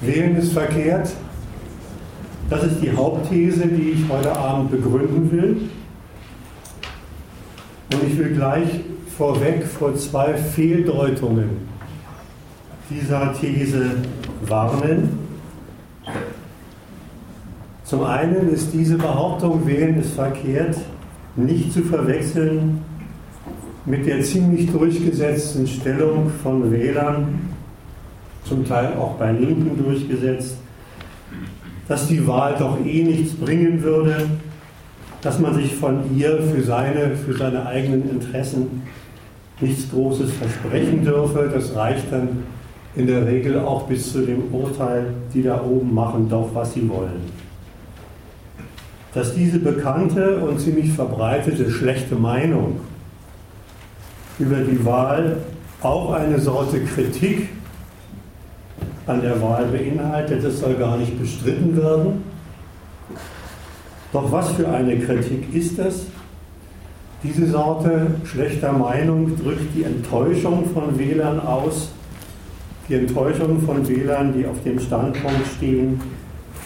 Wählen ist verkehrt. Das ist die Hauptthese, die ich heute Abend begründen will. Und ich will gleich vorweg vor zwei Fehldeutungen dieser These warnen. Zum einen ist diese Behauptung, Wählen ist verkehrt, nicht zu verwechseln mit der ziemlich durchgesetzten Stellung von Wählern, zum Teil auch bei Linken durchgesetzt, dass die Wahl doch eh nichts bringen würde, dass man sich von ihr für seine, für seine eigenen Interessen nichts Großes versprechen dürfe. Das reicht dann in der Regel auch bis zu dem Urteil, die da oben machen doch, was sie wollen. Dass diese bekannte und ziemlich verbreitete schlechte Meinung über die Wahl auch eine Sorte Kritik an der Wahl beinhaltet, das soll gar nicht bestritten werden. Doch was für eine Kritik ist das? Diese Sorte schlechter Meinung drückt die Enttäuschung von Wählern aus, die Enttäuschung von Wählern, die auf dem Standpunkt stehen,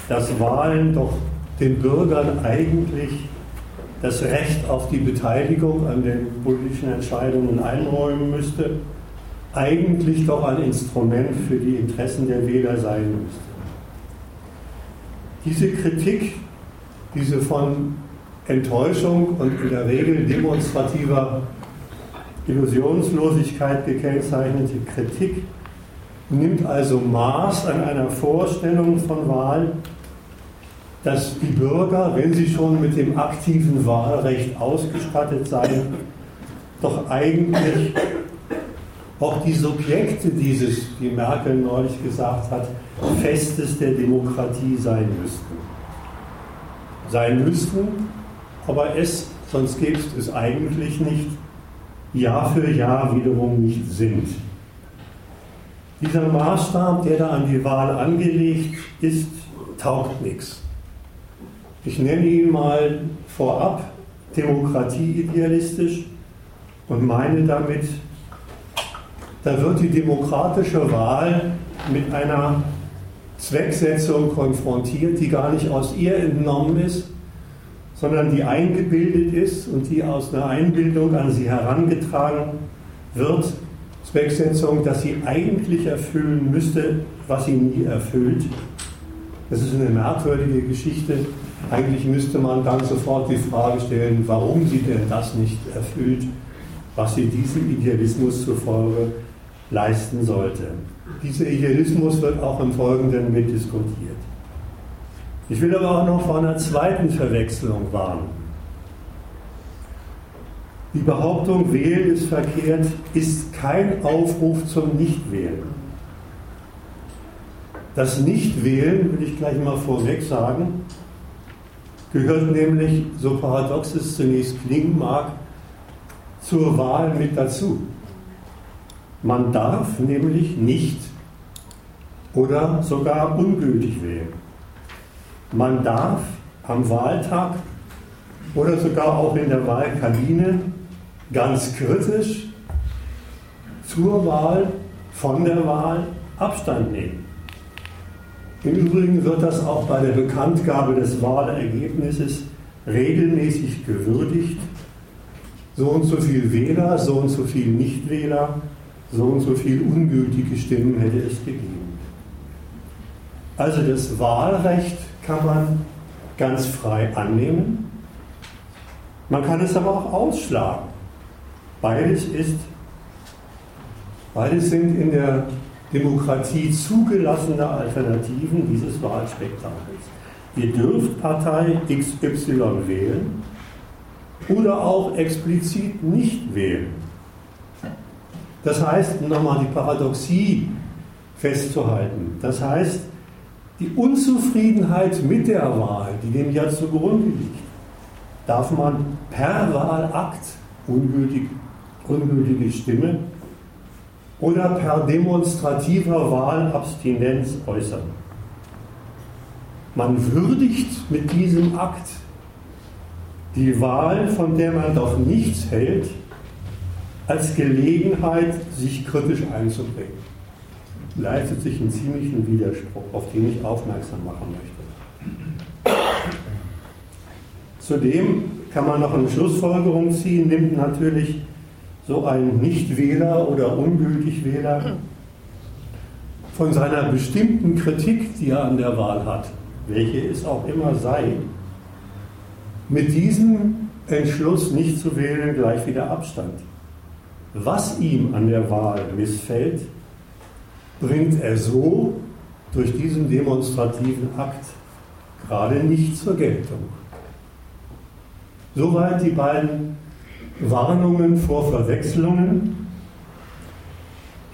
dass Wahlen doch den Bürgern eigentlich das Recht auf die Beteiligung an den politischen Entscheidungen einräumen müsste, eigentlich doch ein Instrument für die Interessen der Wähler sein müsste. Diese Kritik diese von Enttäuschung und in der Regel demonstrativer Illusionslosigkeit gekennzeichnete Kritik nimmt also Maß an einer Vorstellung von Wahl, dass die Bürger, wenn sie schon mit dem aktiven Wahlrecht ausgestattet seien, doch eigentlich auch die Subjekte dieses, wie Merkel neulich gesagt hat, Festes der Demokratie sein müssten sein müssten, aber es, sonst gäbe es es eigentlich nicht, Jahr für Jahr wiederum nicht sind. Dieser Maßstab, der da an die Wahl angelegt ist, taugt nichts. Ich nenne ihn mal vorab demokratieidealistisch und meine damit, da wird die demokratische Wahl mit einer Zwecksetzung konfrontiert, die gar nicht aus ihr entnommen ist, sondern die eingebildet ist und die aus einer Einbildung an sie herangetragen wird. Zwecksetzung, dass sie eigentlich erfüllen müsste, was sie nie erfüllt. Das ist eine merkwürdige Geschichte. Eigentlich müsste man dann sofort die Frage stellen, warum sie denn das nicht erfüllt, was sie diesem Idealismus zufolge leisten sollte. Dieser Idealismus wird auch im Folgenden mitdiskutiert. Ich will aber auch noch vor einer zweiten Verwechslung warnen. Die Behauptung, wählen ist verkehrt, ist kein Aufruf zum Nichtwählen. Das Nichtwählen, will ich gleich mal vorweg sagen, gehört nämlich, so paradox es zunächst klingen mag, zur Wahl mit dazu. Man darf nämlich nicht oder sogar ungültig wählen. Man darf am Wahltag oder sogar auch in der Wahlkabine ganz kritisch zur Wahl, von der Wahl Abstand nehmen. Im Übrigen wird das auch bei der Bekanntgabe des Wahlergebnisses regelmäßig gewürdigt. So und so viel Wähler, so und so viel Nichtwähler so und so viel ungültige Stimmen hätte es gegeben. Also das Wahlrecht kann man ganz frei annehmen. Man kann es aber auch ausschlagen. Beides ist, beides sind in der Demokratie zugelassene Alternativen dieses Wahlspektakels. Ihr dürft Partei XY wählen oder auch explizit nicht wählen. Das heißt, um nochmal die Paradoxie festzuhalten, das heißt, die Unzufriedenheit mit der Wahl, die dem ja zugrunde liegt, darf man per Wahlakt ungültig, ungültige Stimme oder per demonstrativer Wahlabstinenz äußern. Man würdigt mit diesem Akt die Wahl, von der man doch nichts hält, als Gelegenheit, sich kritisch einzubringen. leistet sich einen ziemlichen Widerspruch, auf den ich aufmerksam machen möchte. Zudem kann man noch eine Schlussfolgerung ziehen, nimmt natürlich so ein Nichtwähler oder ungültig Wähler von seiner bestimmten Kritik, die er an der Wahl hat, welche es auch immer sei, mit diesem Entschluss nicht zu wählen gleich wieder Abstand. Was ihm an der Wahl missfällt, bringt er so durch diesen demonstrativen Akt gerade nicht zur Geltung. Soweit die beiden Warnungen vor Verwechslungen.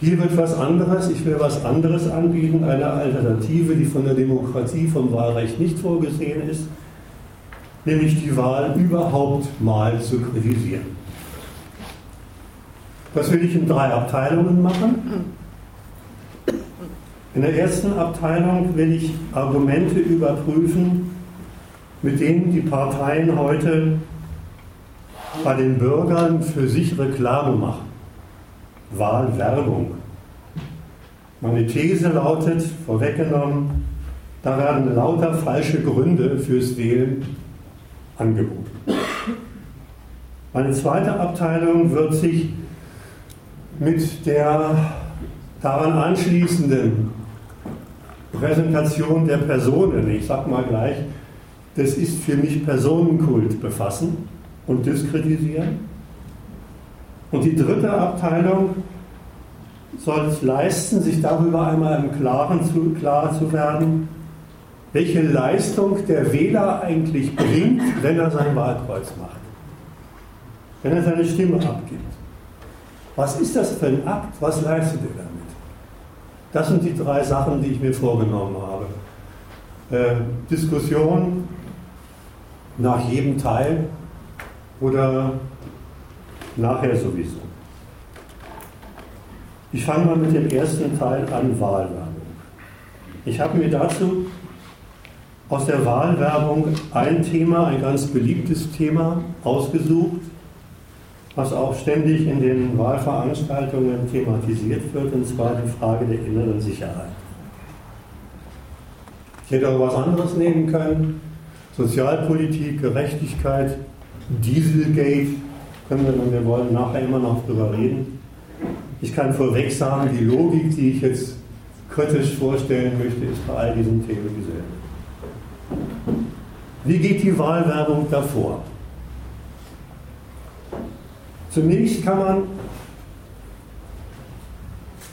Hier wird was anderes, ich will was anderes anbieten, eine Alternative, die von der Demokratie, vom Wahlrecht nicht vorgesehen ist, nämlich die Wahl überhaupt mal zu kritisieren. Das will ich in drei Abteilungen machen. In der ersten Abteilung will ich Argumente überprüfen, mit denen die Parteien heute bei den Bürgern für sich Reklame machen. Wahlwerbung. Meine These lautet, vorweggenommen, da werden lauter falsche Gründe fürs Wählen angeboten. Meine zweite Abteilung wird sich mit der daran anschließenden Präsentation der Personen, ich sag mal gleich, das ist für mich Personenkult befassen und diskreditieren. Und die dritte Abteilung soll es leisten, sich darüber einmal im Klaren zu, klar zu werden, welche Leistung der Wähler eigentlich bringt, wenn er sein Wahlkreuz macht, wenn er seine Stimme abgibt. Was ist das für ein Akt? Was leistet er damit? Das sind die drei Sachen, die ich mir vorgenommen habe. Äh, Diskussion nach jedem Teil oder nachher sowieso. Ich fange mal mit dem ersten Teil an, Wahlwerbung. Ich habe mir dazu aus der Wahlwerbung ein Thema, ein ganz beliebtes Thema ausgesucht, was auch ständig in den Wahlveranstaltungen thematisiert wird, und zwar die Frage der inneren Sicherheit. Ich hätte auch was anderes nehmen können. Sozialpolitik, Gerechtigkeit, Dieselgate, können wir, wenn wir wollen, nachher immer noch drüber reden. Ich kann vorweg sagen, die Logik, die ich jetzt kritisch vorstellen möchte, ist bei all diesen Themen dieselbe. Wie geht die Wahlwerbung davor? Zunächst kann man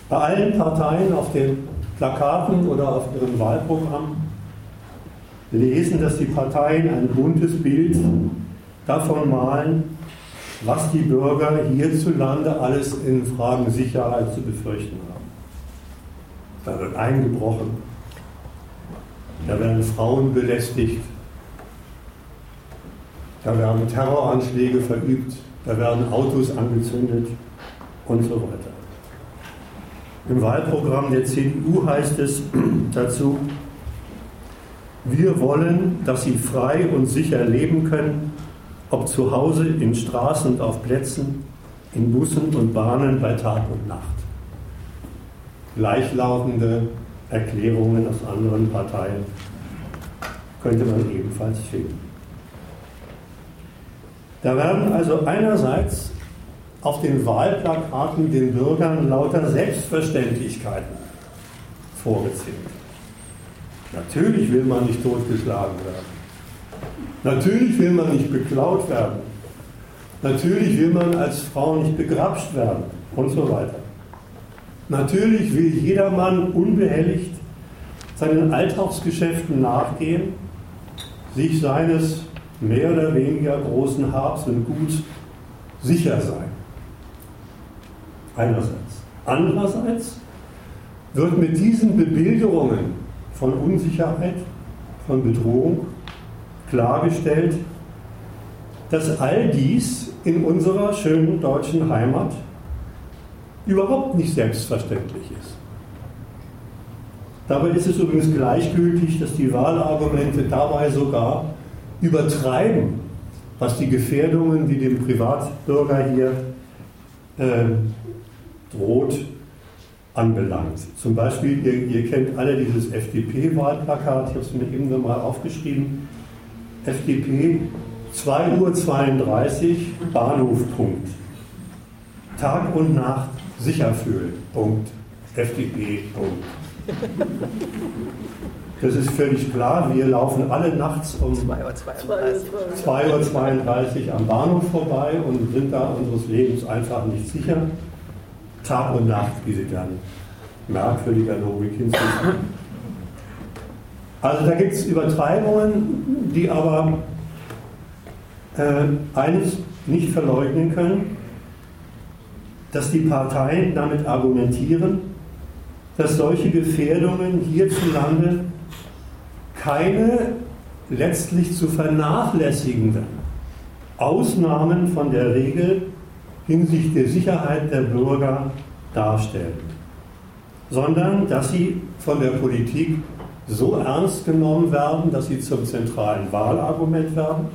bei allen Parteien auf den Plakaten oder auf ihrem Wahlprogramm lesen, dass die Parteien ein buntes Bild davon malen, was die Bürger hierzulande alles in Fragen Sicherheit zu befürchten haben. Da wird eingebrochen, da werden Frauen belästigt, da werden Terroranschläge verübt, da werden Autos angezündet und so weiter. Im Wahlprogramm der CDU heißt es dazu, wir wollen, dass Sie frei und sicher leben können, ob zu Hause, in Straßen und auf Plätzen, in Bussen und Bahnen bei Tag und Nacht. Gleichlautende Erklärungen aus anderen Parteien könnte man ebenfalls finden. Da werden also einerseits auf den Wahlplakaten den Bürgern lauter Selbstverständlichkeiten vorgezählt. Natürlich will man nicht totgeschlagen werden. Natürlich will man nicht beklaut werden. Natürlich will man als Frau nicht begrapscht werden und so weiter. Natürlich will jedermann unbehelligt seinen Alltagsgeschäften nachgehen, sich seines mehr oder weniger großen Habs und Gut sicher sein. Einerseits. Andererseits wird mit diesen Bebilderungen von Unsicherheit, von Bedrohung klargestellt, dass all dies in unserer schönen deutschen Heimat überhaupt nicht selbstverständlich ist. Dabei ist es übrigens gleichgültig, dass die Wahlargumente dabei sogar übertreiben, was die Gefährdungen, die dem Privatbürger hier äh, droht, anbelangt. Zum Beispiel, ihr, ihr kennt alle dieses FDP-Wahlplakat, ich habe es mir eben nochmal aufgeschrieben. FDP 2.32 Uhr, Bahnhofpunkt. Tag und Nacht sicher fühlen. Punkt. FDP. Punkt. Das ist völlig klar. Wir laufen alle nachts um 2.32 Uhr, 2.32 Uhr am Bahnhof vorbei und sind da unseres Lebens einfach nicht sicher. Tag und Nacht, wie sie dann merkwürdiger Logik hinzufügen. Also da gibt es Übertreibungen, die aber äh, eines nicht verleugnen können, dass die Parteien damit argumentieren, dass solche Gefährdungen hierzulande keine letztlich zu vernachlässigenden Ausnahmen von der Regel hinsichtlich der Sicherheit der Bürger darstellen, sondern dass sie von der Politik so ernst genommen werden, dass sie zum zentralen Wahlargument werden,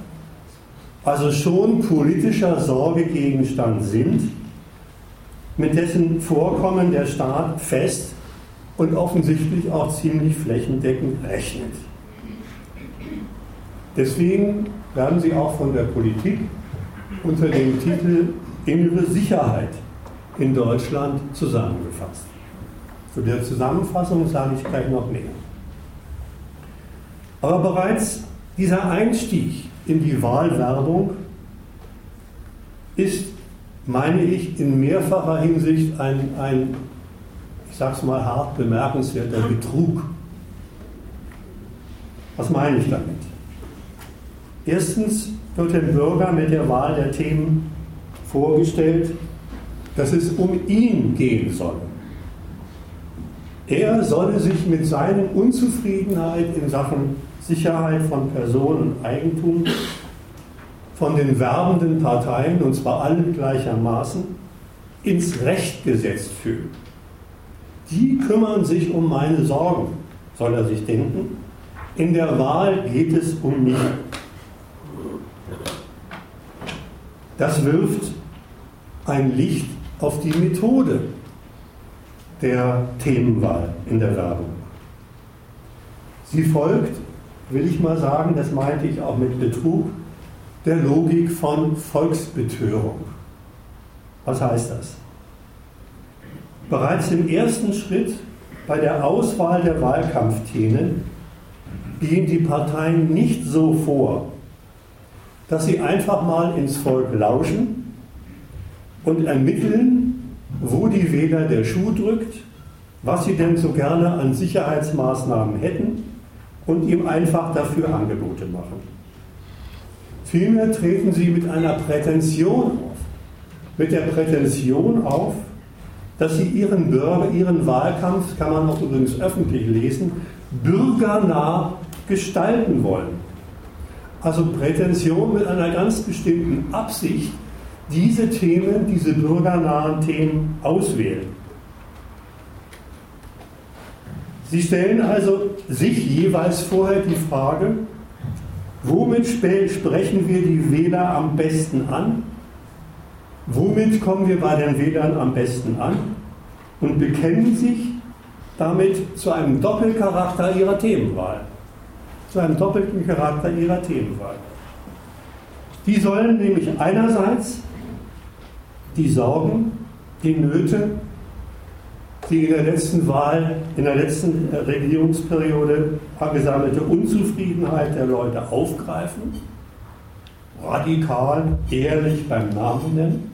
also schon politischer Sorgegegenstand sind mit dessen Vorkommen der Staat fest und offensichtlich auch ziemlich flächendeckend rechnet. Deswegen werden sie auch von der Politik unter dem Titel Innere Sicherheit in Deutschland zusammengefasst. Zu der Zusammenfassung sage ich gleich noch mehr. Aber bereits dieser Einstieg in die Wahlwerbung ist meine ich, in mehrfacher Hinsicht ein, ein ich sage es mal hart, bemerkenswerter Betrug. Was meine ich damit? Erstens wird dem Bürger mit der Wahl der Themen vorgestellt, dass es um ihn gehen soll. Er solle sich mit seinen Unzufriedenheit in Sachen Sicherheit von Person und Eigentum von den werbenden Parteien, und zwar alle gleichermaßen, ins Recht gesetzt fühlen. Die kümmern sich um meine Sorgen, soll er sich denken. In der Wahl geht es um mich. Das wirft ein Licht auf die Methode der Themenwahl in der Werbung. Sie folgt, will ich mal sagen, das meinte ich auch mit Betrug, der Logik von Volksbetörung. Was heißt das? Bereits im ersten Schritt bei der Auswahl der Wahlkampfthemen gehen die Parteien nicht so vor, dass sie einfach mal ins Volk lauschen und ermitteln, wo die Wähler der Schuh drückt, was sie denn so gerne an Sicherheitsmaßnahmen hätten und ihm einfach dafür Angebote machen. Vielmehr treten sie mit einer Prätension auf. Mit der Prätension auf, dass sie ihren Bürger, ihren Wahlkampf, kann man auch übrigens öffentlich lesen, bürgernah gestalten wollen. Also Prätension mit einer ganz bestimmten Absicht, diese Themen, diese bürgernahen Themen auswählen. Sie stellen also sich jeweils vorher die Frage, Womit sprechen wir die Wähler am besten an? Womit kommen wir bei den Wählern am besten an? Und bekennen sich damit zu einem Doppelcharakter ihrer Themenwahl. Zu einem doppelten Charakter ihrer Themenwahl. Die sollen nämlich einerseits die Sorgen, die Nöte die in der letzten Wahl, in der letzten Regierungsperiode angesammelte Unzufriedenheit der Leute aufgreifen, radikal, ehrlich beim Namen nennen,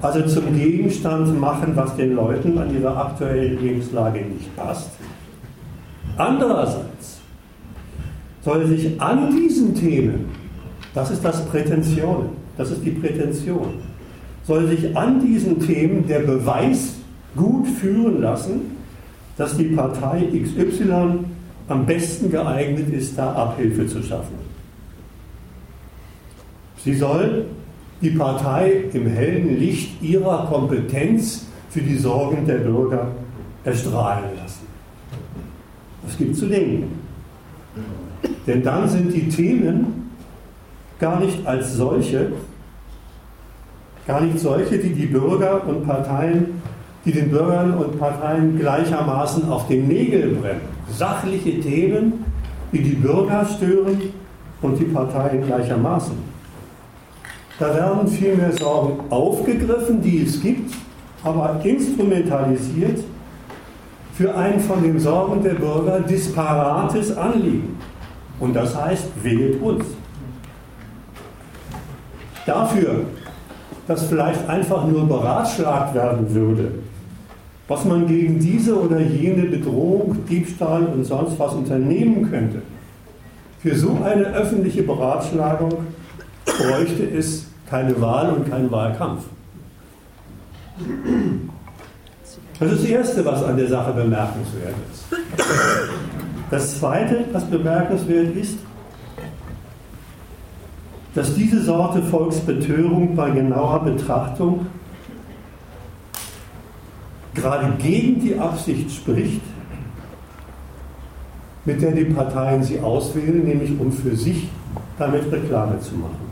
also zum Gegenstand machen, was den Leuten an ihrer aktuellen Lebenslage nicht passt. Andererseits soll sich an diesen Themen, das ist das Prätension, das ist die Prätension, soll sich an diesen Themen der Beweis gut führen lassen, dass die Partei XY am besten geeignet ist, da Abhilfe zu schaffen. Sie soll die Partei im hellen Licht ihrer Kompetenz für die Sorgen der Bürger erstrahlen lassen. Das gibt zu denken. Denn dann sind die Themen gar nicht als solche, gar nicht solche, die die Bürger und Parteien die den Bürgern und Parteien gleichermaßen auf den Nägel brennen. Sachliche Themen, die die Bürger stören und die Parteien gleichermaßen. Da werden vielmehr Sorgen aufgegriffen, die es gibt, aber instrumentalisiert für ein von den Sorgen der Bürger disparates Anliegen. Und das heißt, wählt uns. Dafür, dass vielleicht einfach nur beratschlagt werden würde, was man gegen diese oder jene Bedrohung, Diebstahl und sonst was unternehmen könnte. Für so eine öffentliche Beratschlagung bräuchte es keine Wahl und keinen Wahlkampf. Das ist das Erste, was an der Sache bemerkenswert ist. Das Zweite, was bemerkenswert ist, dass diese Sorte Volksbetörung bei genauer Betrachtung gerade gegen die Absicht spricht, mit der die Parteien sie auswählen, nämlich um für sich damit Reklame zu machen.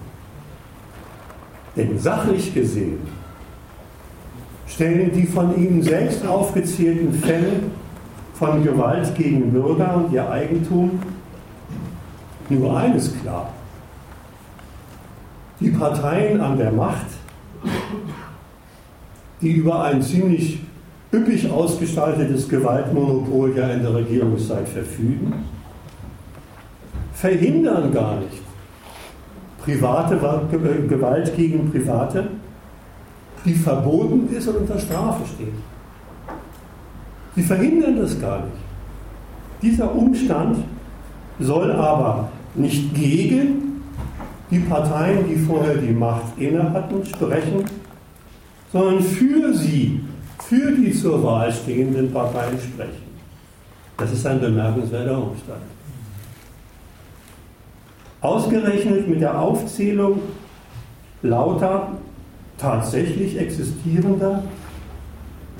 Denn sachlich gesehen stellen die von Ihnen selbst aufgezählten Fälle von Gewalt gegen Bürger und ihr Eigentum nur eines klar. Die Parteien an der Macht, die über ein ziemlich üppig ausgestaltetes Gewaltmonopol ja in der Regierungszeit verfügen, verhindern gar nicht private Gewalt gegen Private, die verboten ist und unter Strafe steht. Sie verhindern das gar nicht. Dieser Umstand soll aber nicht gegen die Parteien, die vorher die Macht inne hatten, sprechen, sondern für sie, für die zur Wahl stehenden Parteien sprechen. Das ist ein bemerkenswerter Umstand. Ausgerechnet mit der Aufzählung lauter tatsächlich existierender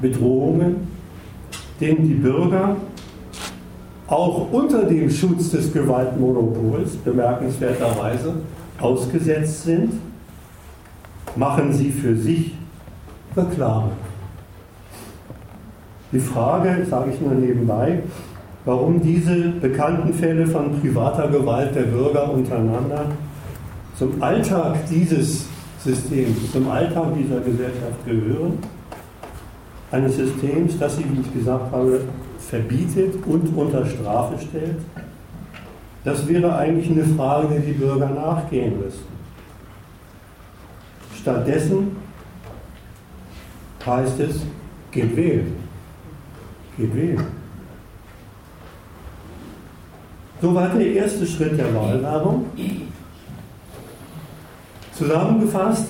Bedrohungen, denen die Bürger auch unter dem Schutz des Gewaltmonopols bemerkenswerterweise ausgesetzt sind, machen sie für sich Reklame. Die Frage, sage ich nur nebenbei, warum diese bekannten Fälle von privater Gewalt der Bürger untereinander zum Alltag dieses Systems, zum Alltag dieser Gesellschaft gehören. Eines Systems, das sie, wie ich gesagt habe, verbietet und unter Strafe stellt. Das wäre eigentlich eine Frage, der die Bürger nachgehen müssten. Stattdessen heißt es, geht wählen. Geht wählen. Soweit der erste Schritt der Wahlwerbung. Zusammengefasst,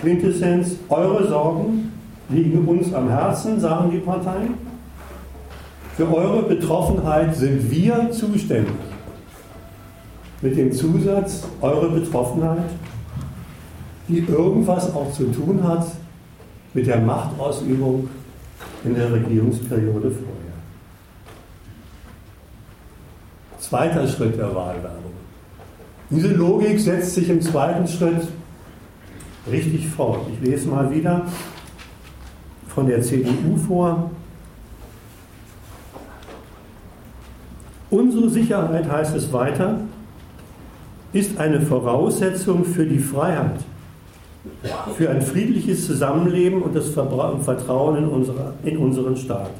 Quintessenz, eure Sorgen liegen uns am Herzen, sagen die Parteien. Für eure Betroffenheit sind wir zuständig. Mit dem Zusatz, eure Betroffenheit, die irgendwas auch zu tun hat mit der Machtausübung in der Regierungsperiode vorher. Zweiter Schritt der Wahlwerbung. Diese Logik setzt sich im zweiten Schritt richtig fort. Ich lese mal wieder von der CDU vor. Unsere Sicherheit, heißt es weiter, ist eine Voraussetzung für die Freiheit, für ein friedliches Zusammenleben und das Vertrauen in, unsere, in unseren Staat.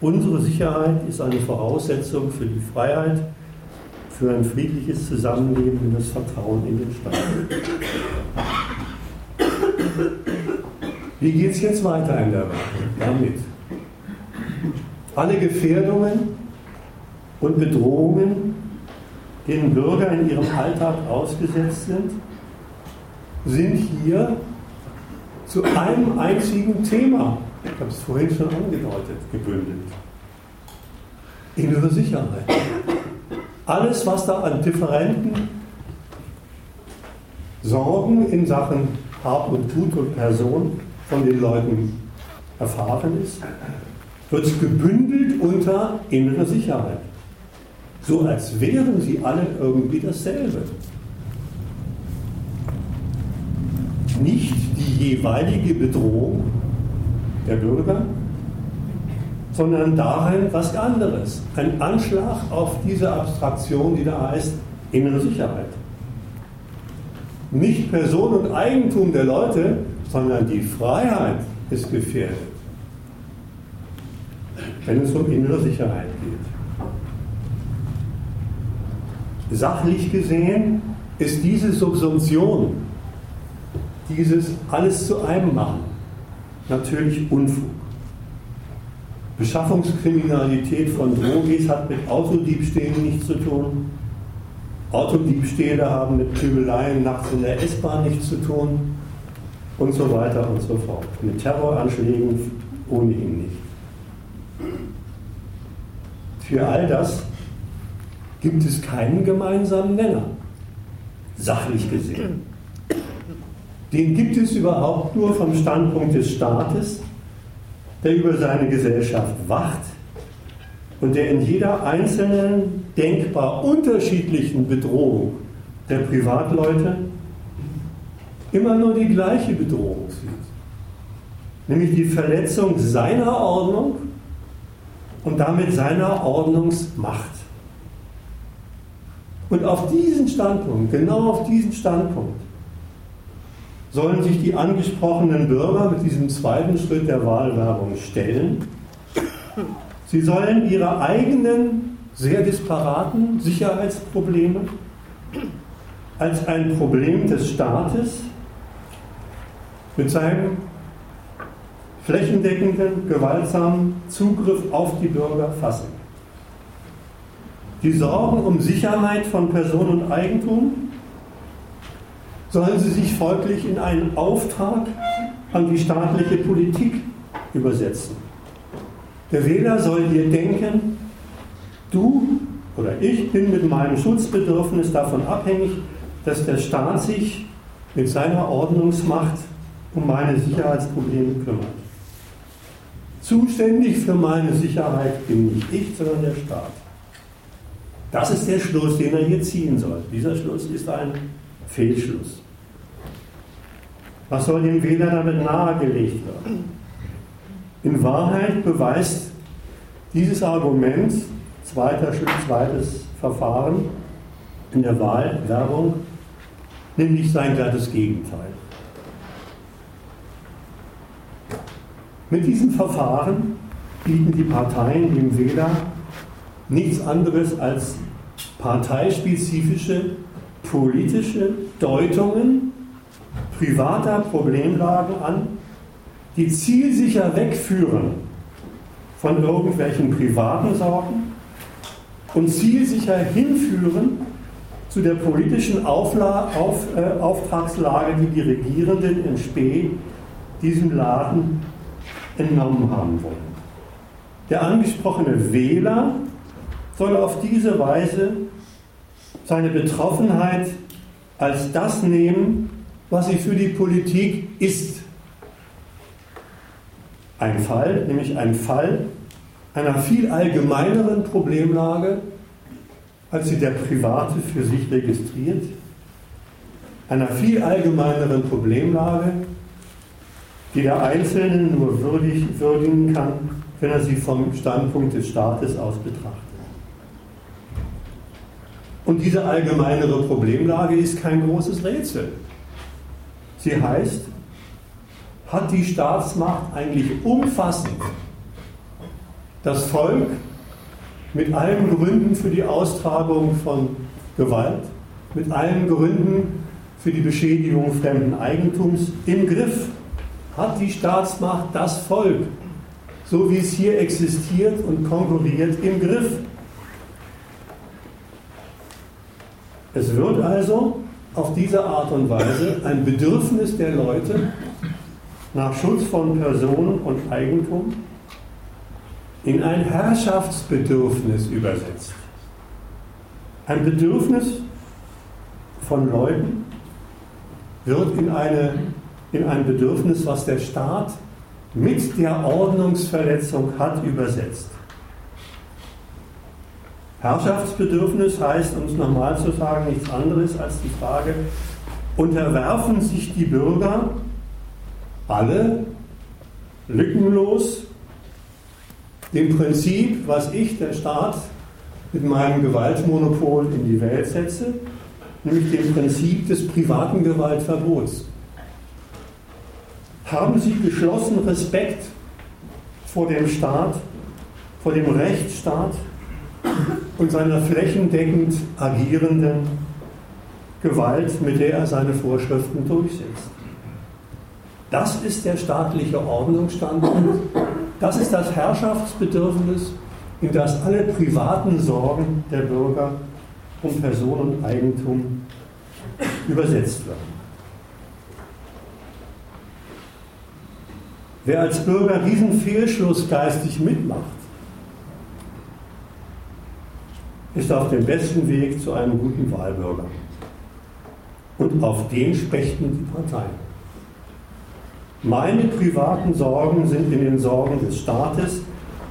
Unsere Sicherheit ist eine Voraussetzung für die Freiheit, für ein friedliches Zusammenleben und das Vertrauen in den Staat. Wie geht es jetzt weiter in der Welt damit? Alle Gefährdungen und Bedrohungen, denen Bürger in ihrem Alltag ausgesetzt sind, sind hier zu einem einzigen Thema, ich habe es vorhin schon angedeutet, gebündelt. Innere Sicherheit. Alles, was da an differenten Sorgen in Sachen Hab und Gut und Person von den Leuten erfahren ist, wird gebündelt unter innere Sicherheit. So als wären sie alle irgendwie dasselbe. Nicht die jeweilige Bedrohung der Bürger, sondern darin was anderes. Ein Anschlag auf diese Abstraktion, die da heißt innere Sicherheit. Nicht Person und Eigentum der Leute, sondern die Freiheit ist gefährdet, wenn es um innere Sicherheit geht. Sachlich gesehen ist diese Subsumption, dieses alles zu einem machen, natürlich Unfug. Beschaffungskriminalität von Drogis hat mit Autodiebstählen nichts zu tun. Autodiebstähle haben mit Kübeleien nachts in der S-Bahn nichts zu tun und so weiter und so fort. Mit Terroranschlägen ohnehin nicht. Für all das gibt es keinen gemeinsamen Nenner, sachlich gesehen. Den gibt es überhaupt nur vom Standpunkt des Staates, der über seine Gesellschaft wacht und der in jeder einzelnen denkbar unterschiedlichen Bedrohung der Privatleute immer nur die gleiche Bedrohung sieht, nämlich die Verletzung seiner Ordnung und damit seiner Ordnungsmacht. Und auf diesen Standpunkt, genau auf diesen Standpunkt, sollen sich die angesprochenen Bürger mit diesem zweiten Schritt der Wahlwerbung stellen. Sie sollen ihre eigenen, sehr disparaten Sicherheitsprobleme als ein Problem des Staates mit seinem flächendeckenden, gewaltsamen Zugriff auf die Bürger fassen. Die Sorgen um Sicherheit von Person und Eigentum sollen sie sich folglich in einen Auftrag an die staatliche Politik übersetzen. Der Wähler soll hier denken, du oder ich bin mit meinem Schutzbedürfnis davon abhängig, dass der Staat sich mit seiner Ordnungsmacht um meine Sicherheitsprobleme kümmert. Zuständig für meine Sicherheit bin nicht ich, sondern der Staat. Das ist der Schluss, den er hier ziehen soll. Dieser Schluss ist ein Fehlschluss. Was soll dem Wähler damit nahegelegt werden? In Wahrheit beweist dieses Argument, zweiter Schritt, zweites Verfahren in der Wahlwerbung, nämlich sein glattes Gegenteil. Mit diesem Verfahren bieten die Parteien dem Wähler nichts anderes als parteispezifische politische Deutungen privater Problemlagen an, die zielsicher wegführen von irgendwelchen privaten Sorgen und zielsicher hinführen zu der politischen Aufla auf, äh, Auftragslage, die die Regierenden in Spee diesem Laden entnommen haben wollen. Der angesprochene Wähler soll auf diese Weise seine Betroffenheit als das nehmen, was sie für die Politik ist. Ein Fall, nämlich ein Fall einer viel allgemeineren Problemlage, als sie der Private für sich registriert, einer viel allgemeineren Problemlage, die der Einzelne nur würdig, würdigen kann, wenn er sie vom Standpunkt des Staates aus betrachtet. Und diese allgemeinere Problemlage ist kein großes Rätsel. Sie heißt, hat die Staatsmacht eigentlich umfassend das Volk mit allen Gründen für die Austragung von Gewalt, mit allen Gründen für die Beschädigung fremden Eigentums im Griff? Hat die Staatsmacht das Volk, so wie es hier existiert und konkurriert, im Griff? Es wird also auf diese Art und Weise ein Bedürfnis der Leute nach Schutz von Personen und Eigentum in ein Herrschaftsbedürfnis übersetzt. Ein Bedürfnis von Leuten wird in, eine, in ein Bedürfnis, was der Staat mit der Ordnungsverletzung hat, übersetzt. Herrschaftsbedürfnis heißt, um es nochmal zu sagen, nichts anderes als die Frage, unterwerfen sich die Bürger alle lückenlos dem Prinzip, was ich, der Staat, mit meinem Gewaltmonopol in die Welt setze, nämlich dem Prinzip des privaten Gewaltverbots. Haben Sie geschlossen Respekt vor dem Staat, vor dem Rechtsstaat und seiner flächendeckend agierenden Gewalt, mit der er seine Vorschriften durchsetzt. Das ist der staatliche Ordnungsstandpunkt, das ist das Herrschaftsbedürfnis, in das alle privaten Sorgen der Bürger um Personeneigentum übersetzt werden. Wer als Bürger diesen Fehlschluss geistig mitmacht, ist auf dem besten Weg zu einem guten Wahlbürger. Und auf den spechten die Parteien. Meine privaten Sorgen sind in den Sorgen des Staates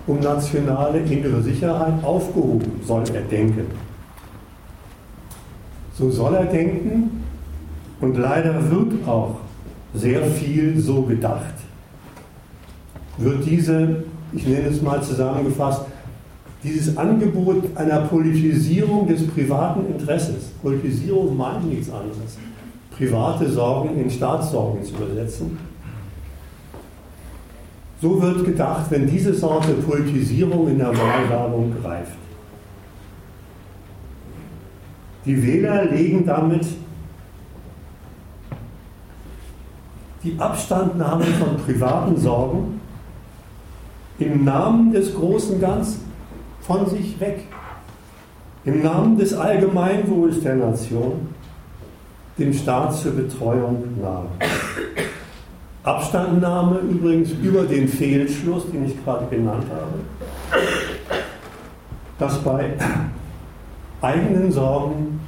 um nationale innere Sicherheit aufgehoben, soll er denken. So soll er denken und leider wird auch sehr viel so gedacht. Wird diese, ich nenne es mal zusammengefasst, dieses Angebot einer Politisierung des privaten Interesses, Politisierung meint nichts anderes, private Sorgen in Staatssorgen zu übersetzen, so wird gedacht, wenn diese Sorte Politisierung in der Wahlwerbung greift. Die Wähler legen damit die Abstandnahme von privaten Sorgen im Namen des großen Ganzen von sich weg. Im Namen des Allgemeinwohls der Nation dem Staat zur Betreuung nahe. Abstandnahme übrigens über den Fehlschluss, den ich gerade genannt habe, dass bei eigenen Sorgen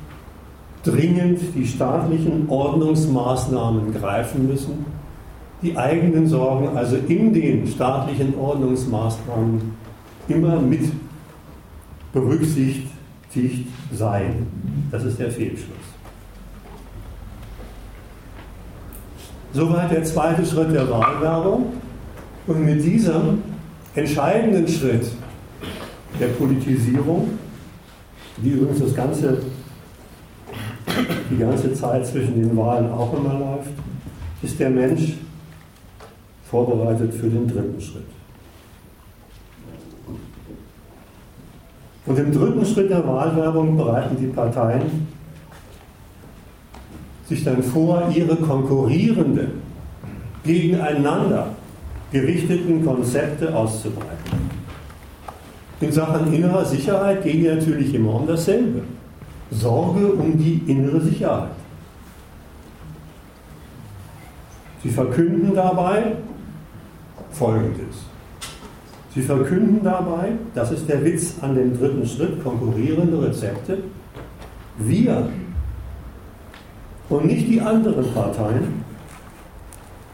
dringend die staatlichen Ordnungsmaßnahmen greifen müssen, die eigenen Sorgen also in den staatlichen Ordnungsmaßnahmen immer mit berücksichtigt seien. Das ist der Fehlschluss. Soweit der zweite Schritt der Wahlwerbung. Und mit diesem entscheidenden Schritt der Politisierung, die übrigens das ganze, die ganze Zeit zwischen den Wahlen auch immer läuft, ist der Mensch vorbereitet für den dritten Schritt. Und im dritten Schritt der Wahlwerbung bereiten die Parteien sich dann vor, ihre konkurrierenden, gegeneinander gerichteten Konzepte auszubreiten. In Sachen innerer Sicherheit gehen die natürlich immer um dasselbe. Sorge um die innere Sicherheit. Sie verkünden dabei Folgendes. Sie verkünden dabei, das ist der Witz an dem dritten Schritt, konkurrierende Rezepte. Wir und nicht die anderen Parteien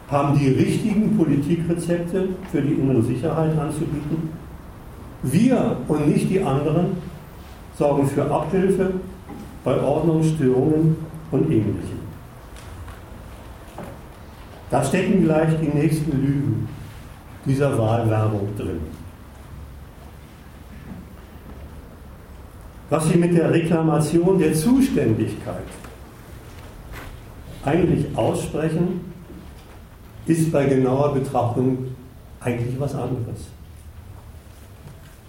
haben die richtigen Politikrezepte für die innere Sicherheit anzubieten. Wir und nicht die anderen sorgen für Abhilfe bei Ordnungsstörungen und Ähnlichem. Da stecken gleich die nächsten Lügen dieser Wahlwerbung drin. Was sie mit der Reklamation der Zuständigkeit eigentlich aussprechen, ist bei genauer Betrachtung eigentlich was anderes.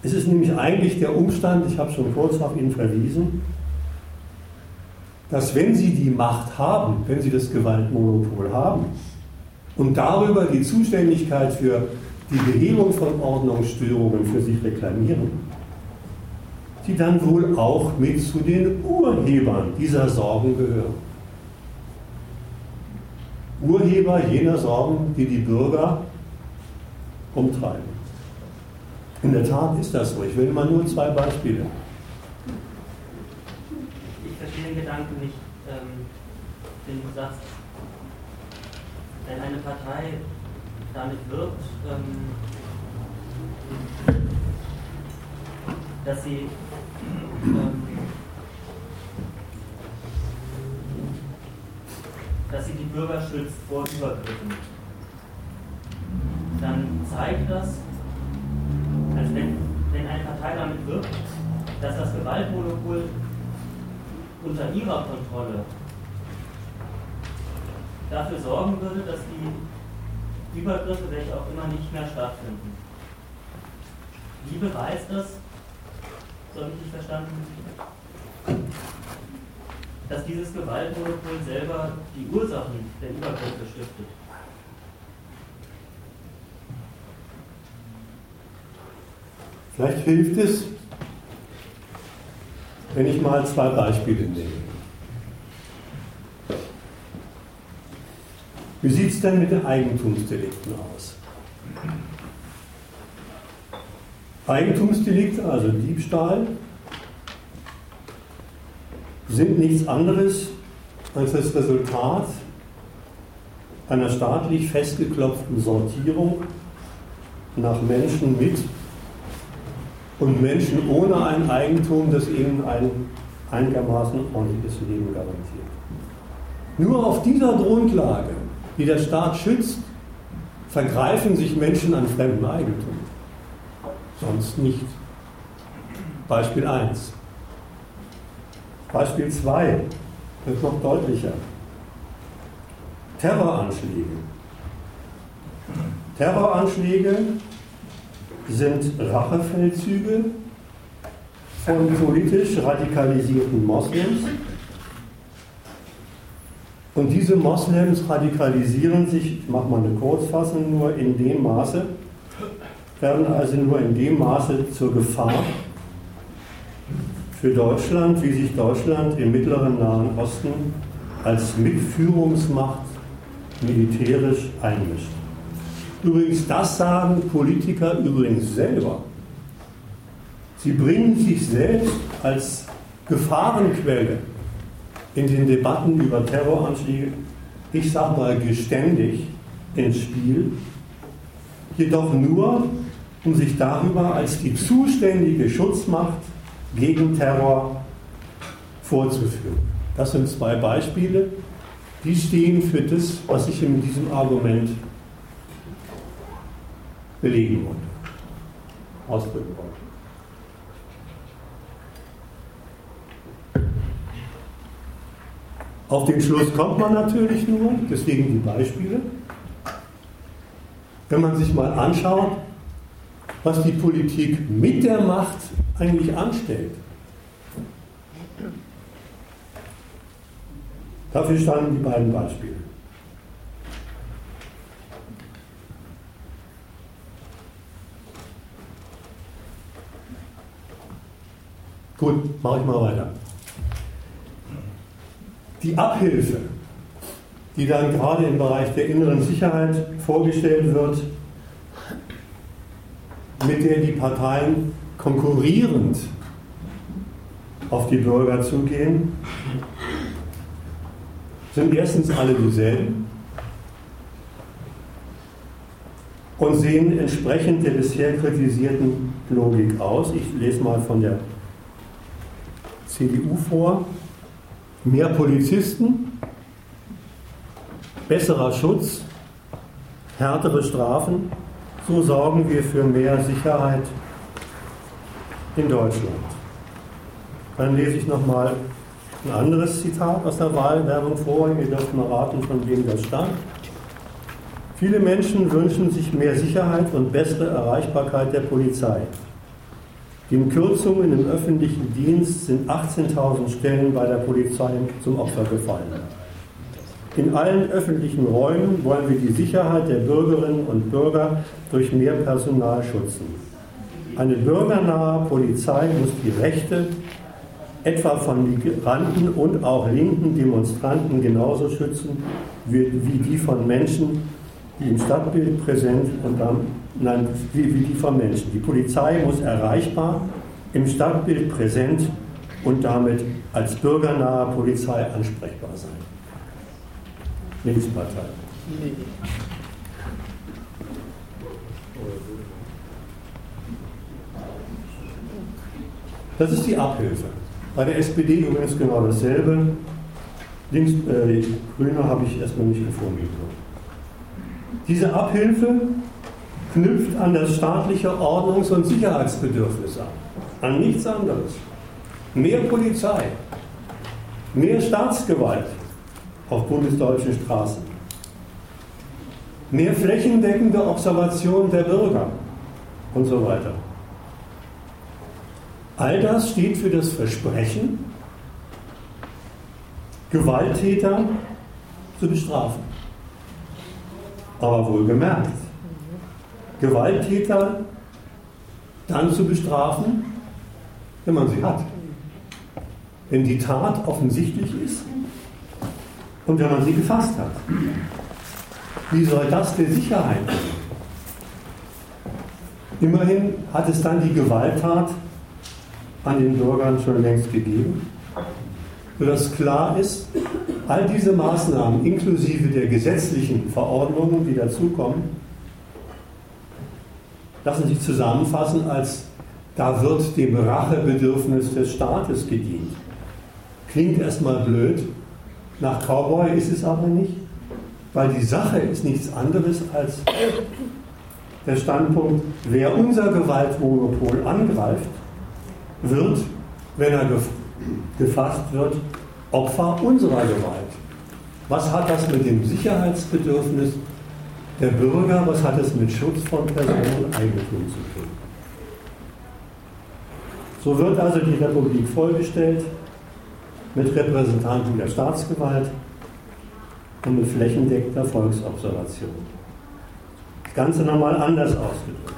Es ist nämlich eigentlich der Umstand, ich habe schon kurz auf ihn verwiesen, dass wenn Sie die Macht haben, wenn Sie das Gewaltmonopol haben und darüber die Zuständigkeit für die Behebung von Ordnungsstörungen für sich reklamieren, Sie dann wohl auch mit zu den Urhebern dieser Sorgen gehören. Urheber jener Sorgen, die die Bürger umtreiben. In der Tat ist das so. Ich will mal nur zwei Beispiele. Ich verstehe den Gedanken nicht, ähm, den du sagst, wenn eine Partei damit wirbt, ähm, dass sie ähm, dass sie die Bürger schützt vor Übergriffen. Dann zeigt das, als wenn, wenn eine Partei damit wirkt, dass das Gewaltmonopol unter ihrer Kontrolle dafür sorgen würde, dass die Übergriffe, welche auch immer, nicht mehr stattfinden. Wie beweist das, so habe ich dich verstanden, dass dieses Gewaltmonopol selber die Ursachen der Übergriffe stiftet? Vielleicht hilft es, wenn ich mal zwei Beispiele nehme. Wie sieht es denn mit den Eigentumsdelikten aus? Eigentumsdelikte, also Diebstahl, sind nichts anderes als das Resultat einer staatlich festgeklopften Sortierung nach Menschen mit und Menschen ohne ein Eigentum, das ihnen ein einigermaßen ordentliches Leben garantiert. Nur auf dieser Grundlage, die der Staat schützt, vergreifen sich Menschen an fremdem Eigentum. Sonst nicht. Beispiel 1. Beispiel 2 wird noch deutlicher. Terroranschläge. Terroranschläge sind Rachefeldzüge von politisch radikalisierten Moslems. Und diese Moslems radikalisieren sich, ich mache mal eine Kurzfassung, nur in dem Maße, werden also nur in dem Maße zur Gefahr für Deutschland, wie sich Deutschland im mittleren Nahen Osten als Mitführungsmacht militärisch einmischt. Übrigens, das sagen Politiker übrigens selber. Sie bringen sich selbst als Gefahrenquelle in den Debatten über Terroranschläge, ich sage mal geständig, ins Spiel, jedoch nur, um sich darüber als die zuständige Schutzmacht gegen Terror vorzuführen. Das sind zwei Beispiele, die stehen für das, was ich in diesem Argument belegen wollte, ausdrücken wollte. Auf den Schluss kommt man natürlich nur, deswegen die Beispiele, wenn man sich mal anschaut, was die Politik mit der Macht eigentlich anstellt. Dafür standen die beiden Beispiele. Gut, mache ich mal weiter. Die Abhilfe, die dann gerade im Bereich der inneren Sicherheit vorgestellt wird, mit der die Parteien konkurrierend auf die Bürger zugehen, sind erstens alle dieselben und sehen entsprechend der bisher kritisierten Logik aus. Ich lese mal von der CDU vor. Mehr Polizisten, besserer Schutz, härtere Strafen, so sorgen wir für mehr Sicherheit in Deutschland. Dann lese ich nochmal ein anderes Zitat aus der Wahlwerbung vor. Ihr dürft mal raten, von wem das stammt. Viele Menschen wünschen sich mehr Sicherheit und bessere Erreichbarkeit der Polizei. Den Kürzungen im öffentlichen Dienst sind 18.000 Stellen bei der Polizei zum Opfer gefallen. In allen öffentlichen Räumen wollen wir die Sicherheit der Bürgerinnen und Bürger durch mehr Personal schützen. Eine bürgernahe Polizei muss die Rechte etwa von Migranten und auch linken Demonstranten genauso schützen wie, die von Menschen, die im Stadtbild präsent und dann nein, wie, wie die von Menschen. Die Polizei muss erreichbar, im Stadtbild präsent und damit als bürgernahe Polizei ansprechbar sein. Linkspartei. Das ist die Abhilfe. Bei der SPD übrigens genau dasselbe. Links, äh, Grüne habe ich erstmal nicht gefunden. Diese Abhilfe knüpft an das staatliche Ordnungs- und Sicherheitsbedürfnis an. An nichts anderes. Mehr Polizei, mehr Staatsgewalt auf bundesdeutschen Straßen, mehr flächendeckende Observation der Bürger und so weiter. All das steht für das Versprechen, Gewalttäter zu bestrafen. Aber wohlgemerkt, Gewalttäter dann zu bestrafen, wenn man sie hat. Wenn die Tat offensichtlich ist und wenn man sie gefasst hat. Wie soll das der Sicherheit sein? Immerhin hat es dann die Gewalttat an den Bürgern schon längst gegeben, sodass klar ist, all diese Maßnahmen inklusive der gesetzlichen Verordnungen, die dazukommen, lassen sich zusammenfassen als da wird dem Rachebedürfnis des Staates gedient. Klingt erstmal blöd, nach Cowboy ist es aber nicht, weil die Sache ist nichts anderes als der Standpunkt, wer unser Gewaltmonopol angreift, wird, wenn er gefasst wird, Opfer unserer Gewalt. Was hat das mit dem Sicherheitsbedürfnis der Bürger, was hat es mit Schutz von Personen und Eigentum zu tun? So wird also die Republik vollgestellt mit Repräsentanten der Staatsgewalt und mit flächendeckender Volksobservation. Das Ganze nochmal anders ausgedrückt.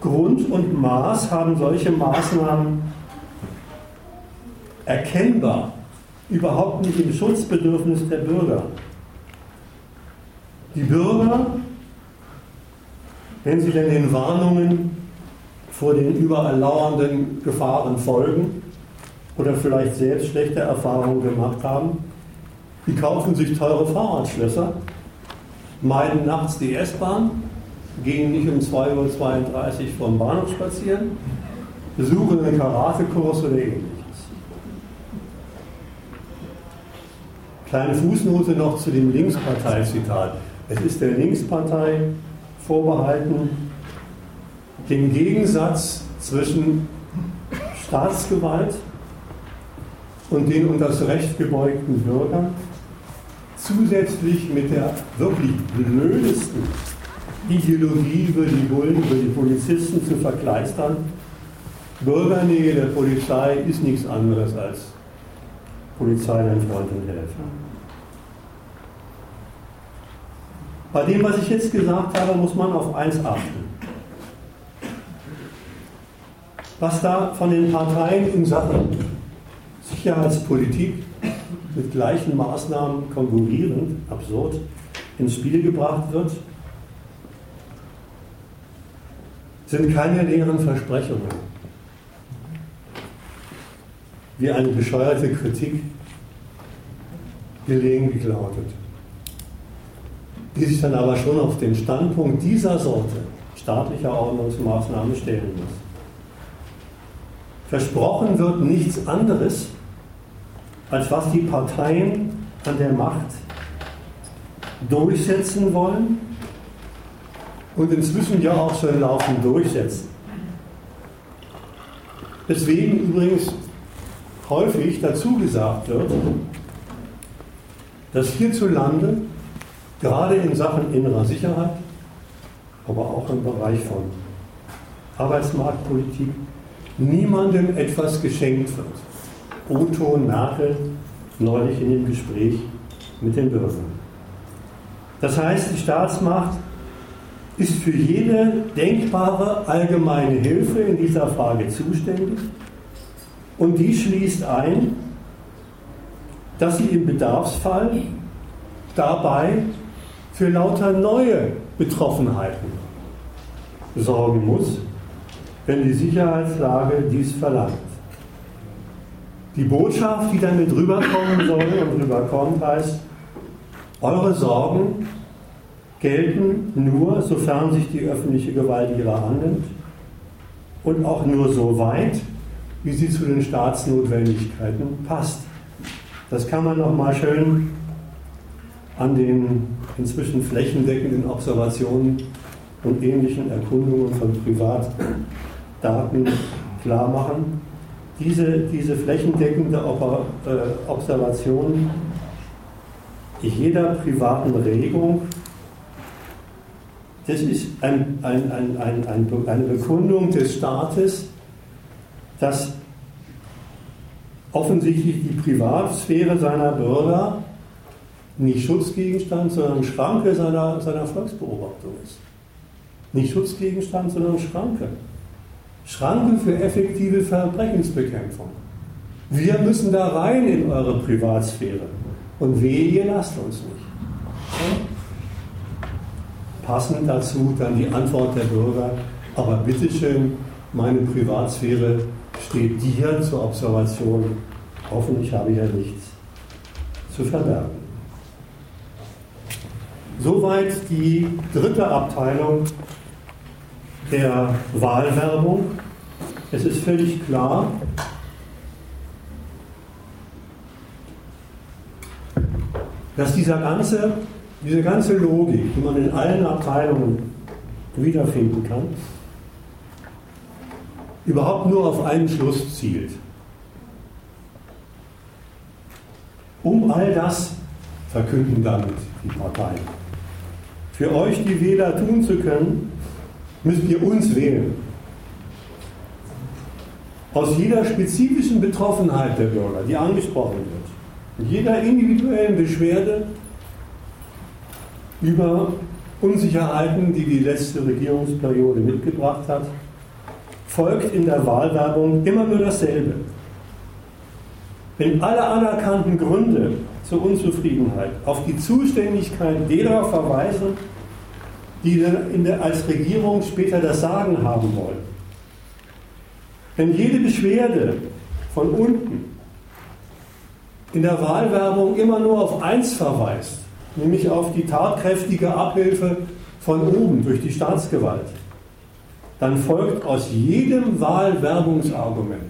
Grund und Maß haben solche Maßnahmen erkennbar überhaupt nicht im Schutzbedürfnis der Bürger. Die Bürger, wenn sie denn den Warnungen vor den überall lauernden Gefahren folgen oder vielleicht selbst schlechte Erfahrungen gemacht haben, die kaufen sich teure Fahrradschlösser, meiden nachts die S-Bahn, gehen nicht um 2.32 Uhr vom Bahnhof spazieren, besuchen einen Karatekurs oder ähnliches. Kleine Fußnote noch zu dem Linksparteizitat. Es ist der Linkspartei vorbehalten, den Gegensatz zwischen Staatsgewalt und den um das Recht gebeugten Bürgern zusätzlich mit der wirklich blödesten Ideologie über die Bullen, über die Polizisten zu verkleistern. Bürgernähe der Polizei ist nichts anderes als Polizei dein Freund und Helfer. Bei dem, was ich jetzt gesagt habe, muss man auf eins achten. Was da von den Parteien in Sachen Sicherheitspolitik mit gleichen Maßnahmen konkurrierend, absurd, ins Spiel gebracht wird, sind keine leeren Versprechungen wie eine bescheuerte Kritik gelegentlich lautet, die sich dann aber schon auf den Standpunkt dieser Sorte staatlicher Ordnungsmaßnahmen stellen muss. Versprochen wird nichts anderes, als was die Parteien an der Macht durchsetzen wollen und inzwischen ja auch schon laufend durchsetzen. Deswegen übrigens häufig dazu gesagt wird, dass hierzulande gerade in Sachen innerer Sicherheit, aber auch im Bereich von Arbeitsmarktpolitik niemandem etwas geschenkt wird. Otto Merkel neulich in dem Gespräch mit den Bürgern. Das heißt, die Staatsmacht ist für jede denkbare allgemeine Hilfe in dieser Frage zuständig und die schließt ein, dass sie im Bedarfsfall dabei für lauter neue Betroffenheiten sorgen muss, wenn die Sicherheitslage dies verlangt. Die Botschaft, die damit rüberkommen soll und rüberkommt, heißt, eure Sorgen gelten nur, sofern sich die öffentliche Gewalt ihrer annimmt und auch nur so weit, wie sie zu den Staatsnotwendigkeiten passt. Das kann man noch mal schön an den inzwischen flächendeckenden Observationen und ähnlichen Erkundungen von Privatdaten klar machen. Diese, diese flächendeckende äh, Observation jeder privaten Regung, das ist ein, ein, ein, eine Bekundung des Staates, dass offensichtlich die Privatsphäre seiner Bürger nicht Schutzgegenstand, sondern Schranke seiner, seiner Volksbeobachtung ist. Nicht Schutzgegenstand, sondern Schranke. Schranke für effektive Verbrechensbekämpfung. Wir müssen da rein in eure Privatsphäre. Und wehe, ihr lasst uns nicht. Passend dazu dann die Antwort der Bürger, aber bitteschön, meine Privatsphäre steht dir zur Observation. Hoffentlich habe ich ja nichts zu verbergen. Soweit die dritte Abteilung der Wahlwerbung. Es ist völlig klar, dass dieser ganze, diese ganze Logik, die man in allen Abteilungen wiederfinden kann, überhaupt nur auf einen Schluss zielt. Um all das verkünden damit die Parteien. Für euch die Wähler tun zu können, müsst ihr uns wählen. Aus jeder spezifischen Betroffenheit der Bürger, die angesprochen wird, jeder individuellen Beschwerde über Unsicherheiten, die die letzte Regierungsperiode mitgebracht hat, folgt in der Wahlwerbung immer nur dasselbe. Wenn alle anerkannten Gründe zur Unzufriedenheit auf die Zuständigkeit derer verweisen, die der, als Regierung später das Sagen haben wollen. Wenn jede Beschwerde von unten in der Wahlwerbung immer nur auf eins verweist, nämlich auf die tatkräftige Abhilfe von oben durch die Staatsgewalt, dann folgt aus jedem Wahlwerbungsargument,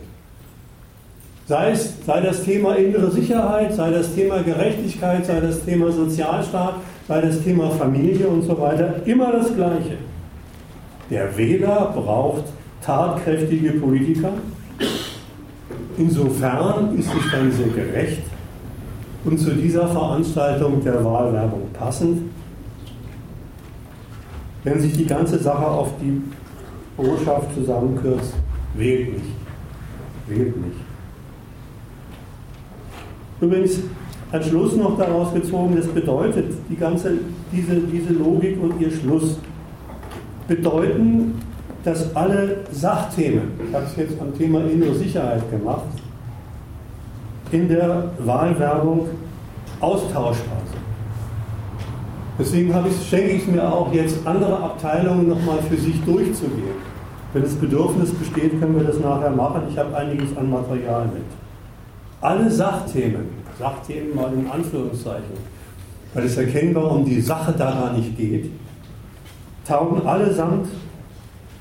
sei, es, sei das Thema innere Sicherheit, sei das Thema Gerechtigkeit, sei das Thema Sozialstaat, sei das Thema Familie und so weiter, immer das Gleiche. Der Wähler braucht tatkräftige Politiker. Insofern ist es dann sehr gerecht und zu dieser Veranstaltung der Wahlwerbung passend, wenn sich die ganze Sache auf die Botschaft zusammenkürzt, wählt nicht. Wählt nicht. Übrigens, als Schluss noch daraus gezogen, das bedeutet, die ganze, diese, diese Logik und ihr Schluss bedeuten, dass alle Sachthemen, ich habe es jetzt am Thema innere Sicherheit gemacht, in der Wahlwerbung austauschbar sind. Deswegen ich, schenke ich es mir auch jetzt, andere Abteilungen nochmal für sich durchzugehen. Wenn das Bedürfnis besteht, können wir das nachher machen. Ich habe einiges an Material mit. Alle Sachthemen Sachthemen mal in Anführungszeichen, weil es erkennbar um die Sache daran nicht geht, taugen allesamt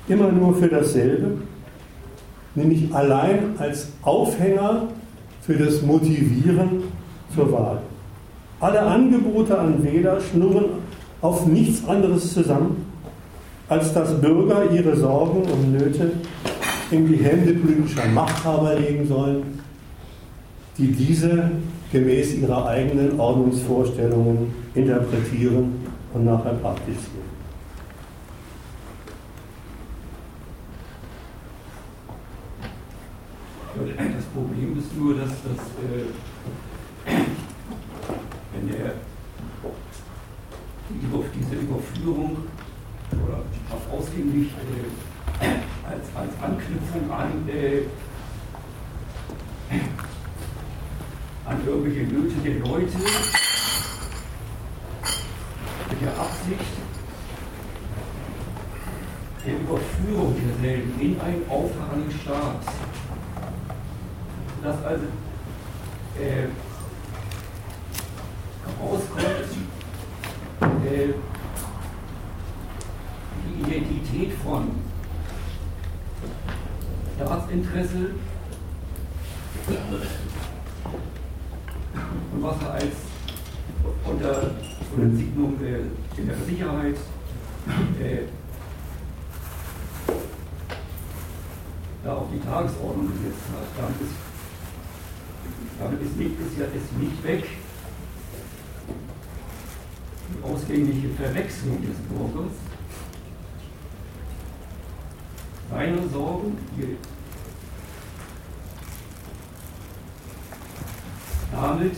immer nur für dasselbe, nämlich allein als Aufhänger für das Motivieren zur Wahl. Alle Angebote an Wähler schnurren auf nichts anderes zusammen, als dass Bürger ihre Sorgen und Nöte in die Hände politischer Machthaber legen sollen, die diese gemäß ihrer eigenen Ordnungsvorstellungen interpretieren und nachher praktizieren. Das Problem ist nur, dass das, äh, wenn der auf diese Überführung oder auf ausgänglich äh, als, als Anknüpfung an äh, an irgendwelche Nöte der Leute mit der Absicht der Überführung derselben in einen auffahrenden Staat. Dass also äh, herauskommt, äh, die Identität von Staatsinteresse und was er als unter, unter Signum äh, innerer Sicherheit äh, da auf die Tagesordnung gesetzt hat. Damit ist, damit ist, nicht, ist, ja, ist nicht weg die ausgängliche Verwechslung des Bürgers, seine Sorgen, die damit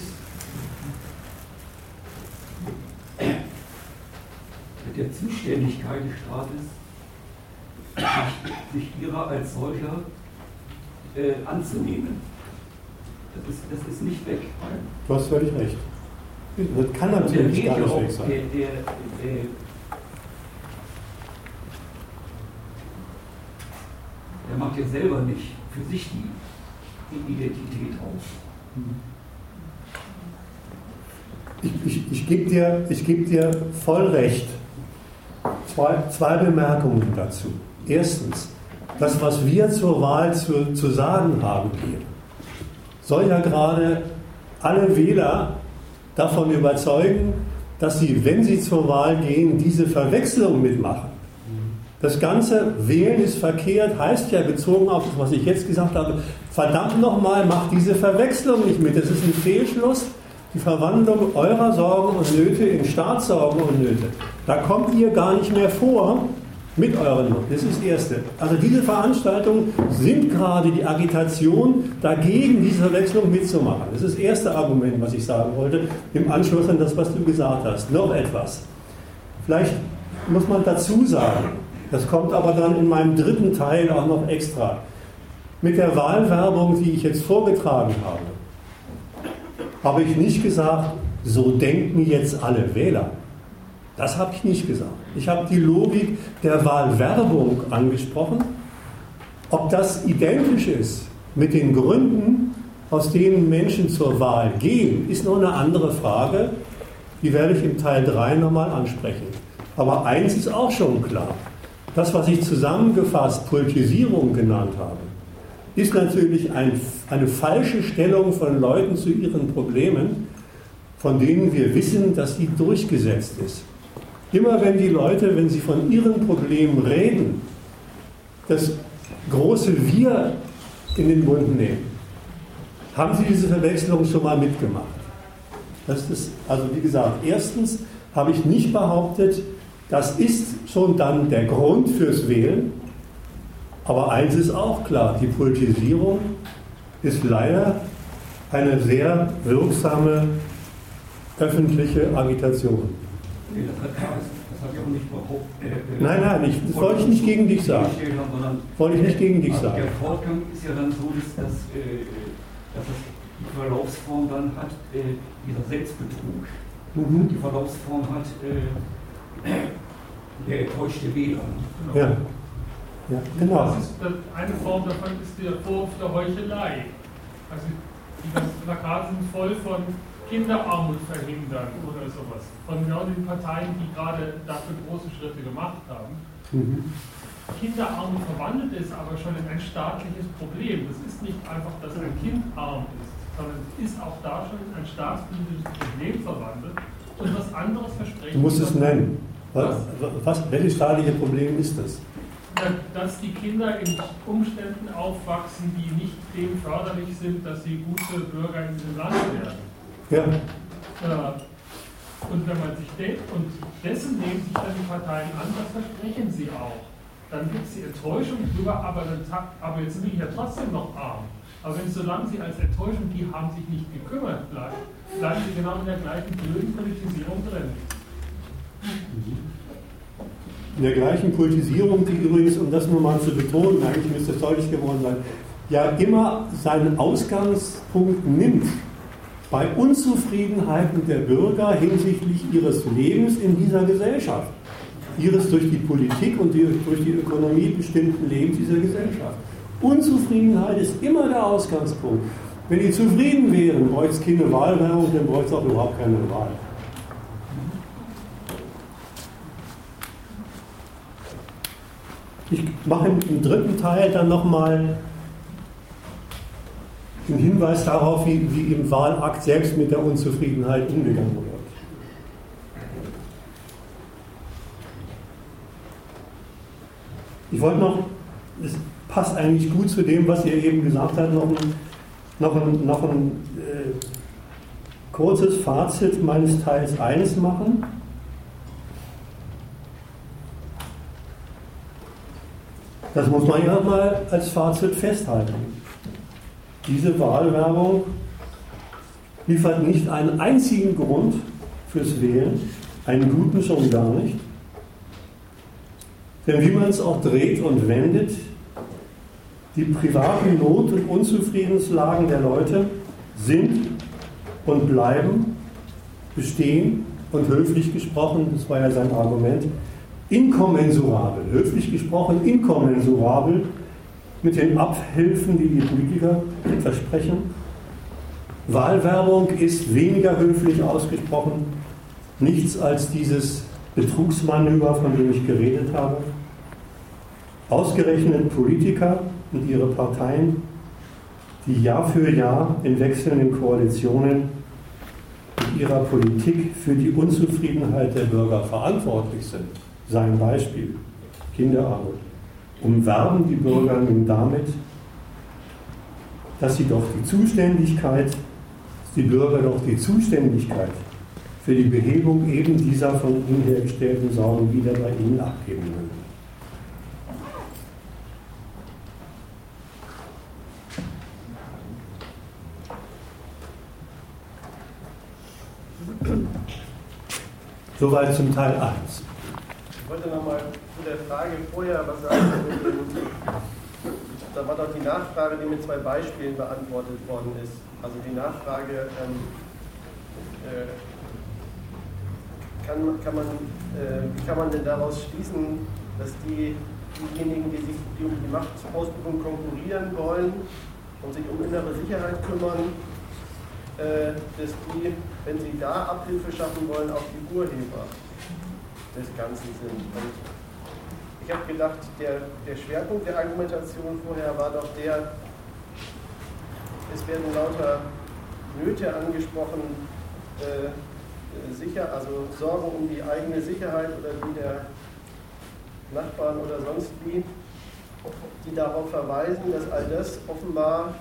mit der Zuständigkeit des Staates sich, ihrer als solcher äh, anzunehmen. Das ist, das ist nicht weg. Du hast völlig recht. Das kann natürlich gar nicht weg sein. Der, der, der, der macht ja selber nicht für sich die, Identität aus. Ich, ich, ich gebe dir, geb dir voll recht. Zwei, zwei Bemerkungen dazu. Erstens, das, was wir zur Wahl zu, zu sagen haben hier, soll ja gerade alle Wähler davon überzeugen, dass sie, wenn sie zur Wahl gehen, diese Verwechslung mitmachen. Das ganze Wählen ist verkehrt, heißt ja bezogen auf das, was ich jetzt gesagt habe, verdammt nochmal, macht diese Verwechslung nicht mit. Das ist ein Fehlschluss, die Verwandlung eurer Sorgen und Nöte in Staatssorgen und Nöte. Da kommt ihr gar nicht mehr vor, mit euren Not. Das ist das Erste. Also diese Veranstaltungen sind gerade die Agitation dagegen, diese Verwechslung mitzumachen. Das ist das erste Argument, was ich sagen wollte, im Anschluss an das, was du gesagt hast. Noch etwas. Vielleicht muss man dazu sagen, das kommt aber dann in meinem dritten Teil auch noch extra. Mit der Wahlwerbung, die ich jetzt vorgetragen habe, habe ich nicht gesagt, so denken jetzt alle Wähler. Das habe ich nicht gesagt. Ich habe die Logik der Wahlwerbung angesprochen. Ob das identisch ist mit den Gründen, aus denen Menschen zur Wahl gehen, ist noch eine andere Frage. Die werde ich im Teil 3 nochmal ansprechen. Aber eins ist auch schon klar. Das, was ich zusammengefasst Politisierung genannt habe, ist natürlich ein, eine falsche Stellung von Leuten zu ihren Problemen, von denen wir wissen, dass sie durchgesetzt ist. Immer wenn die Leute, wenn sie von ihren Problemen reden, das große Wir in den Mund nehmen, haben sie diese Verwechslung schon mal mitgemacht. Das ist, also wie gesagt, erstens habe ich nicht behauptet, das ist schon dann der Grund fürs Wählen. Aber eins ist auch klar, die Politisierung ist leider eine sehr wirksame öffentliche Agitation. Nee, das, das habe ich auch nicht behauptet. Äh, nein, nein, ich, das wollte ich nicht gegen dich sagen. Haben, wollte ich nicht gegen dich sagen. Der Fortgang ist ja dann so, dass, das, äh, dass das die Verlaufsform dann hat, äh, dieser Selbstbetrug. Mhm. Die Verlaufsform hat äh, der enttäuschte Wähler. Genau. Ja. Ja, genau. Ist, eine Form davon ist der Vorwurf der Heuchelei. Also die ganzen Plakate sind voll von Kinderarmut verhindern oder sowas. Von genau den Parteien, die gerade dafür große Schritte gemacht haben. Mhm. Kinderarmut verwandelt ist aber schon in ein staatliches Problem. Das ist nicht einfach, dass ein Kind arm ist, sondern es ist auch da schon in ein staatspolitisches Problem verwandelt und was anderes versprechen. Du musst es nennen. Was, was, welches staatliche Problem ist das? Dass die Kinder in Umständen aufwachsen, die nicht dem förderlich sind, dass sie gute Bürger in diesem Land werden. Ja. Und wenn man sich denkt, und dessen nehmen sich dann die Parteien an, das versprechen sie auch. Dann gibt es die Enttäuschung drüber, aber, dann, aber jetzt sind die ja trotzdem noch arm. Aber wenn solange sie als Enttäuschung, die haben sich nicht gekümmert, bleiben, bleiben sie genau in der gleichen blöden Politisierung drin. In der gleichen Politisierung, die übrigens, um das nur mal zu betonen, eigentlich müsste es deutlich geworden sein, ja immer seinen Ausgangspunkt nimmt bei Unzufriedenheiten der Bürger hinsichtlich ihres Lebens in dieser Gesellschaft, ihres durch die Politik und durch die Ökonomie bestimmten Lebens dieser Gesellschaft. Unzufriedenheit ist immer der Ausgangspunkt. Wenn die zufrieden wären, bräuchte es keine Wahlwerbung, dann bräuchte es auch überhaupt keine Wahl. Ich mache im dritten Teil dann nochmal einen Hinweis darauf, wie, wie im Wahlakt selbst mit der Unzufriedenheit umgegangen wird. Ich wollte noch, es passt eigentlich gut zu dem, was ihr eben gesagt habt, noch ein, noch ein, noch ein äh, kurzes Fazit meines Teils 1 machen. Das muss man ja mal als Fazit festhalten. Diese Wahlwerbung liefert nicht einen einzigen Grund fürs Wählen, einen guten schon gar nicht. Denn wie man es auch dreht und wendet, die privaten Not- und Unzufriedenslagen der Leute sind und bleiben bestehen und höflich gesprochen, das war ja sein Argument, inkommensurabel, höflich gesprochen, inkommensurabel mit den Abhilfen, die die Politiker versprechen. Wahlwerbung ist weniger höflich ausgesprochen, nichts als dieses Betrugsmanöver, von dem ich geredet habe. Ausgerechnet Politiker und ihre Parteien, die Jahr für Jahr in wechselnden Koalitionen mit ihrer Politik für die Unzufriedenheit der Bürger verantwortlich sind. Sein Beispiel, Kinderarmut, umwerben die Bürger nun damit, dass sie doch die Zuständigkeit, die Bürger doch die Zuständigkeit für die Behebung eben dieser von ihnen hergestellten Sorgen wieder bei ihnen abgeben können. Soweit zum Teil 1. Ich wollte nochmal zu der Frage vorher was sagen. Da war doch die Nachfrage, die mit zwei Beispielen beantwortet worden ist. Also die Nachfrage, ähm, äh, kann, kann, man, äh, wie kann man denn daraus schließen, dass die, diejenigen, die sich die um die Machtausübung konkurrieren wollen und sich um innere Sicherheit kümmern, äh, dass die, wenn sie da Abhilfe schaffen wollen, auch die Urheber des Ganzen sind. Und ich habe gedacht, der, der Schwerpunkt der Argumentation vorher war doch der, es werden lauter Nöte angesprochen, äh, sicher, also Sorgen um die eigene Sicherheit oder die der Nachbarn oder sonst wie, die darauf verweisen, dass all das offenbar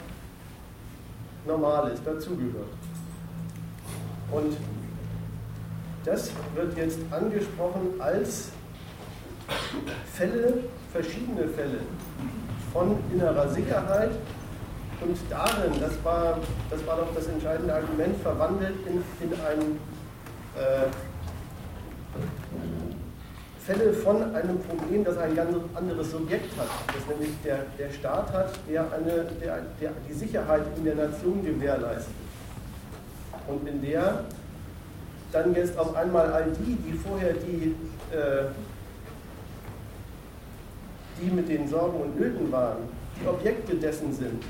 normal ist, dazugehört. Und das wird jetzt angesprochen als Fälle, verschiedene Fälle von innerer Sicherheit und darin, das war, das war doch das entscheidende Argument, verwandelt in, in ein äh, Fälle von einem Problem, das ein ganz anderes Subjekt hat, das nämlich der, der Staat hat, der, eine, der, der die Sicherheit in der Nation gewährleistet. Und in der dann jetzt auf einmal all die, die vorher die, äh, die mit den Sorgen und Nöten waren, die Objekte dessen sind,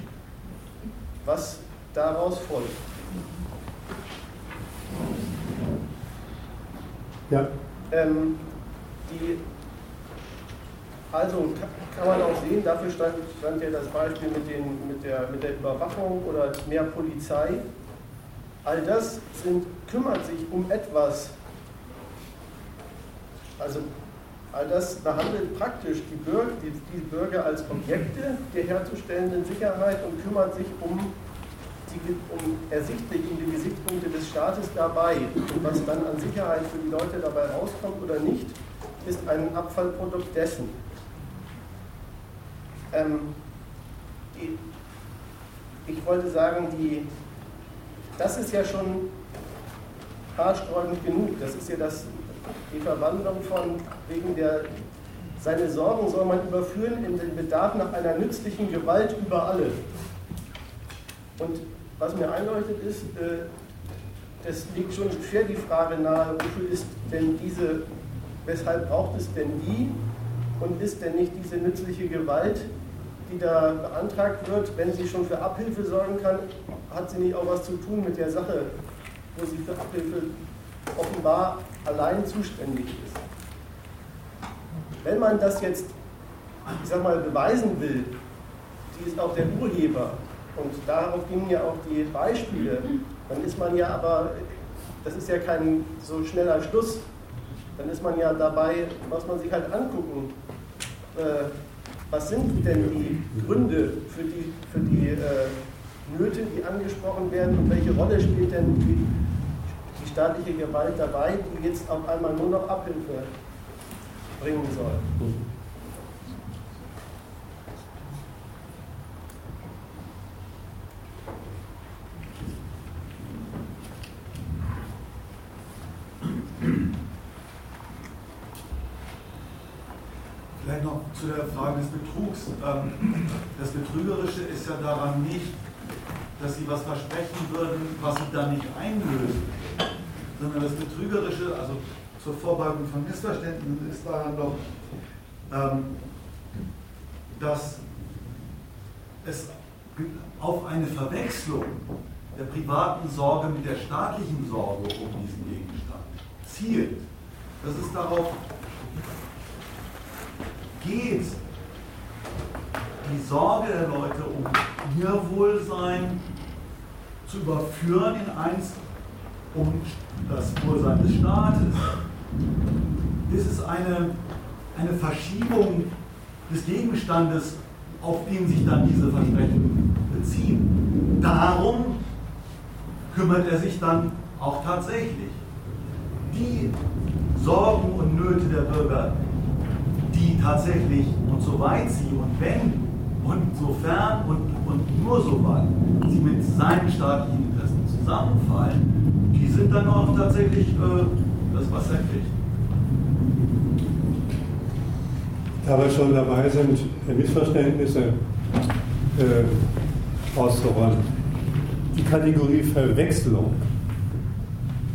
was daraus folgt. Ja. Ähm, die, also kann man auch sehen, dafür stand, stand ja das Beispiel mit, den, mit, der, mit der Überwachung oder mehr Polizei. All das sind, kümmert sich um etwas, also all das behandelt praktisch die Bürger, die, die Bürger als Objekte der herzustellenden Sicherheit und kümmert sich um die, um ersichtlich die Gesichtspunkte des Staates dabei. Und was dann an Sicherheit für die Leute dabei rauskommt oder nicht, ist ein Abfallprodukt dessen. Ähm, die, ich wollte sagen, die, das ist ja schon haarsträubend genug. Das ist ja das, die Verwandlung von wegen der, seine Sorgen soll man überführen in den Bedarf nach einer nützlichen Gewalt über alle. Und was mir einleuchtet ist, äh, es liegt schon schwer die Frage nahe, wofür ist denn diese, weshalb braucht es denn die und ist denn nicht diese nützliche Gewalt, die da beantragt wird, wenn sie schon für Abhilfe sorgen kann, hat sie nicht auch was zu tun mit der Sache, wo sie für Abhilfe offenbar allein zuständig ist. Wenn man das jetzt, ich sag mal, beweisen will, die ist auch der Urheber und darauf gingen ja auch die Beispiele. Dann ist man ja aber, das ist ja kein so schneller Schluss, dann ist man ja dabei, was man sich halt angucken. Äh, was sind denn die Gründe für die, für die äh, Nöte, die angesprochen werden und welche Rolle spielt denn die, die staatliche Gewalt dabei, die jetzt auf einmal nur noch Abhilfe bringen soll? Vielleicht noch zu der Frage des Betrugs. Ähm, das Betrügerische ist ja daran nicht, dass Sie was versprechen würden, was Sie dann nicht einlösen, sondern das Betrügerische, also zur Vorbeugung von Missverständnissen, ist daran doch, ähm, dass es auf eine Verwechslung der privaten Sorge mit der staatlichen Sorge um diesen Gegenstand zielt. Das ist darauf geht, die Sorge der Leute um ihr Wohlsein zu überführen in eins um das Wohlsein des Staates. Das ist eine, eine Verschiebung des Gegenstandes, auf den sich dann diese Versprechen beziehen. Darum kümmert er sich dann auch tatsächlich. Die Sorgen und Nöte der Bürger die tatsächlich und soweit sie und wenn und sofern und, und nur soweit sie mit seinen staatlichen Interessen zusammenfallen, die sind dann auch tatsächlich äh, das, was er kriegt. Da wir schon dabei sind, Missverständnisse äh, auszuräumen. Die Kategorie Verwechslung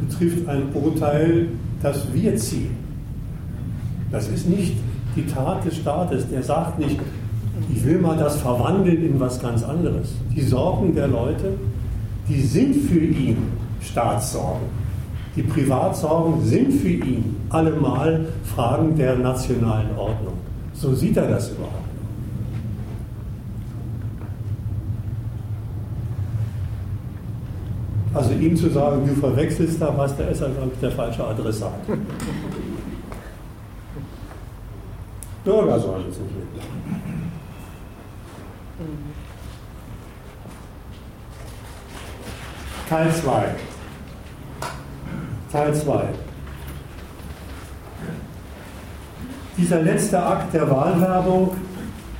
betrifft ein Urteil, das wir ziehen. Das ist nicht die Tat des Staates. Der sagt nicht, ich will mal das verwandeln in was ganz anderes. Die Sorgen der Leute, die sind für ihn Staatssorgen. Die Privatsorgen sind für ihn allemal Fragen der nationalen Ordnung. So sieht er das überhaupt. Also ihm zu sagen, du verwechselst da was, der ist halt der falsche Adressat. Bürger sollen es nicht mitmachen. Teil 2. Teil 2. Dieser letzte Akt der Wahlwerbung,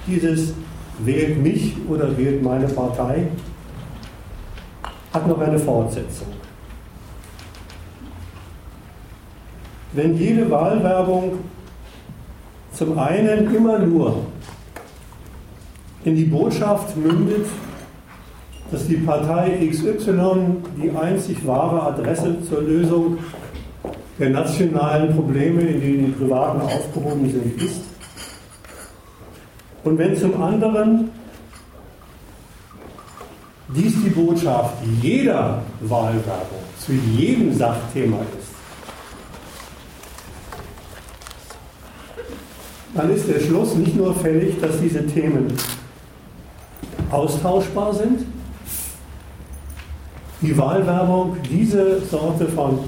dieses wählt mich oder wählt meine Partei, hat noch eine Fortsetzung. Wenn jede Wahlwerbung zum einen immer nur in die Botschaft mündet, dass die Partei XY die einzig wahre Adresse zur Lösung der nationalen Probleme, in denen die Privaten aufgehoben sind, ist. Und wenn zum anderen dies die Botschaft jeder Wahlwerbung zu jedem Sachthema ist, dann ist der Schluss nicht nur fällig, dass diese Themen austauschbar sind, die Wahlwerbung diese Sorte von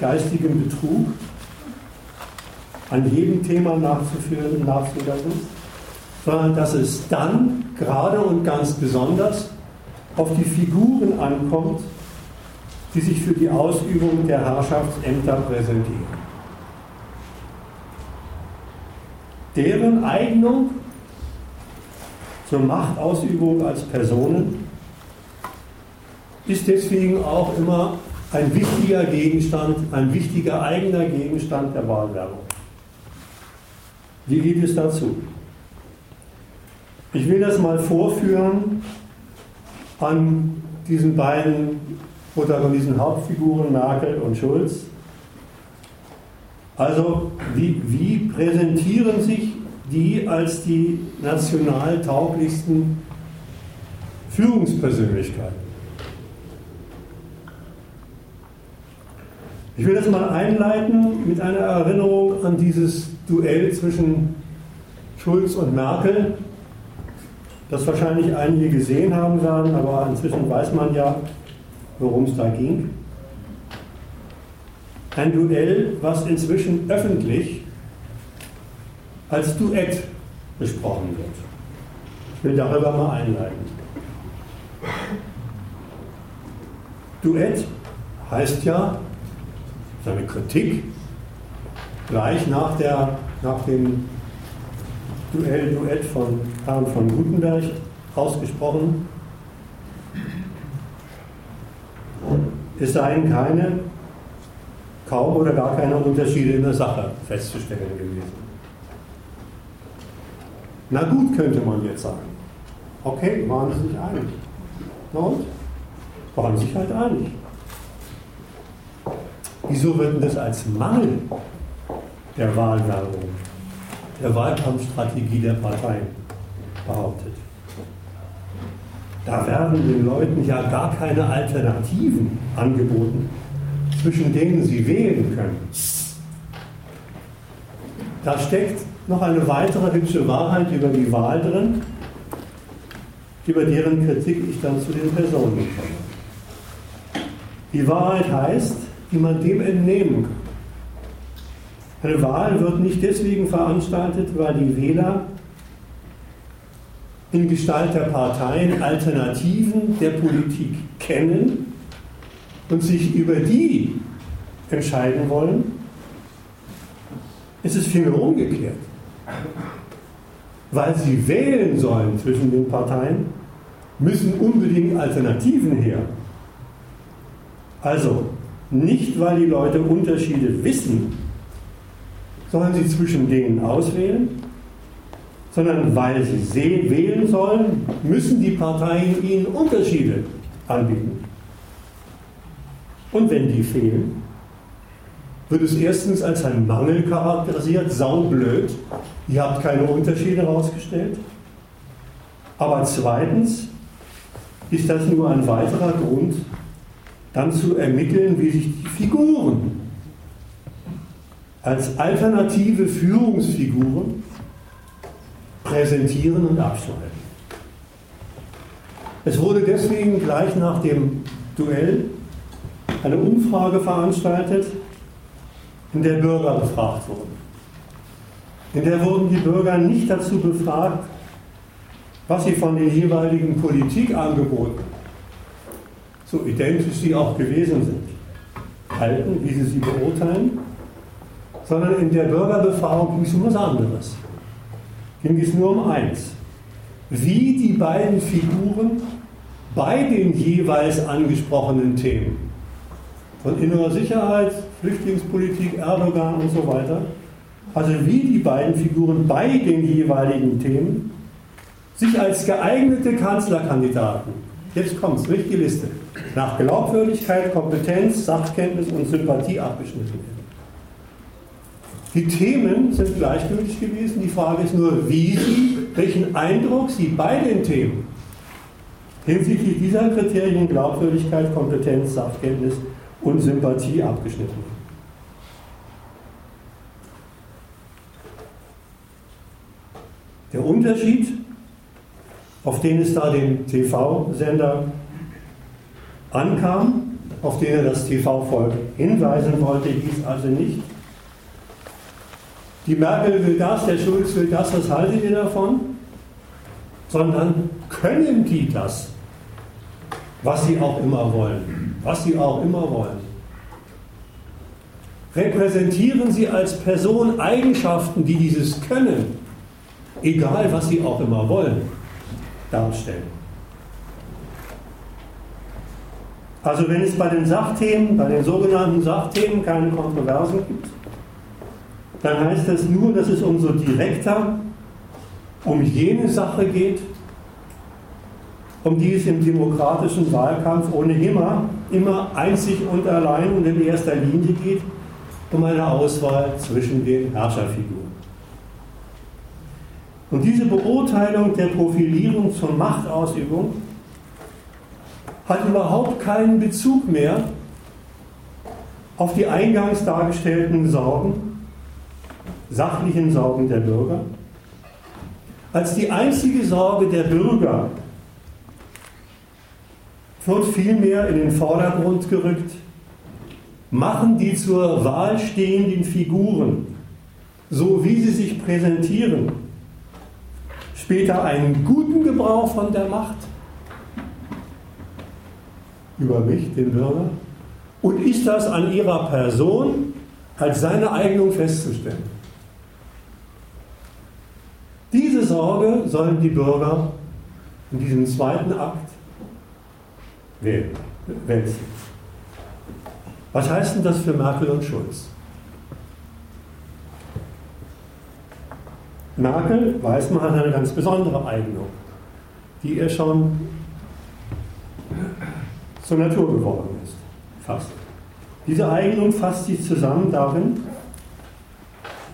geistigem Betrug an jedem Thema nachzuführen, nachzudenken, sondern dass es dann gerade und ganz besonders auf die Figuren ankommt, die sich für die Ausübung der Herrschaftsämter präsentieren. Deren Eignung zur Machtausübung als Personen ist deswegen auch immer ein wichtiger Gegenstand, ein wichtiger eigener Gegenstand der Wahlwerbung. Wie geht es dazu? Ich will das mal vorführen an diesen beiden Protagonisten, Hauptfiguren Merkel und Schulz. Also wie, wie präsentieren sich die als die national tauglichsten Führungspersönlichkeiten? Ich will das mal einleiten mit einer Erinnerung an dieses Duell zwischen Schulz und Merkel, das wahrscheinlich einige gesehen haben werden, aber inzwischen weiß man ja, worum es da ging. Ein Duell, was inzwischen öffentlich als Duett besprochen wird. Ich will darüber mal einleiten. Duett heißt ja, seine Kritik gleich nach, der, nach dem Duell, Duett von Herrn von Gutenberg ausgesprochen. Es seien keine, kaum oder gar keine Unterschiede in der Sache festzustellen gewesen. Na gut, könnte man jetzt sagen. Okay, waren sie sich einig. Na und? Waren sich halt einig. Wieso wird denn das als Mangel der Wahlwerbung, der Wahlkampfstrategie der Parteien behauptet? Da werden den Leuten ja gar keine Alternativen angeboten, zwischen denen sie wählen können. Da steckt noch eine weitere hübsche Wahrheit über die Wahl drin, über deren Kritik ich dann zu den Personen komme. Die Wahrheit heißt, die man dem entnehmen kann. Eine Wahl wird nicht deswegen veranstaltet, weil die Wähler in Gestalt der Parteien Alternativen der Politik kennen und sich über die entscheiden wollen. Es ist vielmehr umgekehrt. Weil sie wählen sollen zwischen den Parteien, müssen unbedingt Alternativen her. Also, nicht weil die Leute Unterschiede wissen, sollen sie zwischen denen auswählen, sondern weil sie wählen sollen, müssen die Parteien ihnen Unterschiede anbieten. Und wenn die fehlen, wird es erstens als ein Mangel charakterisiert, saublöd, ihr habt keine Unterschiede herausgestellt. Aber zweitens ist das nur ein weiterer Grund, dann zu ermitteln, wie sich die Figuren als alternative Führungsfiguren präsentieren und abschneiden. Es wurde deswegen gleich nach dem Duell eine Umfrage veranstaltet, in der Bürger befragt wurden. In der wurden die Bürger nicht dazu befragt, was sie von den jeweiligen Politikangeboten so identisch sie auch gewesen sind, halten, wie sie sie beurteilen, sondern in der Bürgerbefragung ging es um was anderes. Ging es nur um eins. Wie die beiden Figuren bei den jeweils angesprochenen Themen von innerer Sicherheit, Flüchtlingspolitik, Erdogan und so weiter, also wie die beiden Figuren bei den jeweiligen Themen sich als geeignete Kanzlerkandidaten Jetzt kommt es, die Liste. Nach Glaubwürdigkeit, Kompetenz, Sachkenntnis und Sympathie abgeschnitten werden. Die Themen sind gleichgültig gewesen. Die Frage ist nur, wie Sie, welchen Eindruck Sie bei den Themen hinsichtlich dieser Kriterien Glaubwürdigkeit, Kompetenz, Sachkenntnis und Sympathie abgeschnitten. Der Unterschied auf den es da den TV-Sender ankam, auf den er das TV-Volk hinweisen wollte, hieß also nicht, die Merkel will das, der Schulz will das, was haltet ihr davon? Sondern können die das, was sie auch immer wollen, was sie auch immer wollen. Repräsentieren sie als Person Eigenschaften, die dieses können, egal was sie auch immer wollen darstellen. Also wenn es bei den Sachthemen, bei den sogenannten Sachthemen keine Kontroversen gibt, dann heißt das nur, dass es umso direkter um jene Sache geht, um die es im demokratischen Wahlkampf ohnehin immer, immer einzig und allein und in erster Linie geht, um eine Auswahl zwischen den Herrscherfiguren. Und diese Beurteilung der Profilierung zur Machtausübung hat überhaupt keinen Bezug mehr auf die eingangs dargestellten Sorgen, sachlichen Sorgen der Bürger, als die einzige Sorge der Bürger wird vielmehr in den Vordergrund gerückt, machen die zur Wahl stehenden Figuren so wie sie sich präsentieren, später einen guten Gebrauch von der Macht über mich, den Bürger? Und ist das an ihrer Person als seine Eignung festzustellen? Diese Sorge sollen die Bürger in diesem zweiten Akt wälzen. Was heißt denn das für Merkel und Schulz? Merkel, weiß man, hat eine ganz besondere Eignung, die ihr schon zur Natur geworden ist. Fast. Diese Eignung fasst sich zusammen darin,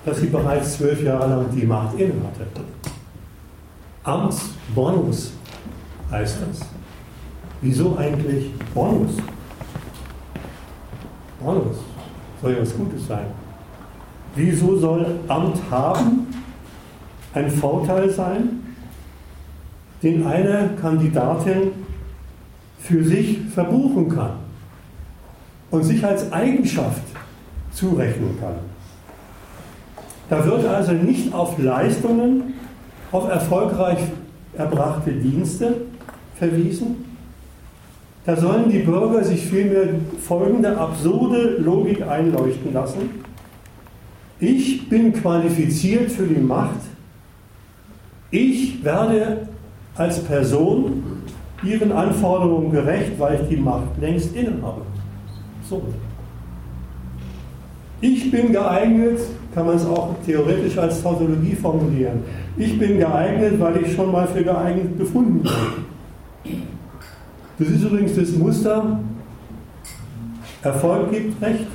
dass sie bereits zwölf Jahre lang die Macht innehatte. Amtsbonus heißt das. Wieso eigentlich Bonus? Bonus soll ja was Gutes sein. Wieso soll Amt haben ein Vorteil sein, den eine Kandidatin für sich verbuchen kann und sich als Eigenschaft zurechnen kann. Da wird also nicht auf Leistungen, auf erfolgreich erbrachte Dienste verwiesen. Da sollen die Bürger sich vielmehr folgende absurde Logik einleuchten lassen. Ich bin qualifiziert für die Macht. Ich werde als Person ihren Anforderungen gerecht, weil ich die Macht längst innehabe. So. Ich bin geeignet, kann man es auch theoretisch als Tautologie formulieren. Ich bin geeignet, weil ich schon mal für geeignet befunden bin. Das ist übrigens das Muster. Erfolg gibt Recht.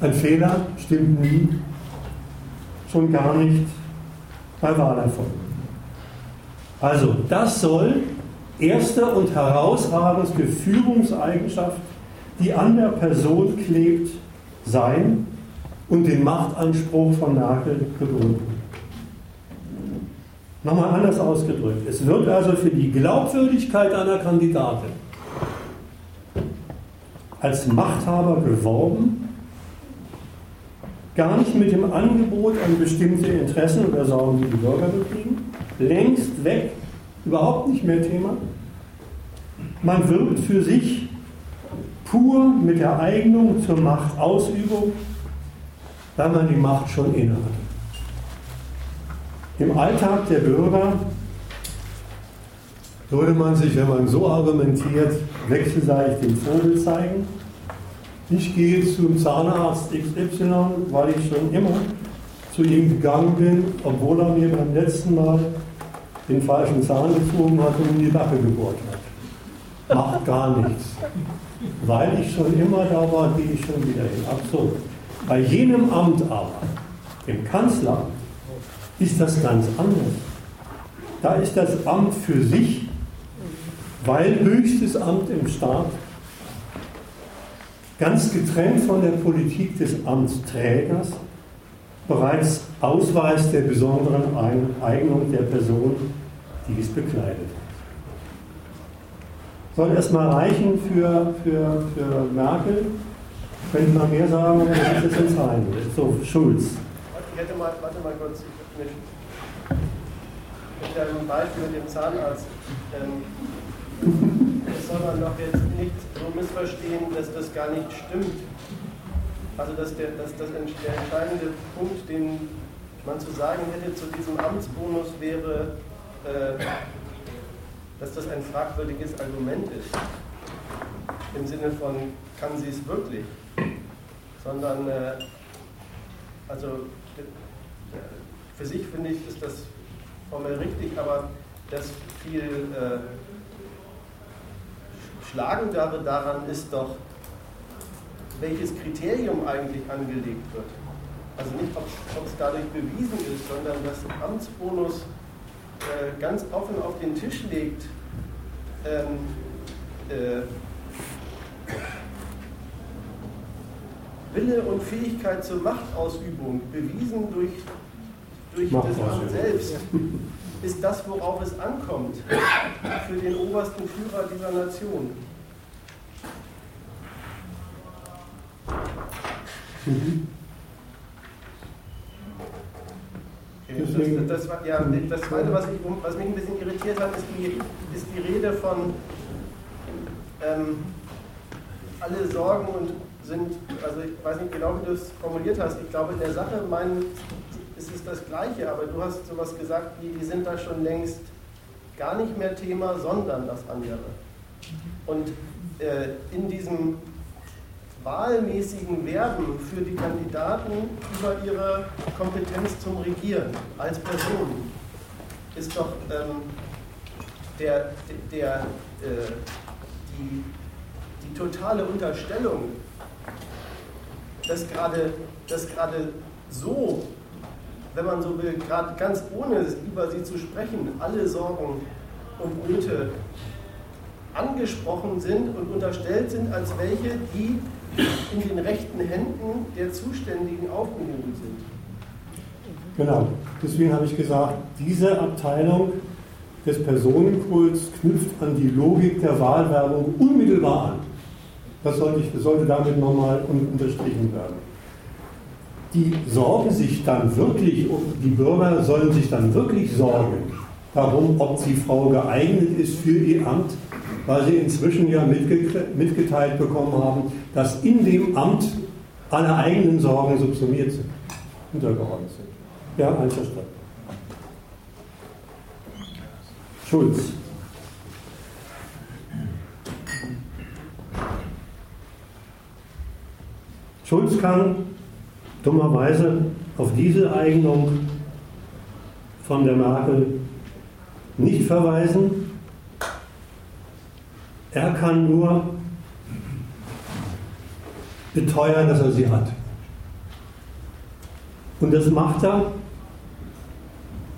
Ein Fehler stimmt nie, schon gar nicht bei Wahlerfolg. Also, das soll erste und herausragendste Führungseigenschaft, die an der Person klebt, sein und den Machtanspruch von Merkel begründen. Nochmal anders ausgedrückt. Es wird also für die Glaubwürdigkeit einer Kandidatin als Machthaber geworben, gar nicht mit dem Angebot an bestimmte Interessen oder Sorgen, die die Bürger bekriegen, längst weg, überhaupt nicht mehr Thema. Man wirbt für sich pur mit der Eignung zur Machtausübung, da man die Macht schon innehat. Im Alltag der Bürger würde man sich, wenn man so argumentiert, wechselseitig den Vogel zeigen. Ich gehe zum Zahnarzt XY, weil ich schon immer zu ihm gegangen bin, obwohl er mir beim letzten Mal den falschen Zahn gezogen hat und in die Backe gebohrt hat. Macht gar nichts. Weil ich schon immer da war, gehe ich schon wieder hin. Ach. Bei jenem Amt aber, dem Kanzleramt, ist das ganz anders. Da ist das Amt für sich, weil höchstes Amt im Staat, ganz getrennt von der Politik des Amtsträgers, bereits Ausweis der besonderen Eignung der Person, die es bekleidet. Soll erstmal reichen für, für, für Merkel. Könnte man mehr sagen, das ist jetzt entscheidend. So, Schulz. Ich hätte mal, warte mal kurz, mit, mit einem Beispiel mit dem Zahnarzt. Ähm, das soll man doch jetzt nicht so missverstehen, dass das gar nicht stimmt. Also dass der, dass das der entscheidende Punkt, den man zu sagen hätte zu diesem Amtsbonus wäre, äh, dass das ein fragwürdiges Argument ist. Im Sinne von, kann sie es wirklich? Sondern, äh, also für sich finde ich, ist das formell richtig, aber das viel äh, Schlagendere daran ist doch, welches Kriterium eigentlich angelegt wird. Also nicht, ob es dadurch bewiesen ist, sondern dass Amtsbonus äh, ganz offen auf den Tisch legt, ähm, äh, Wille und Fähigkeit zur Machtausübung, bewiesen durch, durch das Amt selbst, ist das, worauf es ankommt für den obersten Führer dieser Nation. Mhm. Okay, das, das, war, ja, das Zweite, was, ich, was, mich ein bisschen irritiert hat, ist die, ist die Rede von ähm, alle Sorgen und sind, also ich weiß nicht genau, wie du es formuliert hast, ich glaube, in der Sache mein, ist es das Gleiche, aber du hast sowas gesagt, wie die sind da schon längst gar nicht mehr Thema, sondern das andere. Und äh, in diesem wahlmäßigen Werben für die Kandidaten über ihre Kompetenz zum Regieren als Person ist doch ähm, der, der, äh, die, die totale Unterstellung, dass gerade, dass gerade so, wenn man so will, gerade ganz ohne über sie zu sprechen, alle Sorgen und Nöte angesprochen sind und unterstellt sind als welche, die in den rechten Händen der Zuständigen aufgehoben sind. Genau, deswegen habe ich gesagt, diese Abteilung des Personenkults knüpft an die Logik der Wahlwerbung unmittelbar an. Das sollte, ich, das sollte damit nochmal unterstrichen werden. Die sorgen sich dann wirklich, die Bürger sollen sich dann wirklich sorgen darum, ob die Frau geeignet ist für ihr Amt, weil sie inzwischen ja mitgeteilt bekommen haben, dass in dem Amt alle eigenen Sorgen subsumiert sind, untergeordnet sind. Ja, einverstanden. Schulz. Schulz kann dummerweise auf diese Eignung von der Merkel nicht verweisen, er kann nur beteuern, dass er sie hat. Und das macht er,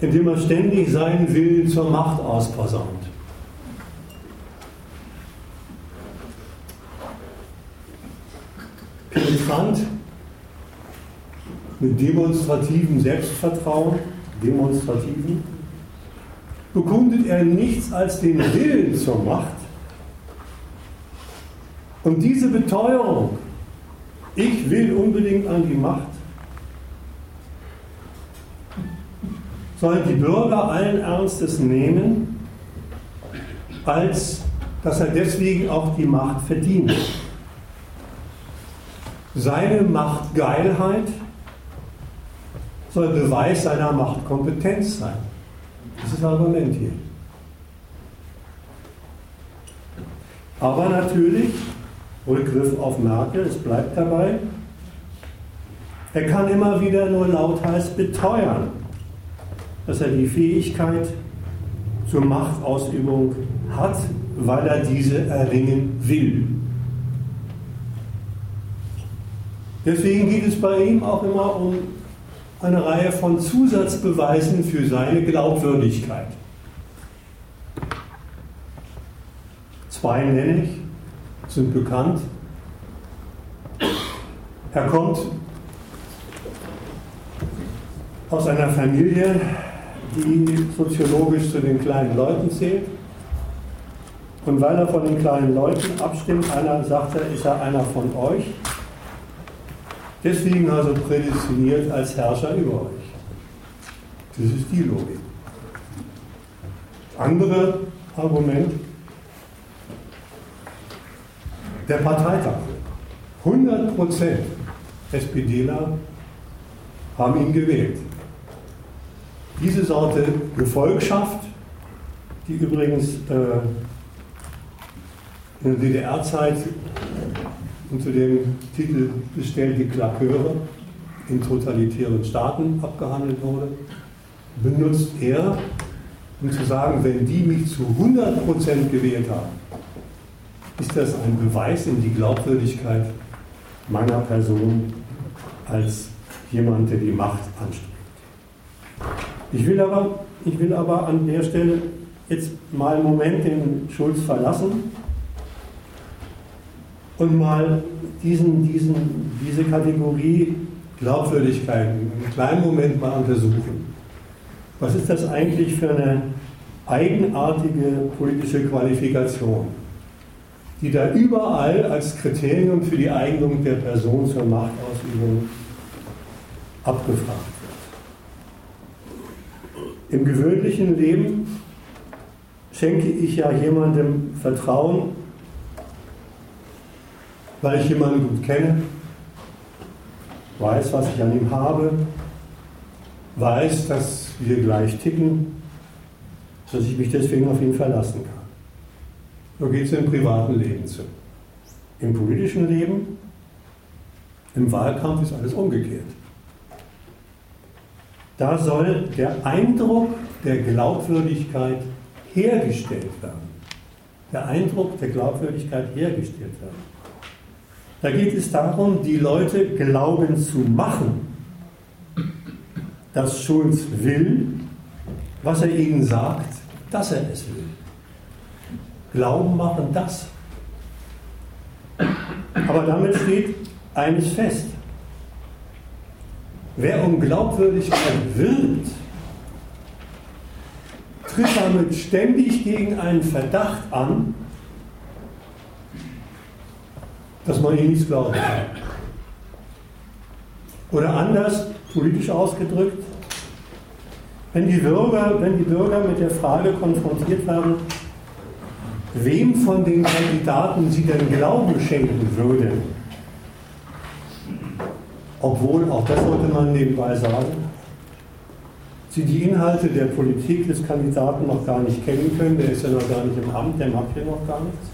indem er ständig seinen Willen zur Macht ausposaunt. Penetrant, mit demonstrativem Selbstvertrauen, demonstrativen, bekundet er nichts als den Willen zur Macht und diese Beteuerung, ich will unbedingt an die Macht, sollen die Bürger allen Ernstes nehmen, als dass er deswegen auch die Macht verdient. Seine Machtgeilheit soll Beweis seiner Machtkompetenz sein. Das ist das Argument hier. Aber natürlich Rückgriff auf Merkel, es bleibt dabei. Er kann immer wieder nur lauthals beteuern, dass er die Fähigkeit zur Machtausübung hat, weil er diese erringen will. Deswegen geht es bei ihm auch immer um eine Reihe von Zusatzbeweisen für seine Glaubwürdigkeit. Zwei nenne ich sind bekannt. Er kommt aus einer Familie, die soziologisch zu den kleinen Leuten zählt. Und weil er von den kleinen Leuten abstimmt, einer sagt er, ist er einer von euch. Deswegen also prädestiniert als Herrscher über euch. Das ist die Logik. Andere Argument, der Parteitag. 100 Prozent SPDler haben ihn gewählt. Diese Sorte Gefolgschaft, die übrigens äh, in der DDR-Zeit unter dem Titel bestellte Klaköre in totalitären Staaten abgehandelt wurde, benutzt er, um zu sagen, wenn die mich zu 100% gewählt haben, ist das ein Beweis in die Glaubwürdigkeit meiner Person als jemand, der die Macht anstrebt. Ich will aber, ich will aber an der Stelle jetzt mal einen Moment den Schulz verlassen und mal diesen, diesen, diese Kategorie Glaubwürdigkeit einen kleinen Moment mal untersuchen. Was ist das eigentlich für eine eigenartige politische Qualifikation? die da überall als Kriterium für die Eignung der Person zur Machtausübung abgefragt wird. Im gewöhnlichen Leben schenke ich ja jemandem Vertrauen, weil ich jemanden gut kenne, weiß, was ich an ihm habe, weiß, dass wir gleich ticken, dass ich mich deswegen auf ihn verlassen kann. So geht es im privaten Leben zu. Im politischen Leben, im Wahlkampf ist alles umgekehrt. Da soll der Eindruck der Glaubwürdigkeit hergestellt werden. Der Eindruck der Glaubwürdigkeit hergestellt werden. Da geht es darum, die Leute glauben zu machen, dass Schulz will, was er ihnen sagt, dass er es will. Glauben machen das. Aber damit steht eines fest. Wer um Glaubwürdigkeit wirbt, tritt damit ständig gegen einen Verdacht an, dass man ihm nichts glauben kann. Oder anders, politisch ausgedrückt, wenn die, Bürger, wenn die Bürger mit der Frage konfrontiert werden, wem von den Kandidaten sie denn Glauben schenken würden, obwohl, auch das sollte man nebenbei sagen, sie die Inhalte der Politik des Kandidaten noch gar nicht kennen können, der ist ja noch gar nicht im Amt, der macht hier noch gar nichts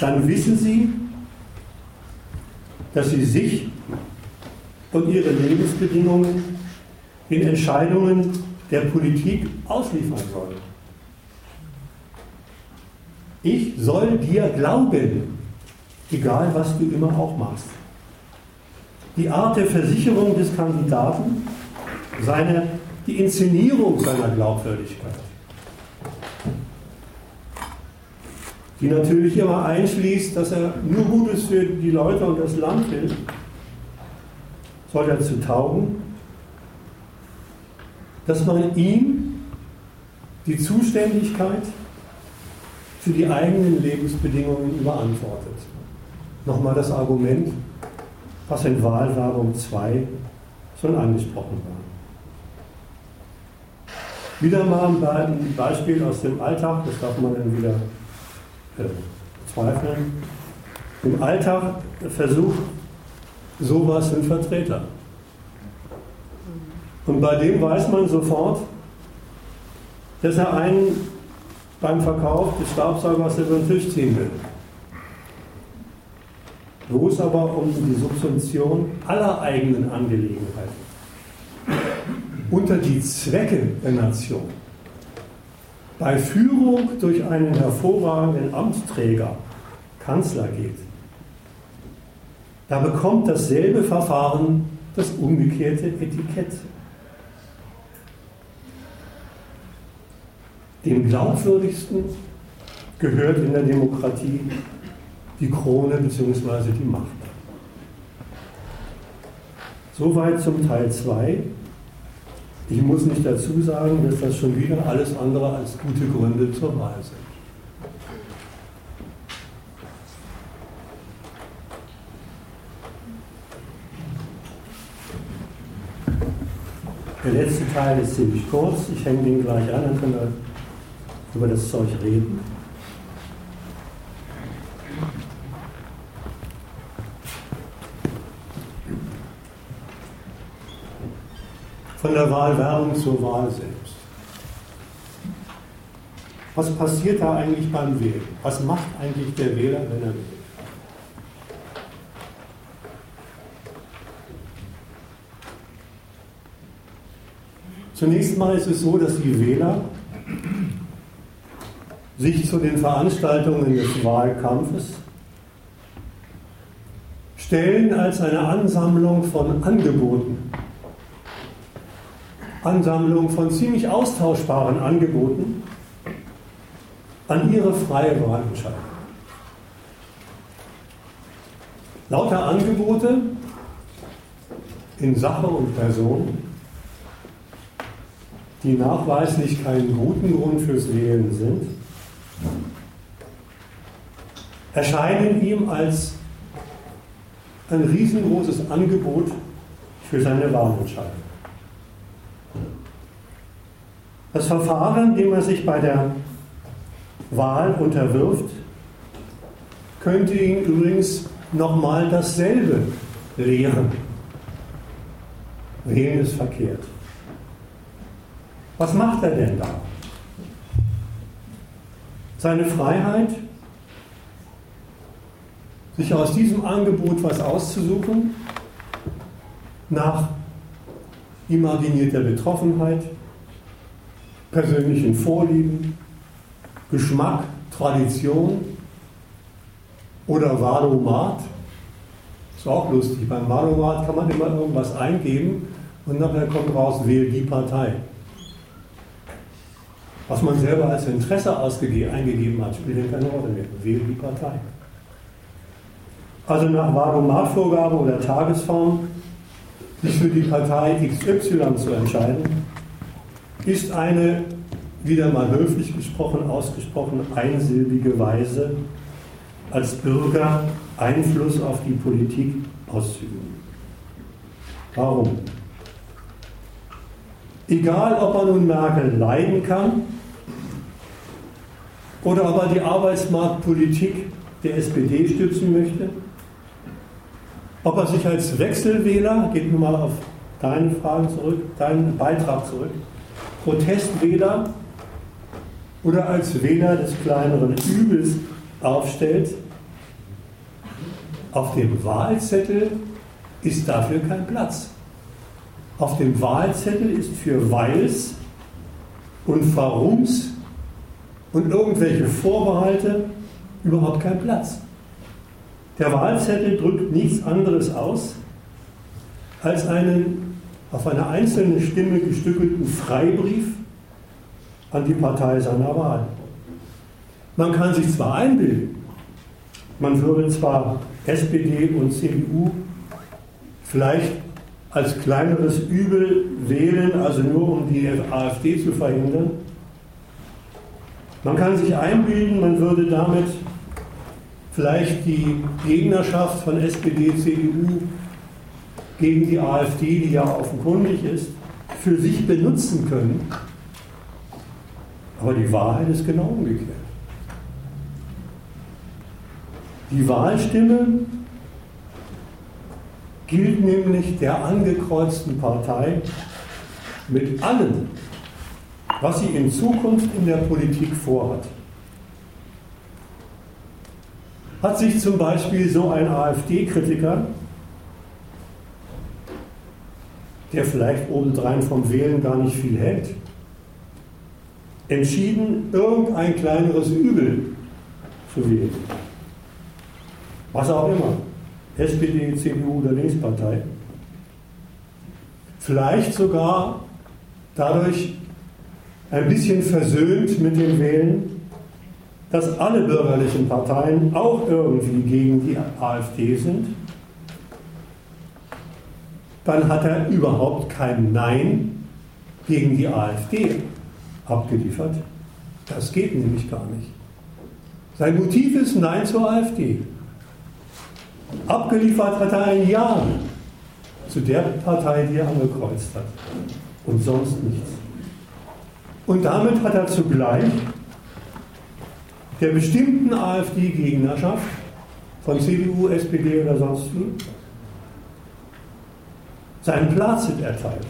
dann wissen Sie, dass Sie sich und Ihre Lebensbedingungen in Entscheidungen der Politik ausliefern sollen. Ich soll dir glauben, egal was du immer auch machst. Die Art der Versicherung des Kandidaten, seine, die Inszenierung seiner Glaubwürdigkeit. Die natürlich immer einschließt, dass er nur Gutes für die Leute und das Land will, soll dazu taugen, dass man ihm die Zuständigkeit für die eigenen Lebensbedingungen überantwortet. Nochmal das Argument, was in Wahlwerbung 2 schon angesprochen war. Wieder mal ein Beispiel aus dem Alltag, das darf man dann wieder zweifeln. Im Alltag versucht sowas ein Vertreter. Und bei dem weiß man sofort, dass er einen beim Verkauf des Staubsaugers über den Tisch ziehen will. Wo es aber um die Subsumption aller eigenen Angelegenheiten unter die Zwecke der Nation bei Führung durch einen hervorragenden Amtsträger, Kanzler geht, da bekommt dasselbe Verfahren das umgekehrte Etikett. Dem glaubwürdigsten gehört in der Demokratie die Krone bzw. die Macht. Soweit zum Teil 2. Ich muss nicht dazu sagen, dass das schon wieder alles andere als gute Gründe zur Wahl sind. Der letzte Teil ist ziemlich kurz. Ich hänge ihn gleich an, dann können wir über das Zeug reden. Von der Wahlwerbung zur Wahl selbst. Was passiert da eigentlich beim Wählen? Was macht eigentlich der Wähler, wenn er wählt? Zunächst mal ist es so, dass die Wähler sich zu den Veranstaltungen des Wahlkampfes stellen als eine Ansammlung von Angeboten Ansammlung von ziemlich austauschbaren Angeboten an ihre freie Wahlentscheidung. Lauter Angebote in Sache und Person, die nachweislich keinen guten Grund fürs Wählen sind, erscheinen ihm als ein riesengroßes Angebot für seine Wahlentscheidung. Das Verfahren, dem er sich bei der Wahl unterwirft, könnte ihn übrigens nochmal dasselbe lehren. Wählen ist verkehrt. Was macht er denn da? Seine Freiheit, sich aus diesem Angebot was auszusuchen, nach imaginierter Betroffenheit, persönlichen Vorlieben, Geschmack, Tradition oder Valomat. Ist auch lustig. Beim Valomat kann man immer irgendwas eingeben und nachher kommt raus, wähl die Partei. Was man selber als Interesse eingegeben hat, spielt keine Rolle mehr. Wähl die Partei. Also nach Valomat-Vorgabe oder Tagesform sich für die Partei XY zu entscheiden, ist eine, wieder mal höflich gesprochen, ausgesprochen einsilbige Weise, als Bürger Einfluss auf die Politik auszuüben. Warum? Egal, ob er nun Merkel leiden kann oder ob er die Arbeitsmarktpolitik der SPD stützen möchte, ob er sich als Wechselwähler, geht nun mal auf deine Fragen zurück, deinen Beitrag zurück, Protestwähler oder als Wähler des kleineren Übels aufstellt, auf dem Wahlzettel ist dafür kein Platz. Auf dem Wahlzettel ist für Weils und Warums und irgendwelche Vorbehalte überhaupt kein Platz. Der Wahlzettel drückt nichts anderes aus als einen auf eine einzelne Stimme gestückelten Freibrief an die Partei seiner Wahl. Man kann sich zwar einbilden, man würde zwar SPD und CDU vielleicht als kleineres Übel wählen, also nur um die AfD zu verhindern. Man kann sich einbilden, man würde damit vielleicht die Gegnerschaft von SPD, CDU gegen die AfD, die ja offenkundig ist, für sich benutzen können. Aber die Wahrheit ist genau umgekehrt. Die Wahlstimme gilt nämlich der angekreuzten Partei mit allem, was sie in Zukunft in der Politik vorhat. Hat sich zum Beispiel so ein AfD-Kritiker, der vielleicht obendrein vom Wählen gar nicht viel hält, entschieden, irgendein kleineres Übel zu wählen. Was auch immer. SPD, CDU oder Linkspartei. Vielleicht sogar dadurch ein bisschen versöhnt mit dem Wählen, dass alle bürgerlichen Parteien auch irgendwie gegen die AfD sind, dann hat er überhaupt kein Nein gegen die AfD abgeliefert. Das geht nämlich gar nicht. Sein Motiv ist Nein zur AfD. Abgeliefert hat er ein Ja zu der Partei, die er angekreuzt hat. Und sonst nichts. Und damit hat er zugleich der bestimmten AfD-Gegnerschaft von CDU, SPD oder sonst wie seinen Plazit erteilt.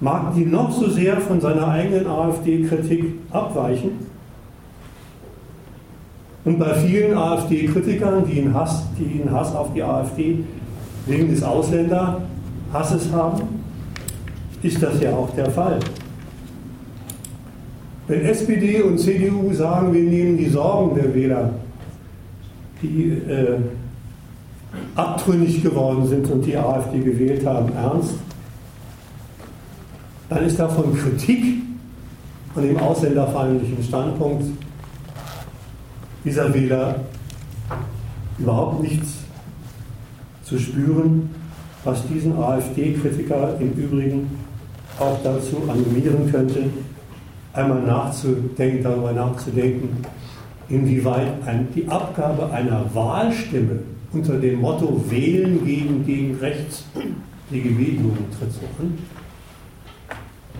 Mag die noch so sehr von seiner eigenen AfD-Kritik abweichen, und bei vielen AfD-Kritikern, die, einen Hass, die einen Hass auf die AfD wegen des Ausländerhasses haben, ist das ja auch der Fall. Wenn SPD und CDU sagen, wir nehmen die Sorgen der Wähler, die äh, abtrünnig geworden sind und die AfD gewählt haben, ernst, dann ist davon Kritik an dem ausländerfeindlichen Standpunkt dieser Wähler überhaupt nichts zu spüren, was diesen AfD-Kritiker im Übrigen auch dazu animieren könnte, einmal nachzudenken, darüber nachzudenken, inwieweit die Abgabe einer Wahlstimme unter dem Motto Wählen gegen, gegen rechts, DGB-Jugend tritt so an,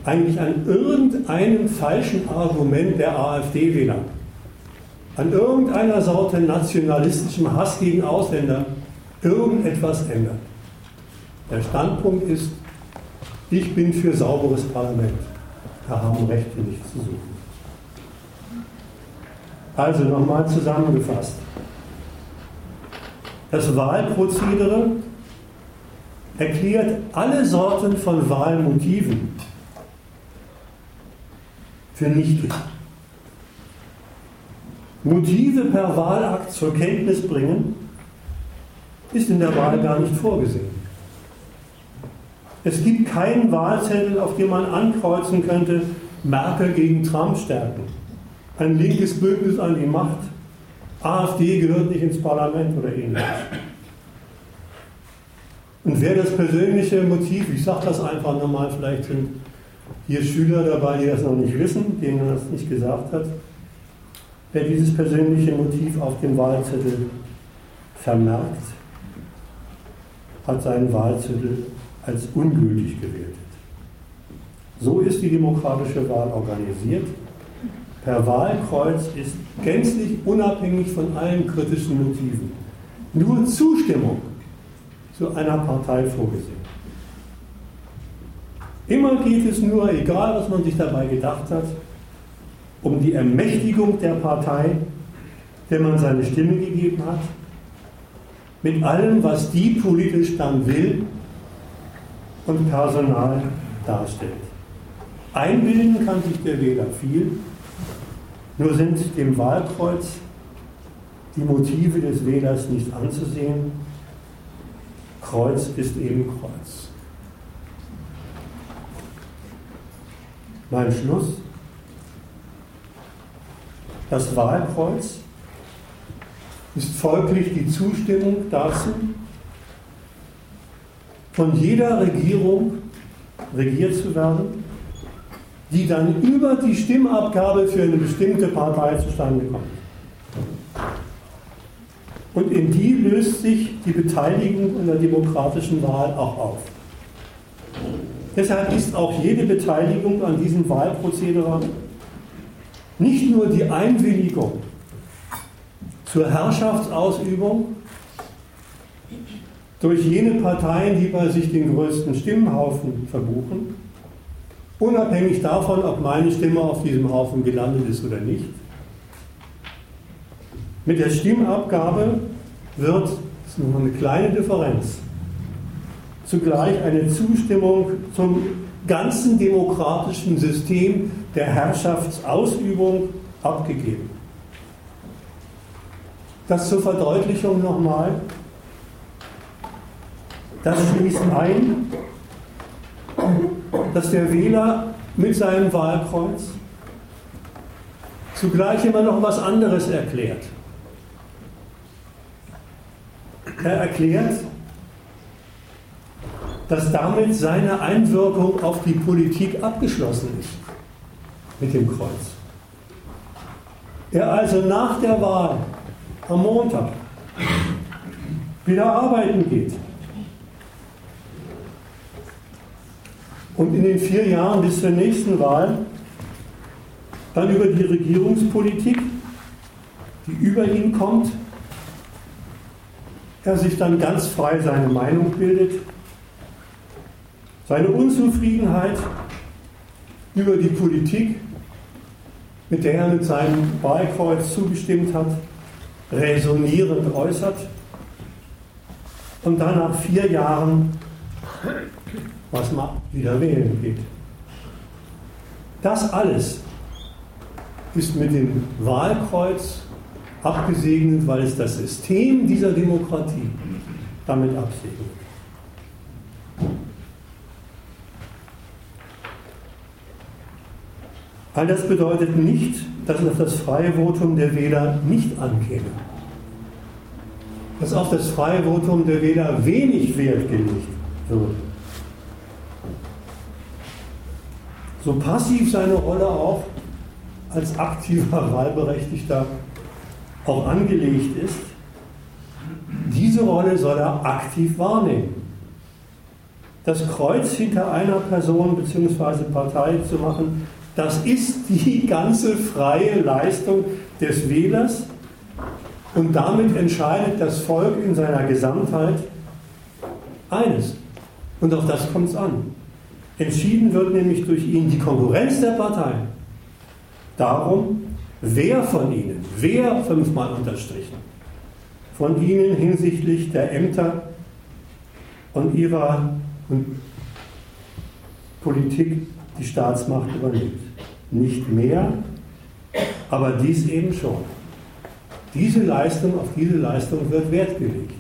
eigentlich an irgendeinem falschen Argument der AfD-Wähler, an irgendeiner Sorte nationalistischem Hass gegen Ausländer irgendetwas ändert. Der Standpunkt ist, ich bin für sauberes Parlament. Da haben Rechte nichts zu suchen. Also nochmal zusammengefasst. Das Wahlprozedere erklärt alle Sorten von Wahlmotiven für nichtig. Motive per Wahlakt zur Kenntnis bringen, ist in der Wahl gar nicht vorgesehen. Es gibt keinen Wahlzettel, auf dem man ankreuzen könnte, Merkel gegen Trump stärken. Ein linkes Bündnis an die Macht. AfD gehört nicht ins Parlament oder ähnliches. Und wer das persönliche Motiv, ich sage das einfach nochmal, vielleicht sind hier Schüler dabei, die das noch nicht wissen, denen man das nicht gesagt hat, wer dieses persönliche Motiv auf dem Wahlzettel vermerkt, hat seinen Wahlzettel als ungültig gewertet. So ist die demokratische Wahl organisiert. Per Wahlkreuz ist gänzlich unabhängig von allen kritischen Motiven nur Zustimmung zu einer Partei vorgesehen. Immer geht es nur, egal was man sich dabei gedacht hat, um die Ermächtigung der Partei, der man seine Stimme gegeben hat, mit allem, was die politisch dann will und Personal darstellt. Einbilden kann sich der Wähler viel, nur sind dem Wahlkreuz die Motive des Wählers nicht anzusehen. Kreuz ist eben Kreuz. Mein Schluss. Das Wahlkreuz ist folglich die Zustimmung dazu, von jeder Regierung regiert zu werden, die dann über die Stimmabgabe für eine bestimmte Partei zustande kommt. Und in die löst sich die Beteiligung in der demokratischen Wahl auch auf. Deshalb ist auch jede Beteiligung an diesem Wahlprozedere nicht nur die Einwilligung zur Herrschaftsausübung durch jene Parteien, die bei sich den größten Stimmenhaufen verbuchen, unabhängig davon, ob meine Stimme auf diesem Haufen gelandet ist oder nicht. Mit der Stimmabgabe wird, das ist nur eine kleine Differenz, zugleich eine Zustimmung zum ganzen demokratischen System der Herrschaftsausübung abgegeben. Das zur Verdeutlichung nochmal. Das schließt ein, dass der Wähler mit seinem Wahlkreuz zugleich immer noch was anderes erklärt. Er erklärt, dass damit seine Einwirkung auf die Politik abgeschlossen ist mit dem Kreuz. Er also nach der Wahl am Montag wieder arbeiten geht. Und in den vier Jahren bis zur nächsten Wahl dann über die Regierungspolitik, die über ihn kommt, er sich dann ganz frei seine Meinung bildet seine Unzufriedenheit über die Politik, mit der er mit seinem Wahlkreuz zugestimmt hat, resonierend äußert. Und dann nach vier Jahren, was man wieder wählen geht. Das alles ist mit dem Wahlkreuz abgesegnet, weil es das System dieser Demokratie damit absegnet. All das bedeutet nicht, dass auf das freie Votum der Wähler nicht ankäme. Dass auf das freie Votum der Wähler wenig Wert gelegt wird. So passiv seine Rolle auch als aktiver Wahlberechtigter auch angelegt ist, diese Rolle soll er aktiv wahrnehmen. Das Kreuz hinter einer Person bzw. Partei zu machen, das ist die ganze freie Leistung des Wählers und damit entscheidet das Volk in seiner Gesamtheit eines. Und auf das kommt es an. Entschieden wird nämlich durch ihn die Konkurrenz der Parteien. Darum, wer von ihnen, wer fünfmal unterstrichen, von ihnen hinsichtlich der Ämter und ihrer Politik die Staatsmacht übernimmt. Nicht mehr, aber dies eben schon. Diese Leistung, auf diese Leistung wird Wert gelegt.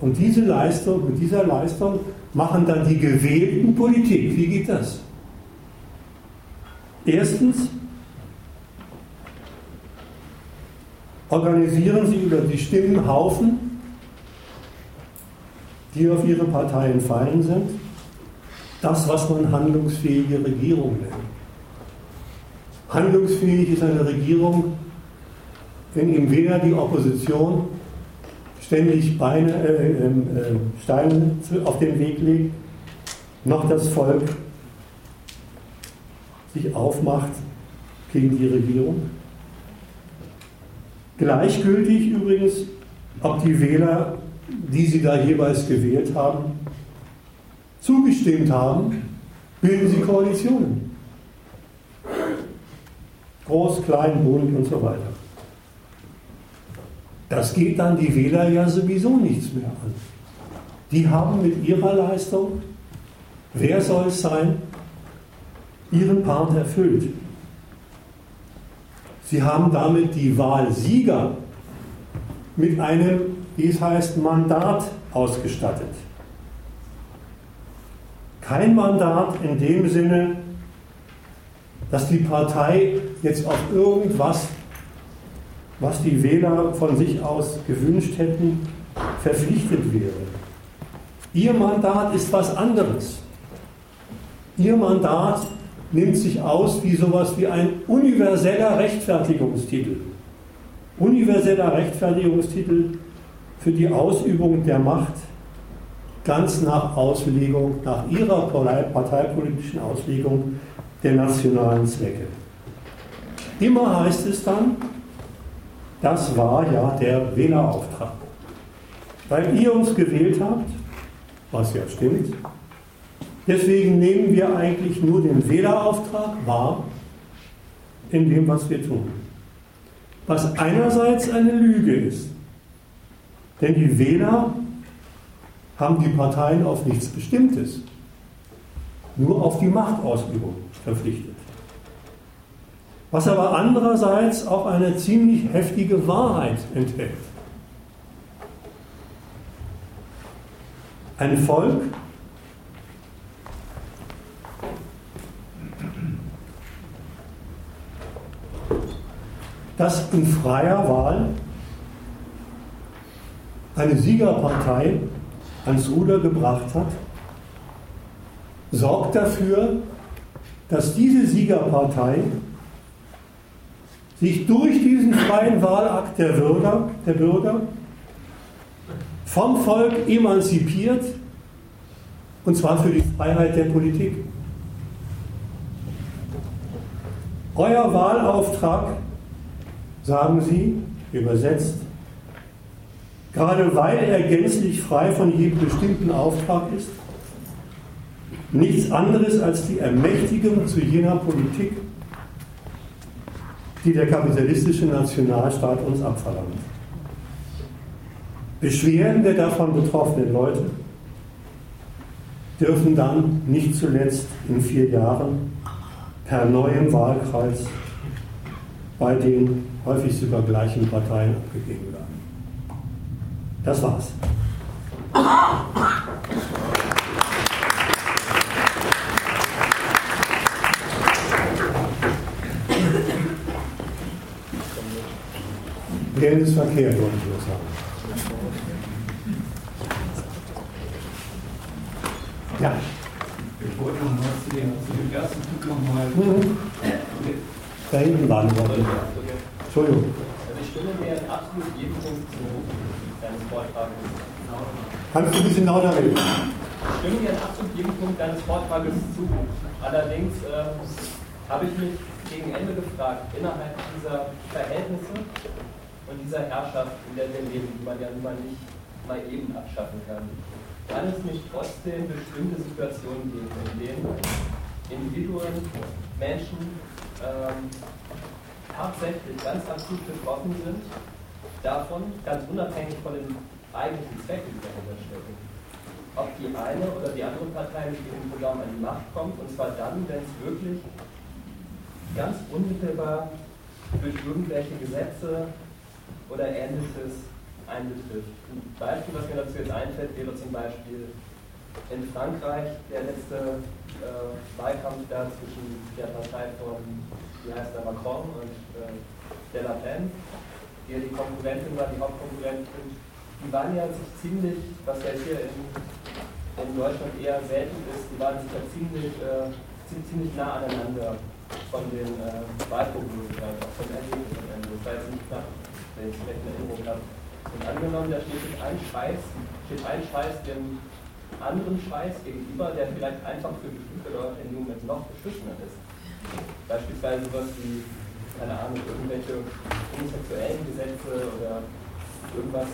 Und diese Leistung, mit dieser Leistung machen dann die gewählten Politik. Wie geht das? Erstens organisieren sie über die Stimmen Haufen, die auf ihre Parteien fallen sind, das, was man handlungsfähige Regierung nennt. Handlungsfähig ist eine Regierung, wenn ihm weder die Opposition ständig Beine, äh, äh, äh Steine auf den Weg legt, noch das Volk sich aufmacht gegen die Regierung. Gleichgültig übrigens, ob die Wähler, die sie da jeweils gewählt haben, zugestimmt haben, bilden sie Koalitionen. Groß, klein, bunt und so weiter. Das geht dann die Wähler ja sowieso nichts mehr an. Die haben mit ihrer Leistung, wer soll es sein, ihren Part erfüllt. Sie haben damit die Wahlsieger mit einem, wie es heißt, Mandat ausgestattet. Kein Mandat in dem Sinne, dass die Partei jetzt auf irgendwas was die Wähler von sich aus gewünscht hätten, verpflichtet wäre. Ihr Mandat ist was anderes. Ihr Mandat nimmt sich aus wie sowas wie ein universeller Rechtfertigungstitel. Universeller Rechtfertigungstitel für die Ausübung der Macht ganz nach Auslegung, nach ihrer parteipolitischen Auslegung der nationalen Zwecke. Immer heißt es dann, das war ja der Wählerauftrag. Weil ihr uns gewählt habt, was ja stimmt, deswegen nehmen wir eigentlich nur den Wählerauftrag wahr in dem, was wir tun. Was einerseits eine Lüge ist, denn die Wähler haben die Parteien auf nichts Bestimmtes, nur auf die Machtausübung verpflichtet was aber andererseits auch eine ziemlich heftige Wahrheit enthält. Ein Volk, das in freier Wahl eine Siegerpartei ans Ruder gebracht hat, sorgt dafür, dass diese Siegerpartei sich durch diesen freien Wahlakt der Bürger, der Bürger vom Volk emanzipiert, und zwar für die Freiheit der Politik. Euer Wahlauftrag, sagen Sie, übersetzt, gerade weil er gänzlich frei von jedem bestimmten Auftrag ist, nichts anderes als die Ermächtigung zu jener Politik, die der kapitalistische Nationalstaat uns abverlangt. Beschwerden der davon betroffenen Leute dürfen dann nicht zuletzt in vier Jahren per neuem Wahlkreis bei den häufig sogar gleichen Parteien abgegeben werden. Das war's. Geld ist verkehrt, wollte ich nur sagen. Ja. Ich wollte noch mal zu dem, zu dem ersten Punkt nochmal. Mhm. Da hinten waren wir. Entschuldigung. Also ich stimme mir in absolut jedem Punkt zu deines Vortrages. Kannst du ein bisschen lauter reden? Ich stimme dir in absolut jedem Punkt deines Vortrages zu. Allerdings äh, habe ich mich gegen Ende gefragt, innerhalb dieser Verhältnisse und dieser Herrschaft, in der wir leben, die man ja nun mal nicht mal eben abschaffen kann, kann es nicht trotzdem bestimmte Situationen geben, in denen Individuen, Menschen ähm, tatsächlich ganz akut betroffen sind, davon, ganz unabhängig von den eigentlichen Zwecken, die dahinter stecken. Ob die eine oder die andere Partei mit ihrem Programm an die Macht kommt, und zwar dann, wenn es wirklich ganz unmittelbar durch irgendwelche Gesetze oder ähnliches einbetrifft. Ein Beispiel, was mir dazu jetzt einfällt, wäre zum Beispiel in Frankreich der letzte äh, Wahlkampf da zwischen der Partei von, wie heißt der, Macron und äh, de La Pen, die ja die Konkurrentin war, die Hauptkonkurrentin, die waren ja sich ziemlich, was ja hier in, in Deutschland eher selten ist, die waren sich ja ziemlich, äh, ziemlich nah aneinander von den äh, Wahlprognosen, auch von Ende. Das jetzt nicht knapp, wenn ich es recht in Erinnerung habe. Und angenommen, da steht jetzt ein Scheiß, steht ein Scheiß dem anderen Scheiß gegenüber, der vielleicht einfach für bestimmte Leute in dem Moment noch beschissener ist. Beispielsweise sowas wie, keine Ahnung, irgendwelche homosexuellen Gesetze oder irgendwas,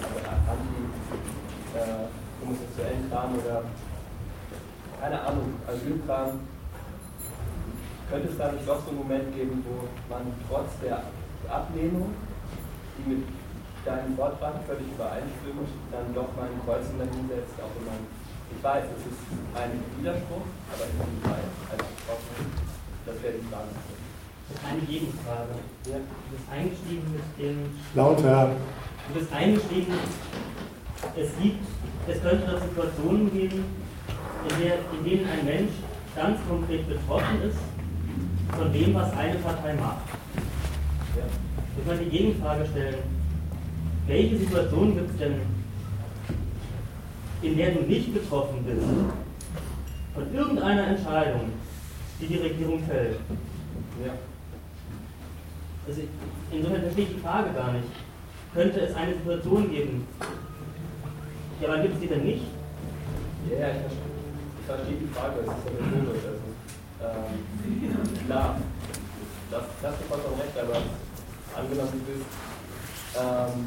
also anti-homosexuellen äh, Kram oder keine Ahnung, Asylkram. Könnte es da nicht doch so einen Moment geben, wo man trotz der Ablehnung die mit deinem Vortrag völlig übereinstimmt, dann doch mal ein Kreuzchen dahinsetzt, auch wenn man, ich weiß, es ist ein Widerspruch, aber in diesem Fall als Betroffenen, das wäre die Frage. Das ist eine Gegenfrage. Ja. Du bist eingestiegen mit dem. Lauter. Du bist eingestiegen, es gibt, es könnte da Situationen geben, in, der, in denen ein Mensch ganz konkret betroffen ist von dem, was eine Partei macht. Muss man die Gegenfrage stellen, welche Situation gibt es denn, in der du nicht betroffen bist von irgendeiner Entscheidung, die die Regierung fällt? Ja. Also insofern verstehe ich die Frage gar nicht. Könnte es eine Situation geben? Ja, aber gibt es die denn nicht? Ja, ich verstehe, ich verstehe die Frage, es ist ja rhetorisch. Also, ähm, klar, das, das ist vollkommen recht, aber angenommen bist, ähm,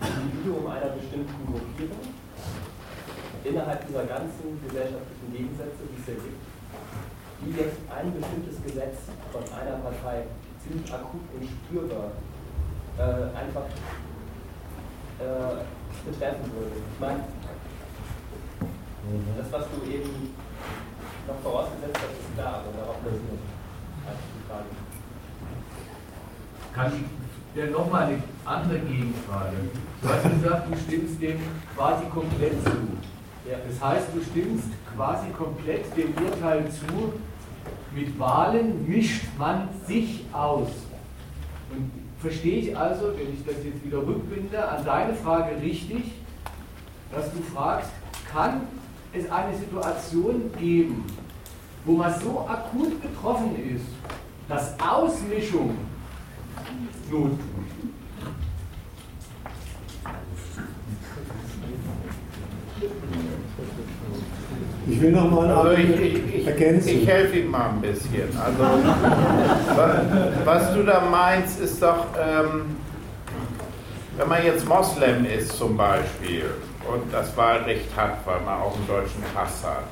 Individuum einer bestimmten Gruppierung innerhalb dieser ganzen gesellschaftlichen Gegensätze, die es hier gibt, die jetzt ein bestimmtes Gesetz von einer Partei ziemlich akut und spürbar äh, einfach äh, betreffen würde. Ich meine, das, was du eben noch vorausgesetzt hast, ist klar, aber darauf müssen wir die Frage kann ich dir nochmal eine andere Gegenfrage. Du hast gesagt, du stimmst dem quasi komplett zu. Das heißt, du stimmst quasi komplett dem Urteil zu, mit Wahlen mischt man sich aus. Und verstehe ich also, wenn ich das jetzt wieder rückbinde, an deine Frage richtig, dass du fragst, kann es eine Situation geben, wo man so akut betroffen ist, dass Ausmischung Not Ich will noch mal also ich, ich, ergänzen. Ich helfe ihm mal ein bisschen. Also, was du da meinst, ist doch, ähm, wenn man jetzt Moslem ist zum Beispiel und das Wahlrecht hat, weil man auch einen deutschen Pass hat,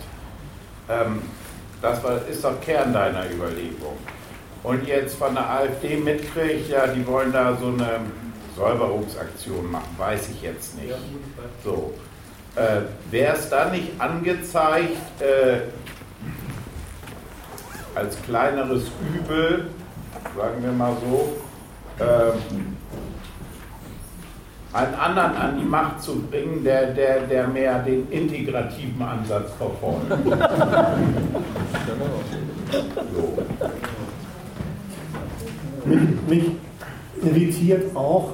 ähm, das ist doch Kern deiner Überlegung und jetzt von der AfD mitkriegt, ja, die wollen da so eine Säuberungsaktion machen, weiß ich jetzt nicht. So. Äh, Wäre es dann nicht angezeigt, äh, als kleineres Übel, sagen wir mal so, äh, einen anderen an die Macht zu bringen, der, der, der mehr den integrativen Ansatz verfolgt. so. Mich, irritiert auch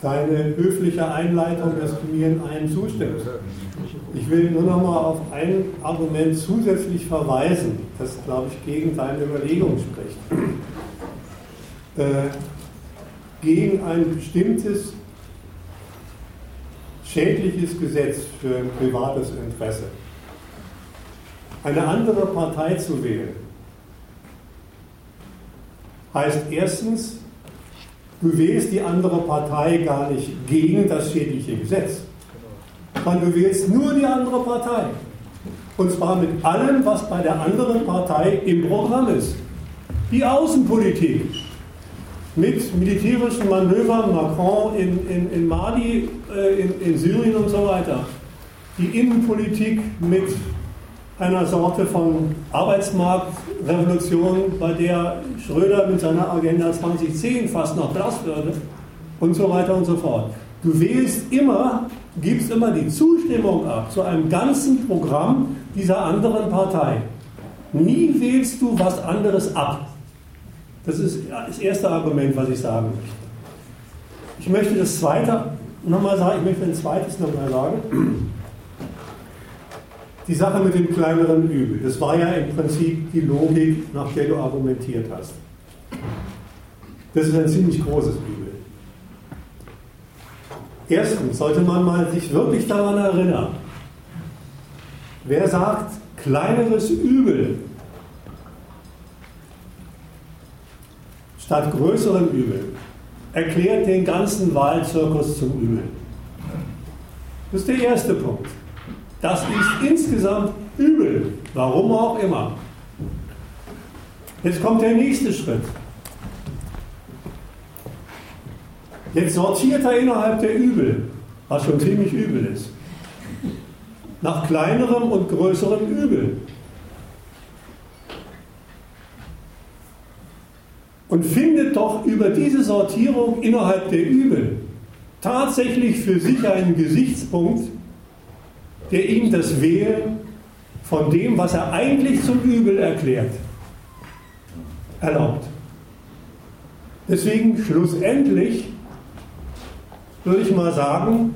deine höfliche Einleitung, dass du mir in einem zustimmst. Ich will nur noch mal auf ein Argument zusätzlich verweisen, das, glaube ich, gegen deine Überlegung spricht. äh, gegen ein bestimmtes schädliches Gesetz für ein privates Interesse. Eine andere Partei zu wählen, heißt erstens, du wählst die andere Partei gar nicht gegen das schädliche Gesetz, sondern du wählst nur die andere Partei. Und zwar mit allem, was bei der anderen Partei im Programm ist. Die Außenpolitik mit militärischen Manövern, Macron in, in, in Mali, äh, in, in Syrien und so weiter. Die Innenpolitik mit einer Sorte von Arbeitsmarktrevolution, bei der Schröder mit seiner Agenda 2010 fast noch blass würde und so weiter und so fort. Du wählst immer, gibst immer die Zustimmung ab zu einem ganzen Programm dieser anderen Partei. Nie wählst du was anderes ab. Das ist das erste Argument, was ich sagen möchte. Ich möchte das zweite nochmal sagen, ich möchte ein zweites nochmal sagen. Die Sache mit dem kleineren Übel, das war ja im Prinzip die Logik, nach der du argumentiert hast. Das ist ein ziemlich großes Übel. Erstens sollte man mal sich wirklich daran erinnern, wer sagt kleineres Übel statt größerem Übel, erklärt den ganzen Wahlzirkus zum Übel. Das ist der erste Punkt. Das ist insgesamt übel, warum auch immer. Jetzt kommt der nächste Schritt. Jetzt sortiert er innerhalb der Übel, was schon ziemlich übel ist, nach kleinerem und größerem Übel. Und findet doch über diese Sortierung innerhalb der Übel tatsächlich für sich einen Gesichtspunkt, der ihm das Wählen von dem, was er eigentlich zum Übel erklärt, erlaubt. Deswegen schlussendlich würde ich mal sagen,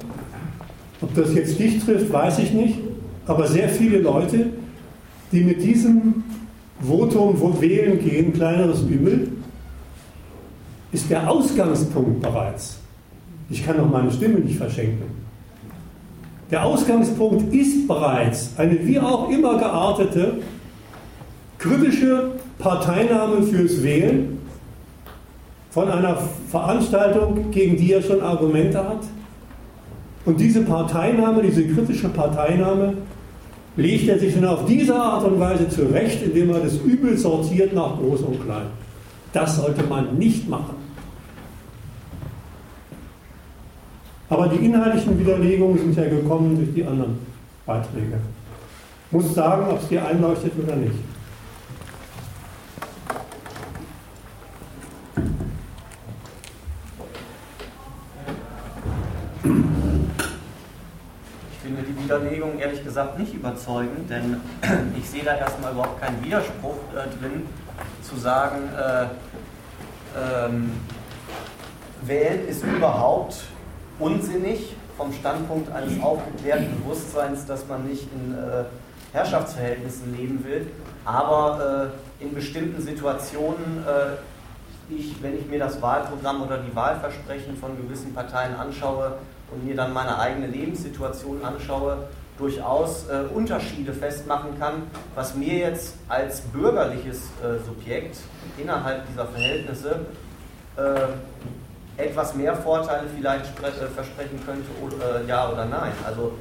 ob das jetzt dich trifft, weiß ich nicht, aber sehr viele Leute, die mit diesem Votum, wo wählen gehen, kleineres Übel, ist der Ausgangspunkt bereits. Ich kann doch meine Stimme nicht verschenken. Der Ausgangspunkt ist bereits eine wie auch immer geartete kritische Parteinahme fürs Wählen von einer Veranstaltung, gegen die er schon Argumente hat. Und diese Parteinahme, diese kritische Parteinahme, legt er sich dann auf diese Art und Weise zurecht, indem er das Übel sortiert nach Groß und Klein. Das sollte man nicht machen. Aber die inhaltlichen Widerlegungen sind ja gekommen durch die anderen Beiträge. Ich muss sagen, ob es dir einleuchtet oder nicht. Ich finde die Widerlegung ehrlich gesagt nicht überzeugend, denn ich sehe da erstmal überhaupt keinen Widerspruch äh, drin, zu sagen, äh, ähm, wählen ist überhaupt unsinnig vom Standpunkt eines aufgeklärten Bewusstseins, dass man nicht in äh, Herrschaftsverhältnissen leben will, aber äh, in bestimmten Situationen, äh, ich, wenn ich mir das Wahlprogramm oder die Wahlversprechen von gewissen Parteien anschaue und mir dann meine eigene Lebenssituation anschaue, durchaus äh, Unterschiede festmachen kann, was mir jetzt als bürgerliches äh, Subjekt innerhalb dieser Verhältnisse äh, etwas mehr Vorteile vielleicht äh, versprechen könnte, äh, ja oder nein. Also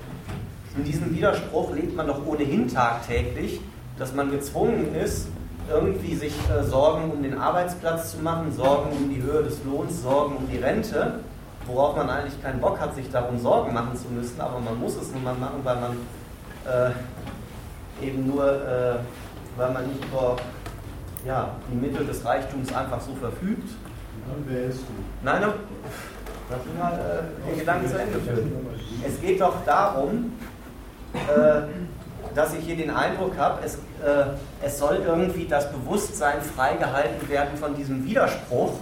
in diesem Widerspruch lebt man doch ohnehin tagtäglich, dass man gezwungen ist, irgendwie sich äh, Sorgen um den Arbeitsplatz zu machen, Sorgen um die Höhe des Lohns, Sorgen um die Rente, worauf man eigentlich keinen Bock hat, sich darum Sorgen machen zu müssen, aber man muss es nun mal machen, weil man äh, eben nur, äh, weil man nicht über ja, die Mittel des Reichtums einfach so verfügt dann wählst du. Nein, nein. Lass mich mal äh, den Gedanken zu Ende führen. Es geht doch darum, äh, dass ich hier den Eindruck habe, es, äh, es soll irgendwie das Bewusstsein freigehalten werden von diesem Widerspruch,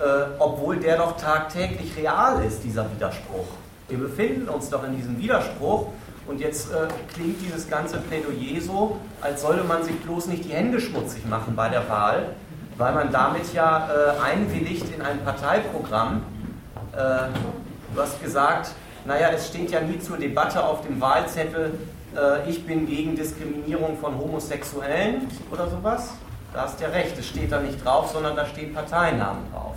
äh, obwohl der doch tagtäglich real ist, dieser Widerspruch. Wir befinden uns doch in diesem Widerspruch und jetzt äh, klingt dieses ganze Plädoyer so, als solle man sich bloß nicht die Hände schmutzig machen bei der Wahl, weil man damit ja äh, einwilligt in ein Parteiprogramm. Äh, du hast gesagt, naja, es steht ja nie zur Debatte auf dem Wahlzettel, äh, ich bin gegen Diskriminierung von Homosexuellen oder sowas. Da hast du ja recht, es steht da nicht drauf, sondern da stehen Parteinamen drauf.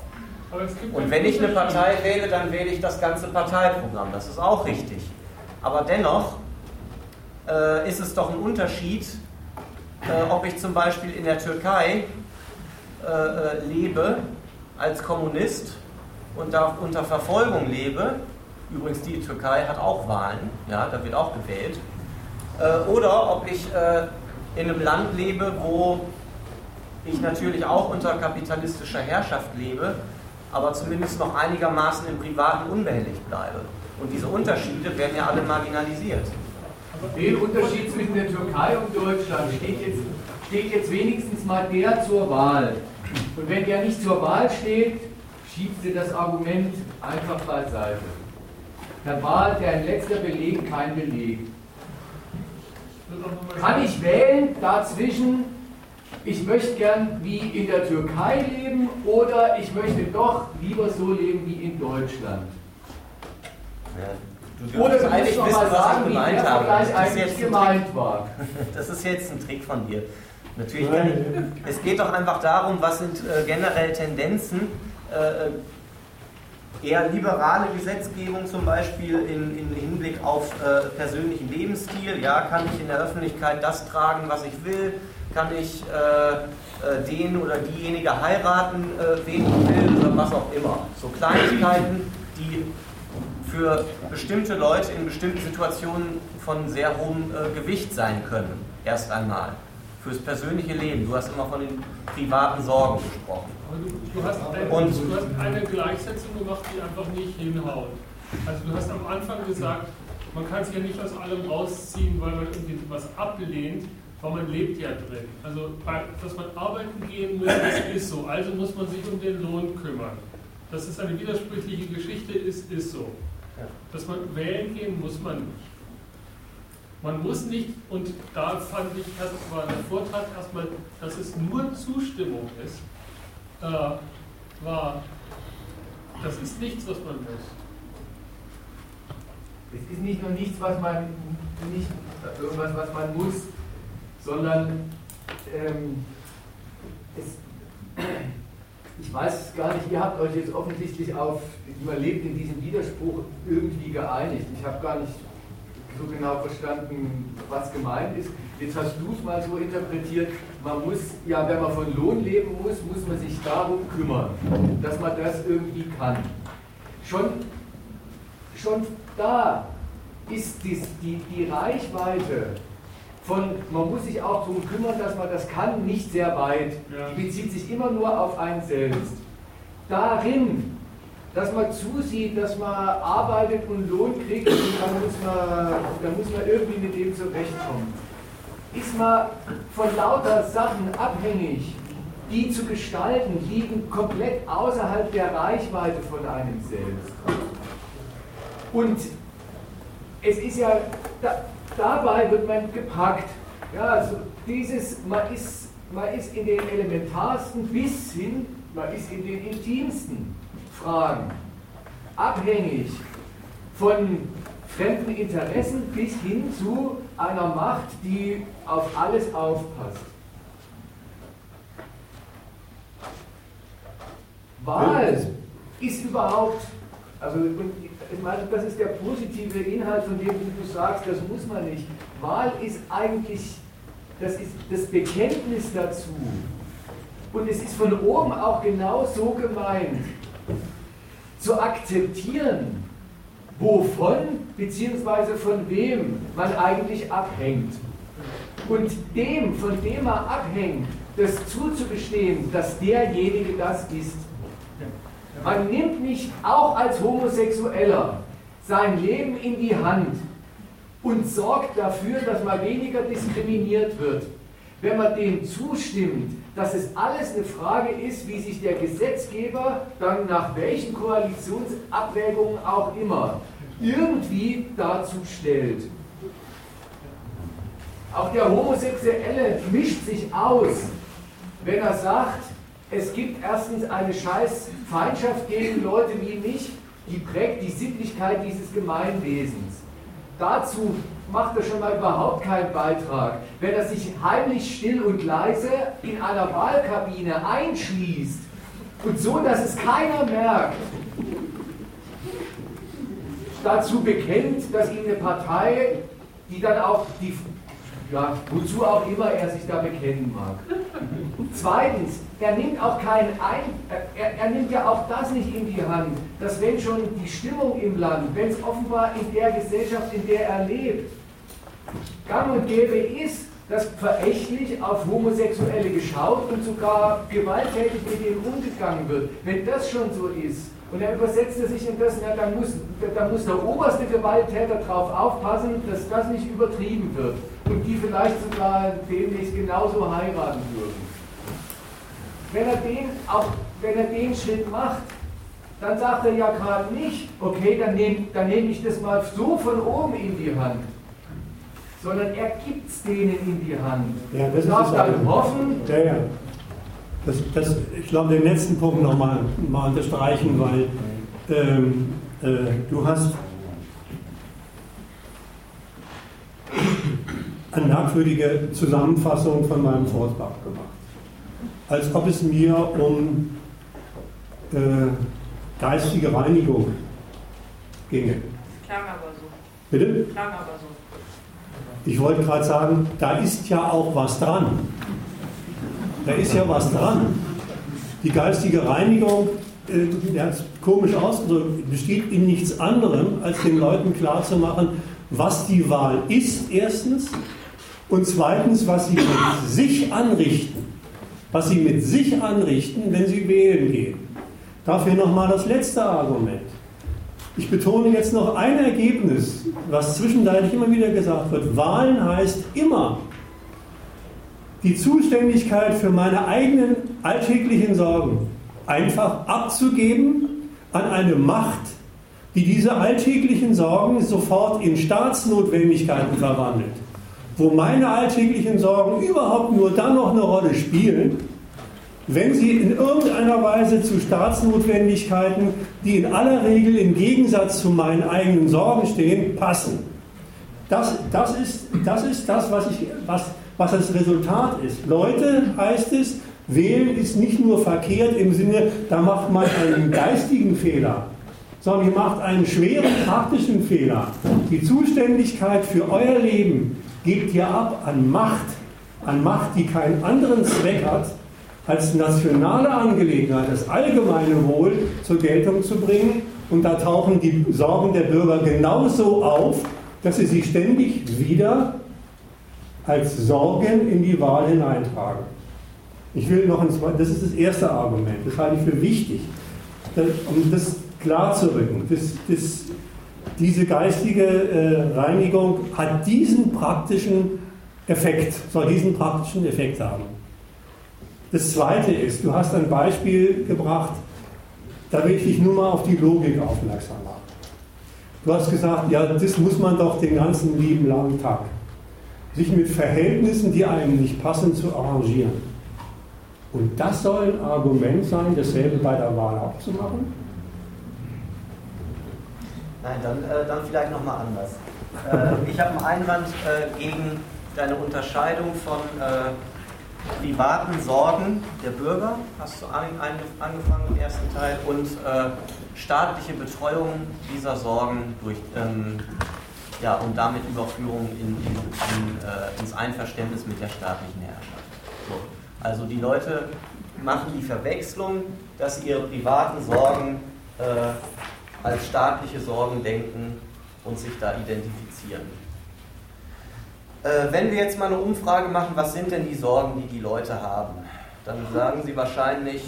Und wenn ich eine Partei wähle, dann wähle ich das ganze Parteiprogramm. Das ist auch richtig. Aber dennoch äh, ist es doch ein Unterschied, äh, ob ich zum Beispiel in der Türkei äh, äh lebe als Kommunist und da unter Verfolgung lebe. Übrigens, die Türkei hat auch Wahlen, ja, da wird auch gewählt. Äh, oder ob ich äh, in einem Land lebe, wo ich natürlich auch unter kapitalistischer Herrschaft lebe, aber zumindest noch einigermaßen im Privaten unbehelligt bleibe. Und diese Unterschiede werden ja alle marginalisiert. Den Unterschied zwischen der Türkei und Deutschland steht jetzt, steht jetzt wenigstens mal der zur Wahl. Und wenn der nicht zur Wahl steht, schiebt sie das Argument einfach beiseite. Der Wahl, der letzter Beleg, kein Beleg. Kann ich wählen dazwischen ich möchte gern wie in der Türkei leben oder ich möchte doch lieber so leben wie in Deutschland. Ja. Du oder du eigentlich wissen, mal sagen, was ich gemeint habe. Das eigentlich gemeint war. Das ist jetzt ein Trick von dir. Natürlich kann ich, es geht doch einfach darum, was sind äh, generell Tendenzen, äh, eher liberale Gesetzgebung zum Beispiel in, in Hinblick auf äh, persönlichen Lebensstil. Ja, kann ich in der Öffentlichkeit das tragen, was ich will? kann ich äh, äh, den oder diejenige heiraten, äh, wen ich will oder was auch immer. So Kleinigkeiten, die für bestimmte Leute in bestimmten Situationen von sehr hohem äh, Gewicht sein können, erst einmal. Fürs persönliche Leben. Du hast immer von den privaten Sorgen gesprochen. Du, du, hast eine, Und, du hast eine Gleichsetzung gemacht, die einfach nicht hinhaut. Also du hast am Anfang gesagt, man kann sich ja nicht aus allem rausziehen, weil man irgendwie was ablehnt weil man lebt ja drin. Also, dass man arbeiten gehen muss, das ist so. Also muss man sich um den Lohn kümmern. Dass es eine widersprüchliche Geschichte ist, ist so. Dass man wählen gehen muss man nicht. Man muss nicht, und da fand ich, war der Vortrag erstmal, dass es nur Zustimmung ist, äh, war, das ist nichts, was man muss. Es ist nicht nur nichts, was man nicht irgendwas, was man muss, sondern ähm, es, ich weiß gar nicht, ihr habt euch jetzt offensichtlich auf, man in diesem Widerspruch irgendwie geeinigt. Ich habe gar nicht so genau verstanden, was gemeint ist. Jetzt hast du es mal so interpretiert, man muss, ja, wenn man von Lohn leben muss, muss man sich darum kümmern, dass man das irgendwie kann. Schon, schon da ist dies, die, die Reichweite von, man muss sich auch darum kümmern, dass man das kann, nicht sehr weit. Ja. Die bezieht sich immer nur auf einen selbst. Darin, dass man zusieht, dass man arbeitet und Lohn kriegt und dann muss man, dann muss man irgendwie mit dem zurechtkommen. Ist man von lauter Sachen abhängig, die zu gestalten, liegen komplett außerhalb der Reichweite von einem selbst. Und es ist ja, dabei wird man gepackt. Ja, also dieses, man ist, man ist in den elementarsten bis hin, man ist in den intimsten Fragen abhängig von fremden Interessen bis hin zu einer Macht, die auf alles aufpasst. Wahl ist überhaupt, also ich meine, das ist der positive Inhalt, von dem du sagst, das muss man nicht. Wahl ist eigentlich, das ist das Bekenntnis dazu. Und es ist von oben auch genau so gemeint, zu akzeptieren, wovon bzw. von wem man eigentlich abhängt. Und dem, von dem man abhängt, das zuzugestehen, dass derjenige das ist. Man nimmt nicht auch als Homosexueller sein Leben in die Hand und sorgt dafür, dass man weniger diskriminiert wird. Wenn man dem zustimmt, dass es alles eine Frage ist, wie sich der Gesetzgeber dann nach welchen Koalitionsabwägungen auch immer irgendwie dazu stellt. Auch der Homosexuelle mischt sich aus, wenn er sagt, es gibt erstens eine scheiß Feindschaft gegen Leute wie mich, die prägt die Sittlichkeit dieses Gemeinwesens. Dazu macht er schon mal überhaupt keinen Beitrag. Wenn er sich heimlich still und leise in einer Wahlkabine einschließt und so, dass es keiner merkt, dazu bekennt, dass ihm eine Partei, die dann auch die ja, wozu auch immer er sich da bekennen mag. Zweitens, er nimmt auch keinen ein, er, er, nimmt ja auch das nicht in die Hand, dass wenn schon die Stimmung im Land, wenn es offenbar in der Gesellschaft, in der er lebt, gang und gäbe ist, dass verächtlich auf Homosexuelle geschaut und sogar gewalttätig mit ihnen umgegangen wird. Wenn das schon so ist, und er übersetzte sich in das, ja, dann, muss, dann muss der oberste Gewalttäter darauf aufpassen, dass das nicht übertrieben wird und die vielleicht sogar demnächst genauso heiraten würden. Wenn er den, auch wenn er den Schritt macht, dann sagt er ja gerade nicht, okay, dann nehme dann nehm ich das mal so von oben in die Hand, sondern er gibt es denen in die Hand. Ja, das darf ist dann hoffen, ja, ja. Das, das, ich glaube, den letzten Punkt nochmal mal unterstreichen, weil ähm, äh, du hast eine merkwürdige Zusammenfassung von meinem Vortrag gemacht. Als ob es mir um äh, geistige Reinigung ginge. Das klang aber so. Bitte? Klang aber so. Ich wollte gerade sagen, da ist ja auch was dran. Da ist ja was dran. Die geistige Reinigung, äh, der hat es komisch ausgedrückt, besteht in nichts anderem, als den Leuten klarzumachen, was die Wahl ist, erstens, und zweitens, was sie mit sich anrichten. Was sie mit sich anrichten, wenn sie wählen gehen. Dafür nochmal das letzte Argument. Ich betone jetzt noch ein Ergebnis, was zwischenzeitlich immer wieder gesagt wird. Wahlen heißt immer, die Zuständigkeit für meine eigenen alltäglichen Sorgen einfach abzugeben an eine Macht, die diese alltäglichen Sorgen sofort in Staatsnotwendigkeiten verwandelt. Wo meine alltäglichen Sorgen überhaupt nur dann noch eine Rolle spielen, wenn sie in irgendeiner Weise zu Staatsnotwendigkeiten, die in aller Regel im Gegensatz zu meinen eigenen Sorgen stehen, passen. Das, das, ist, das ist das, was, ich, was, was das Resultat ist. Leute, heißt es, wählen ist nicht nur verkehrt im Sinne, da macht man einen geistigen Fehler, sondern ihr macht einen schweren praktischen Fehler. Die Zuständigkeit für euer Leben gebt ihr ab an Macht, an Macht, die keinen anderen Zweck hat, als nationale Angelegenheit, das allgemeine Wohl zur Geltung zu bringen. Und da tauchen die Sorgen der Bürger genauso auf, dass sie sie ständig wieder als Sorgen in die Wahl hineintragen. Ich will noch ein zweites, das ist das erste Argument, das halte ich für wichtig, um das klarzurücken. Das, das, diese geistige äh, Reinigung hat diesen praktischen Effekt, soll diesen praktischen Effekt haben. Das zweite ist, du hast ein Beispiel gebracht, da will ich dich nur mal auf die Logik aufmerksam machen. Du hast gesagt, ja, das muss man doch den ganzen lieben langen Tag. Sich mit Verhältnissen, die einem nicht passen, zu arrangieren. Und das soll ein Argument sein, dasselbe bei der Wahl auch zu machen? Nein, dann, äh, dann vielleicht nochmal anders. Äh, ich habe einen Einwand äh, gegen deine Unterscheidung von äh, privaten Sorgen der Bürger, hast du angefangen im ersten Teil, und äh, staatliche Betreuung dieser Sorgen durch, ähm, ja, und damit Überführung in, in, in, äh, ins Einverständnis mit der staatlichen Herrschaft. So. Also die Leute machen die Verwechslung, dass sie ihre privaten Sorgen äh, als staatliche Sorgen denken und sich da identifizieren. Äh, wenn wir jetzt mal eine Umfrage machen, was sind denn die Sorgen, die die Leute haben, dann sagen sie wahrscheinlich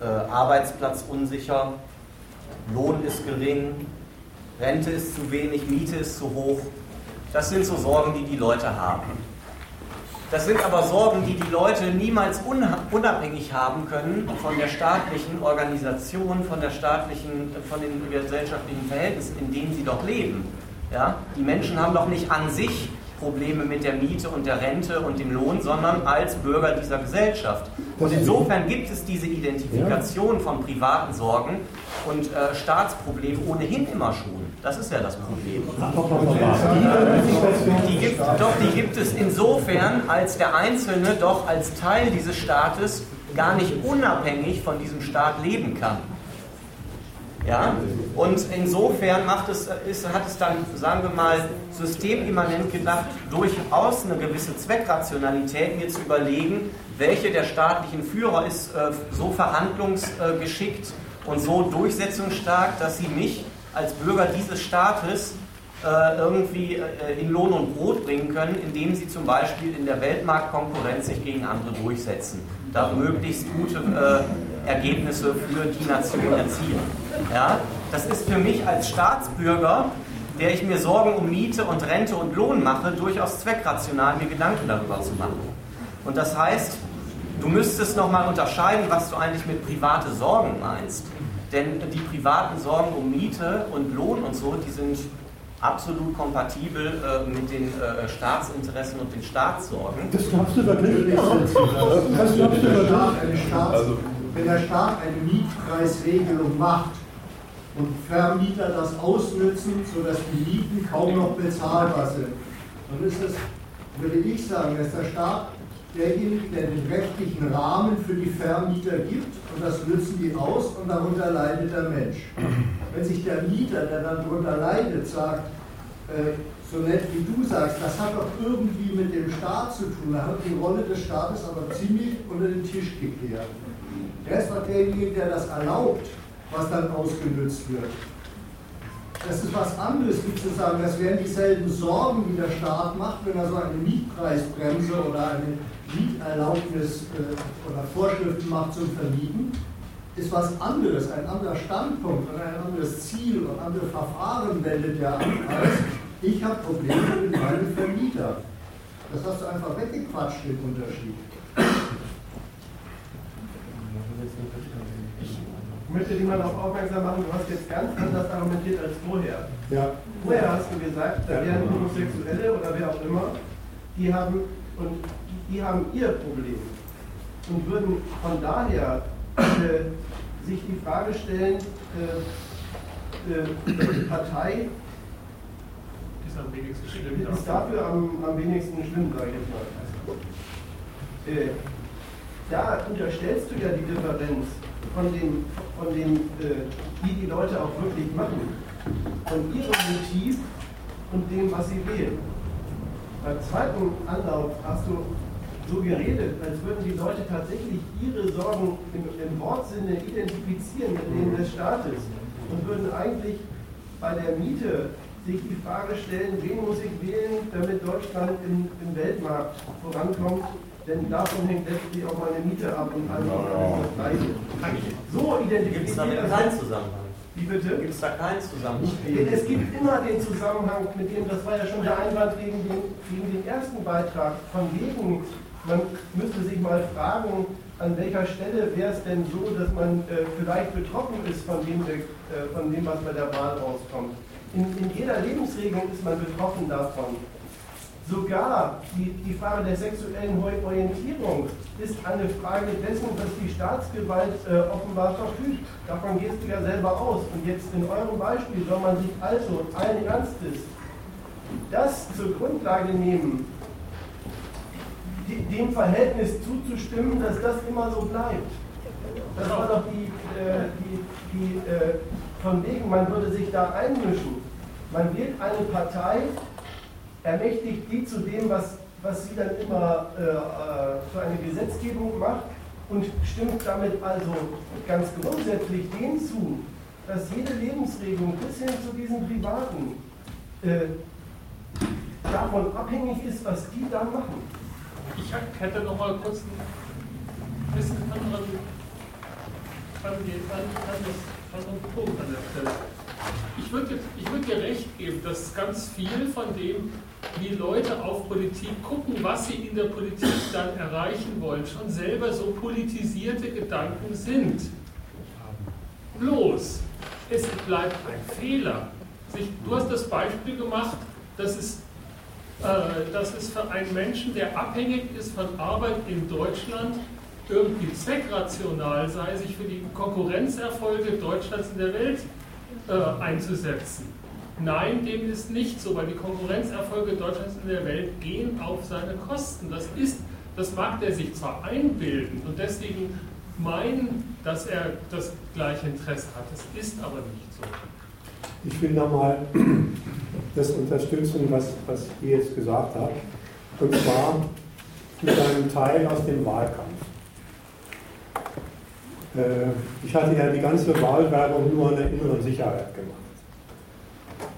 äh, Arbeitsplatz unsicher, Lohn ist gering, Rente ist zu wenig, Miete ist zu hoch. Das sind so Sorgen, die die Leute haben. Das sind aber Sorgen, die die Leute niemals unabhängig haben können von der staatlichen Organisation, von, der staatlichen, von den gesellschaftlichen Verhältnissen, in denen sie doch leben. Ja? Die Menschen haben doch nicht an sich Probleme mit der Miete und der Rente und dem Lohn, sondern als Bürger dieser Gesellschaft. Und insofern gibt es diese Identifikation von privaten Sorgen und äh, Staatsproblemen ohnehin immer schon. Das ist ja das Problem. Die gibt, doch, die gibt es insofern, als der Einzelne doch als Teil dieses Staates gar nicht unabhängig von diesem Staat leben kann. Ja? Und insofern macht es, ist, hat es dann, sagen wir mal, systemimmanent gedacht, durchaus eine gewisse Zweckrationalität mir zu überlegen, welche der staatlichen Führer ist äh, so verhandlungsgeschickt und so durchsetzungsstark, dass sie mich als Bürger dieses Staates äh, irgendwie äh, in Lohn und Brot bringen können, indem sie zum Beispiel in der Weltmarktkonkurrenz sich gegen andere durchsetzen, da möglichst gute äh, Ergebnisse für die Nation erzielen. Ja? Das ist für mich als Staatsbürger, der ich mir Sorgen um Miete und Rente und Lohn mache, durchaus zweckrational, mir Gedanken darüber zu machen. Und das heißt, du müsstest nochmal unterscheiden, was du eigentlich mit private Sorgen meinst. Denn die privaten Sorgen um Miete und Lohn und so, die sind absolut kompatibel äh, mit den äh, Staatsinteressen und den Staatssorgen. Das glaubst du wirklich? Das glaubst du wirklich? Also, wenn der Staat eine Mietpreisregelung macht und Vermieter das ausnützen, sodass die Mieten kaum noch bezahlbar sind, dann ist es, würde ich sagen, dass der Staat derjenige, der den rechtlichen Rahmen für die Vermieter gibt und das nützen die aus und darunter leidet der Mensch. Wenn sich der Mieter, der dann darunter leidet, sagt, äh, so nett wie du sagst, das hat doch irgendwie mit dem Staat zu tun, da hat die Rolle des Staates aber ziemlich unter den Tisch gekehrt. Er ist doch derjenige, der das erlaubt, was dann ausgenutzt wird. Das ist was anderes, wie zu sagen, das wären dieselben Sorgen, die der Staat macht, wenn er so eine Mietpreisbremse oder eine Mieterlaubnis äh, oder Vorschriften macht zum Vermieten, ist was anderes, ein anderer Standpunkt und ein anderes Ziel und andere Verfahren wendet er an, als ich habe Probleme mit meinem Vermieter. Das hast du einfach weggequatscht, den Unterschied. Ich möchte dich mal darauf aufmerksam machen, du hast jetzt ganz anders argumentiert als vorher. Ja. Vorher hast du gesagt, da wären Homosexuelle oder wer auch immer, die haben, und die haben ihr Problem und würden von daher äh, sich die Frage stellen, äh, äh, die Partei ist, am wenigsten schlimm, ist dafür am, am wenigsten schlimm, sage ich jetzt mal. Da unterstellst du ja die Differenz von dem, von dem äh, die die Leute auch wirklich machen, von ihrem Motiv und dem, was sie wählen. Beim zweiten Anlauf hast du so geredet, als würden die Leute tatsächlich ihre Sorgen im, im Wortsinne identifizieren mit denen des Staates und würden eigentlich bei der Miete sich die Frage stellen, wen muss ich wählen, damit Deutschland im, im Weltmarkt vorankommt, denn davon hängt letztlich auch meine Miete ab und alles das Gleiche. So identifiziert Gibt es da keinen Zusammenhang? Wie bitte? Gibt es da keinen Zusammenhang? Es gibt immer den Zusammenhang mit dem, das war ja schon der Einwand gegen den, gegen den ersten Beitrag, von wegen man müsste sich mal fragen, an welcher Stelle wäre es denn so, dass man äh, vielleicht betroffen ist von dem, äh, von dem, was bei der Wahl rauskommt. In, in, jeder Lebensregelung ist man betroffen davon. Sogar die, die Frage der sexuellen Orientierung ist eine Frage dessen, was die Staatsgewalt äh, offenbar verfügt. Davon gehst du ja selber aus. Und jetzt in eurem Beispiel soll man sich also allen Ernstes das zur Grundlage nehmen, dem Verhältnis zuzustimmen, dass das immer so bleibt. Das war doch die, äh, die, die äh, von wegen, man würde sich da einmischen. Man wählt eine Partei, ermächtigt die zu dem, was, was sie dann immer äh, äh für eine Gesetzgebung macht und stimmt damit also ganz grundsätzlich dem zu, dass jede Lebensregelung bis hin zu diesen privaten äh, davon abhängig ist, was die da machen. Ich hätte noch mal kurz ein bisschen anderen, anderen Punkt an der Stelle. Ich würde, ich würde dir recht geben, dass ganz viel von dem, wie Leute auf Politik gucken, was sie in der Politik dann erreichen wollen, schon selber so politisierte Gedanken sind. Bloß, es bleibt ein Fehler. Du hast das Beispiel gemacht, dass es äh, dass es für einen Menschen, der abhängig ist von Arbeit in Deutschland, irgendwie zweckrational sei, sich für die Konkurrenzerfolge Deutschlands in der Welt äh, einzusetzen. Nein, dem ist nicht so, weil die Konkurrenzerfolge Deutschlands in der Welt gehen auf seine Kosten. Das ist, das mag der sich zwar einbilden und deswegen meinen, dass er das gleiche Interesse hat. Das ist aber nicht so. Ich will nochmal das unterstützen, was, was ihr jetzt gesagt habt. Und zwar mit einem Teil aus dem Wahlkampf. Äh, ich hatte ja die ganze Wahlwerbung nur an der inneren Sicherheit gemacht.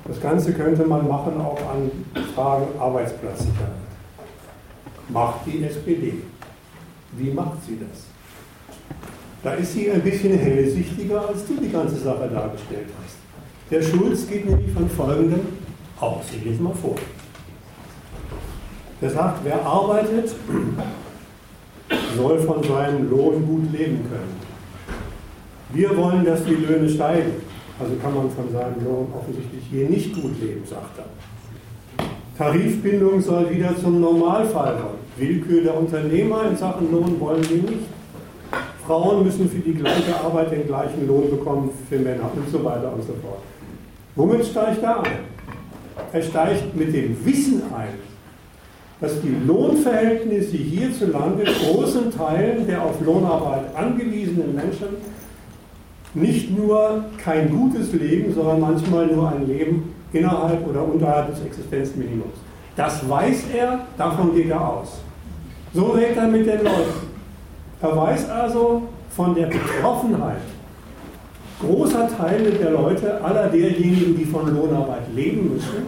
Das Ganze könnte man machen auch an Fragen Arbeitsplatzsicherheit. Macht die SPD. Wie macht sie das? Da ist sie ein bisschen hellsichtiger, als du die ganze Sache dargestellt hast. Der Schulz geht nämlich von folgendem aus. Ich lese mal vor. Der sagt, wer arbeitet, soll von seinem Lohn gut leben können. Wir wollen, dass die Löhne steigen. Also kann man von seinem Lohn offensichtlich hier nicht gut leben, sagt er. Tarifbindung soll wieder zum Normalfall werden. Willkür der Unternehmer in Sachen Lohn wollen wir nicht. Frauen müssen für die gleiche Arbeit den gleichen Lohn bekommen für Männer und so weiter und so fort. Womit steigt er ein? Er steigt mit dem Wissen ein, dass die Lohnverhältnisse hierzulande großen Teilen der auf Lohnarbeit angewiesenen Menschen nicht nur kein gutes Leben, sondern manchmal nur ein Leben innerhalb oder unterhalb des Existenzminimums. Das weiß er, davon geht er aus. So redet er mit den Leuten. Er weiß also von der Betroffenheit großer Teile der Leute, aller derjenigen, die von Lohnarbeit leben müssen,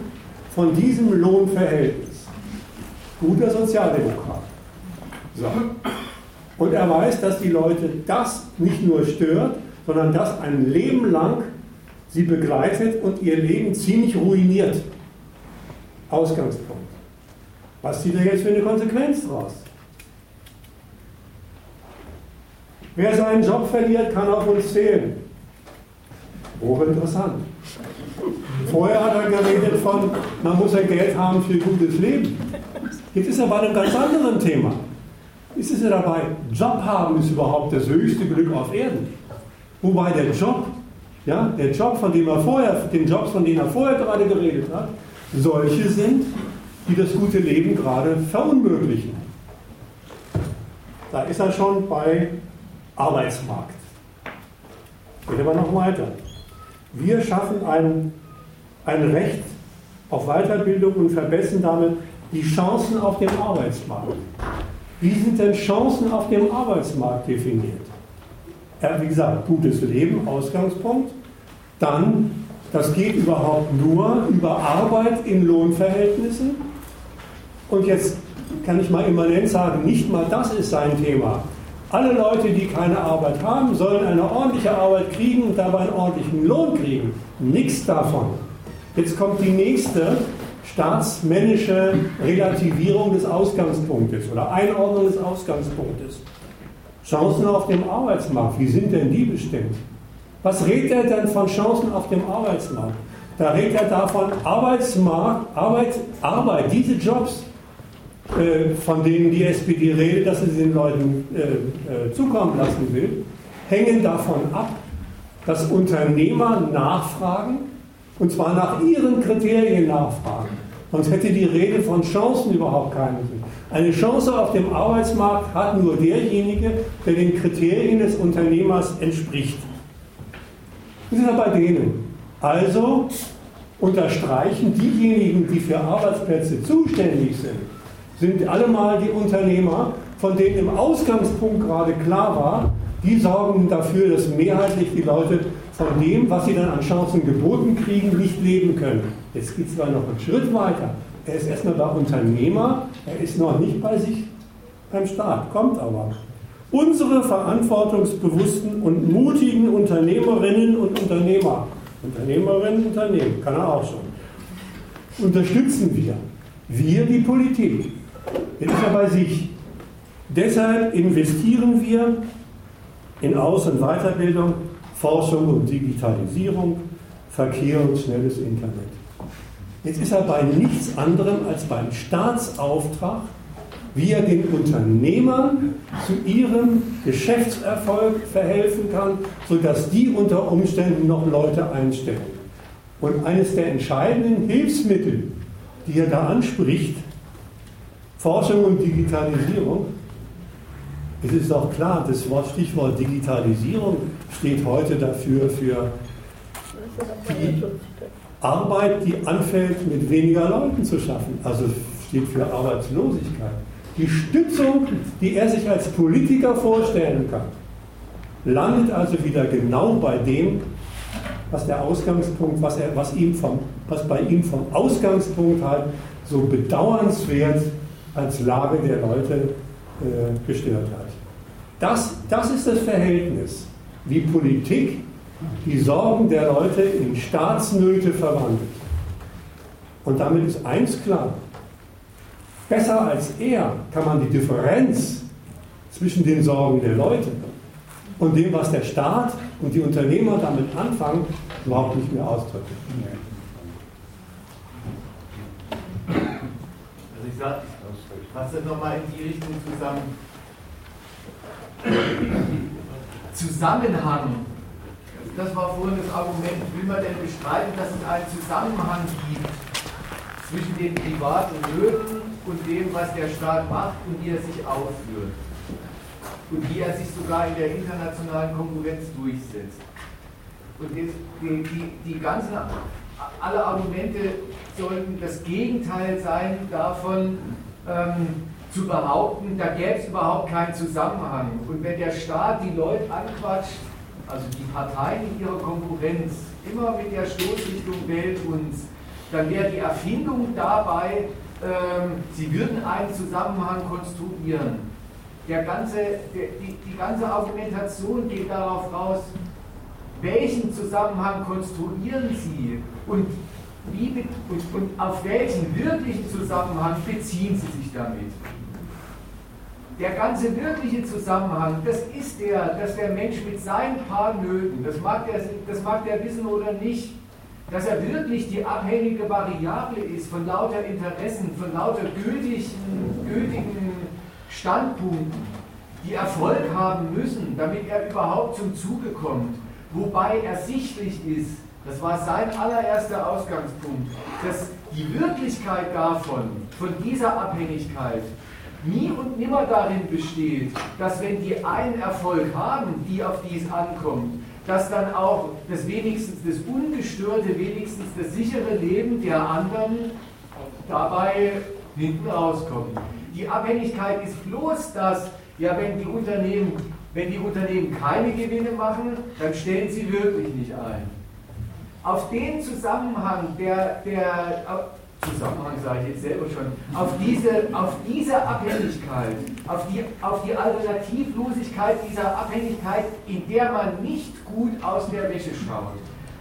von diesem Lohnverhältnis. Guter Sozialdemokrat. So. Und er weiß, dass die Leute das nicht nur stört, sondern das ein Leben lang sie begleitet und ihr Leben ziemlich ruiniert. Ausgangspunkt. Was zieht er jetzt für eine Konsequenz daraus? Wer seinen Job verliert, kann auf uns zählen. Hochinteressant. Vorher hat er geredet von, man muss ja Geld haben für gutes Leben. Jetzt ist er bei einem ganz anderen Thema. Ist es ja dabei, Job haben ist überhaupt das höchste Glück auf Erden. Wobei der Job, ja, der Job, von dem er vorher, den Jobs, von denen er vorher gerade geredet hat, solche sind, die das gute Leben gerade verunmöglichen. Da ist er schon bei Arbeitsmarkt. Geht aber noch weiter. Wir schaffen ein, ein Recht auf Weiterbildung und verbessern damit die Chancen auf dem Arbeitsmarkt. Wie sind denn Chancen auf dem Arbeitsmarkt definiert? Ja, wie gesagt, gutes Leben, Ausgangspunkt. Dann, das geht überhaupt nur über Arbeit in Lohnverhältnissen. Und jetzt kann ich mal immanent sagen, nicht mal das ist sein Thema. Alle Leute, die keine Arbeit haben, sollen eine ordentliche Arbeit kriegen und dabei einen ordentlichen Lohn kriegen. Nichts davon. Jetzt kommt die nächste staatsmännische Relativierung des Ausgangspunktes oder Einordnung des Ausgangspunktes. Chancen auf dem Arbeitsmarkt, wie sind denn die bestimmt? Was redet er denn von Chancen auf dem Arbeitsmarkt? Da redet er davon, Arbeitsmarkt, Arbeit, Arbeit, diese Jobs, äh, von denen die SPD redet, dass sie den Leuten äh, äh, zukommen lassen will, hängen davon ab, dass Unternehmer nachfragen, und zwar nach ihren Kriterien nachfragen. Sonst hätte die Rede von Chancen überhaupt keinen Sinn. Eine Chance auf dem Arbeitsmarkt hat nur derjenige, der den Kriterien des Unternehmers entspricht. Das ist ja bei denen. Also unterstreichen diejenigen, die für Arbeitsplätze zuständig sind, sind allemal die Unternehmer, von denen im Ausgangspunkt gerade klar war, die sorgen dafür, dass mehrheitlich die Leute von dem, was sie dann an Chancen geboten kriegen, nicht leben können. Jetzt geht es zwar noch einen Schritt weiter. Er ist erstmal bei Unternehmer, er ist noch nicht bei sich beim Staat, kommt aber. Unsere verantwortungsbewussten und mutigen Unternehmerinnen und Unternehmer, Unternehmerinnen Unternehmen, kann er auch schon, unterstützen wir. Wir, die Politik. Jetzt ist er bei sich. Deshalb investieren wir in Aus- und Weiterbildung, Forschung und Digitalisierung, Verkehr und schnelles Internet. Jetzt ist er bei nichts anderem als beim Staatsauftrag, wie er den Unternehmern zu ihrem Geschäftserfolg verhelfen kann, sodass die unter Umständen noch Leute einstellen. Und eines der entscheidenden Hilfsmittel, die er da anspricht, Forschung und Digitalisierung, es ist auch klar, das Wort, Stichwort Digitalisierung steht heute dafür für die Arbeit, die anfällt, mit weniger Leuten zu schaffen. Also steht für Arbeitslosigkeit. Die Stützung, die er sich als Politiker vorstellen kann, landet also wieder genau bei dem, was der Ausgangspunkt, was, er, was, ihm vom, was bei ihm vom Ausgangspunkt halt so bedauernswert als Lage der Leute äh, gestört hat. Das, das ist das Verhältnis, wie Politik die Sorgen der Leute in Staatsnöte verwandelt. Und damit ist eins klar. Besser als er kann man die Differenz zwischen den Sorgen der Leute und dem, was der Staat und die Unternehmer damit anfangen, überhaupt nicht mehr ausdrücken. Also ich sage, fasse nochmal in die Richtung zusammen. Zusammenhang das war vorhin das Argument, will man denn bestreiten, dass es einen Zusammenhang gibt zwischen den privaten Nöten und dem, was der Staat macht und wie er sich ausführt. Und wie er sich sogar in der internationalen Konkurrenz durchsetzt. Und die, die, die ganzen, alle Argumente sollten das Gegenteil sein davon, ähm, zu behaupten, da gäbe es überhaupt keinen Zusammenhang. Und wenn der Staat die Leute anquatscht, also die Parteien in ihrer Konkurrenz, immer mit der Stoßrichtung wählt uns, dann wäre die Erfindung dabei, ähm, sie würden einen Zusammenhang konstruieren. Der ganze, der, die, die ganze Argumentation geht darauf raus, welchen Zusammenhang konstruieren Sie und, wie, und, und auf welchen wirklichen Zusammenhang beziehen Sie sich damit? Der ganze wirkliche Zusammenhang, das ist der, dass der Mensch mit seinen paar Nöten, das mag der, das mag der wissen oder nicht, dass er wirklich die abhängige Variable ist von lauter Interessen, von lauter gültigen, gültigen Standpunkten, die Erfolg haben müssen, damit er überhaupt zum Zuge kommt. Wobei ersichtlich ist, das war sein allererster Ausgangspunkt, dass die Wirklichkeit davon, von dieser Abhängigkeit, nie und nimmer darin besteht, dass wenn die einen Erfolg haben, die auf die es ankommt, dass dann auch das wenigstens das ungestörte, wenigstens das sichere Leben der anderen dabei hinten rauskommt. Die Abhängigkeit ist bloß das, ja, wenn die Unternehmen, wenn die Unternehmen keine Gewinne machen, dann stellen sie wirklich nicht ein. Auf den Zusammenhang, der, der Zusammenhang sage ich jetzt selber schon, auf diese, auf diese Abhängigkeit, auf die, auf die Alternativlosigkeit dieser Abhängigkeit, in der man nicht gut aus der Wäsche schaut.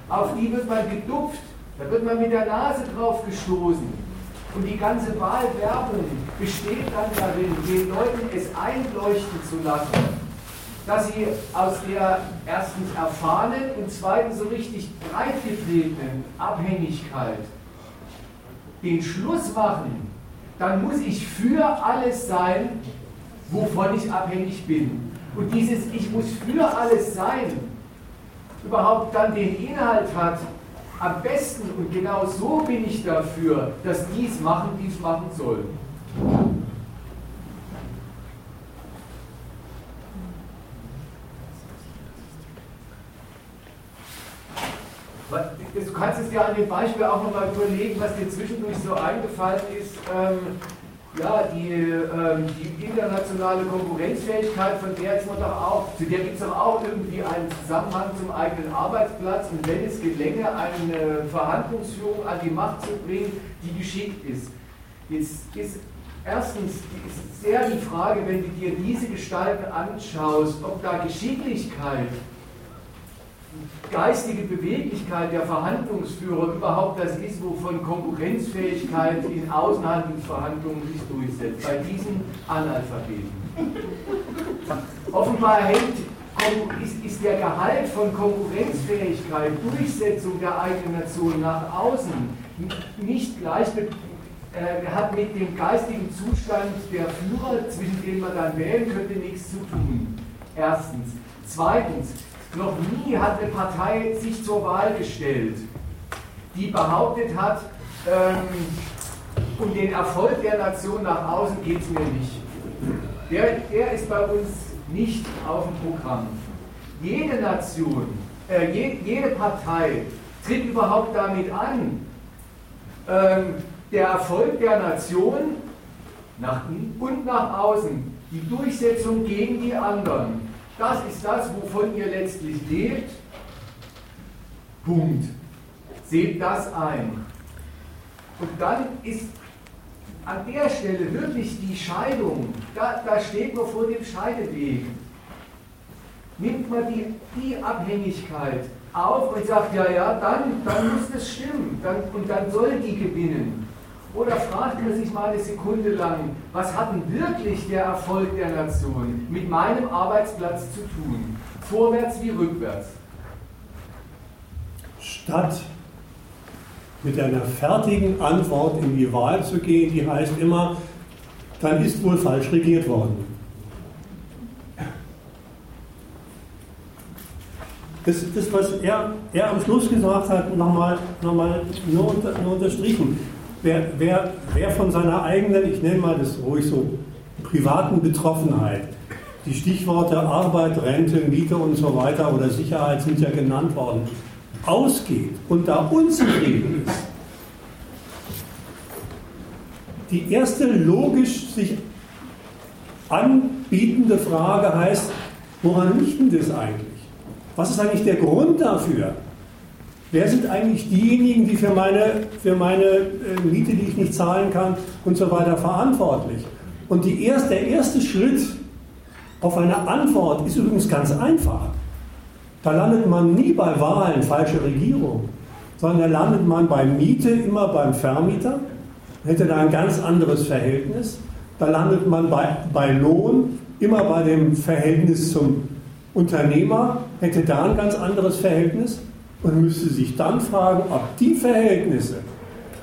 Auf die wird man gedupft, da wird man mit der Nase drauf gestoßen. Und die ganze Wahlwerbung besteht dann darin, den Leuten es einleuchten zu lassen, dass sie aus der erstens erfahrenen und zweitens so richtig breitgetretenen Abhängigkeit den Schluss machen, dann muss ich für alles sein, wovon ich abhängig bin. Und dieses Ich muss für alles sein überhaupt dann den Inhalt hat, am besten und genau so bin ich dafür, dass dies machen, dies machen soll. Du kannst es dir an dem Beispiel auch nochmal überlegen, was dir zwischendurch so eingefallen ist. Ähm, ja, die, ähm, die, internationale Konkurrenzfähigkeit, von der jetzt man doch auch, zu der gibt es doch auch irgendwie einen Zusammenhang zum eigenen Arbeitsplatz. Und wenn es gelänge, eine Verhandlungsführung an die Macht zu bringen, die geschickt ist. Jetzt ist erstens ist sehr die Frage, wenn du dir diese Gestalten anschaust, ob da Geschicklichkeit geistige Beweglichkeit der Verhandlungsführer überhaupt das ist, wovon Konkurrenzfähigkeit in Außenhandelsverhandlungen sich durchsetzt, bei diesen Analphabeten. Offenbar hängt ist, ist der Gehalt von Konkurrenzfähigkeit, Durchsetzung der eigenen Nation nach außen nicht gleich äh, hat mit dem geistigen Zustand der Führer, zwischen denen man dann wählen könnte, nichts zu tun. Erstens. Zweitens, noch nie hat eine Partei sich zur Wahl gestellt, die behauptet hat, ähm, um den Erfolg der Nation nach außen geht es mir nicht. Der, der ist bei uns nicht auf dem Programm. Jede Nation, äh, je, jede Partei tritt überhaupt damit an, ähm, der Erfolg der Nation nach innen und nach außen, die Durchsetzung gegen die anderen, das ist das, wovon ihr letztlich lebt. Punkt. Seht das ein. Und dann ist an der Stelle wirklich die Scheidung, da, da steht man vor dem Scheideweg. Nimmt man die, die Abhängigkeit auf und sagt, ja, ja, dann, dann muss das stimmen dann, und dann soll die gewinnen. Oder fragt man sich mal eine Sekunde lang, was hat denn wirklich der Erfolg der Nation mit meinem Arbeitsplatz zu tun? Vorwärts wie rückwärts? Statt mit einer fertigen Antwort in die Wahl zu gehen, die heißt immer, dann ist wohl falsch regiert worden. Das, das was er, er am Schluss gesagt hat, nochmal noch mal nur, unter, nur unterstrichen. Wer, wer, wer von seiner eigenen, ich nenne mal das ruhig so, privaten Betroffenheit, die Stichworte Arbeit, Rente, Miete und so weiter oder Sicherheit sind ja genannt worden, ausgeht und da unzufrieden ist, die erste logisch sich anbietende Frage heißt, woran liegt denn das eigentlich? Was ist eigentlich der Grund dafür? Wer sind eigentlich diejenigen, die für meine, für meine äh, Miete, die ich nicht zahlen kann und so weiter verantwortlich? Und die erste, der erste Schritt auf eine Antwort ist übrigens ganz einfach. Da landet man nie bei Wahlen, falsche Regierung, sondern da landet man bei Miete immer beim Vermieter, hätte da ein ganz anderes Verhältnis. Da landet man bei, bei Lohn immer bei dem Verhältnis zum Unternehmer, hätte da ein ganz anderes Verhältnis und müsste sich dann fragen, ob die Verhältnisse,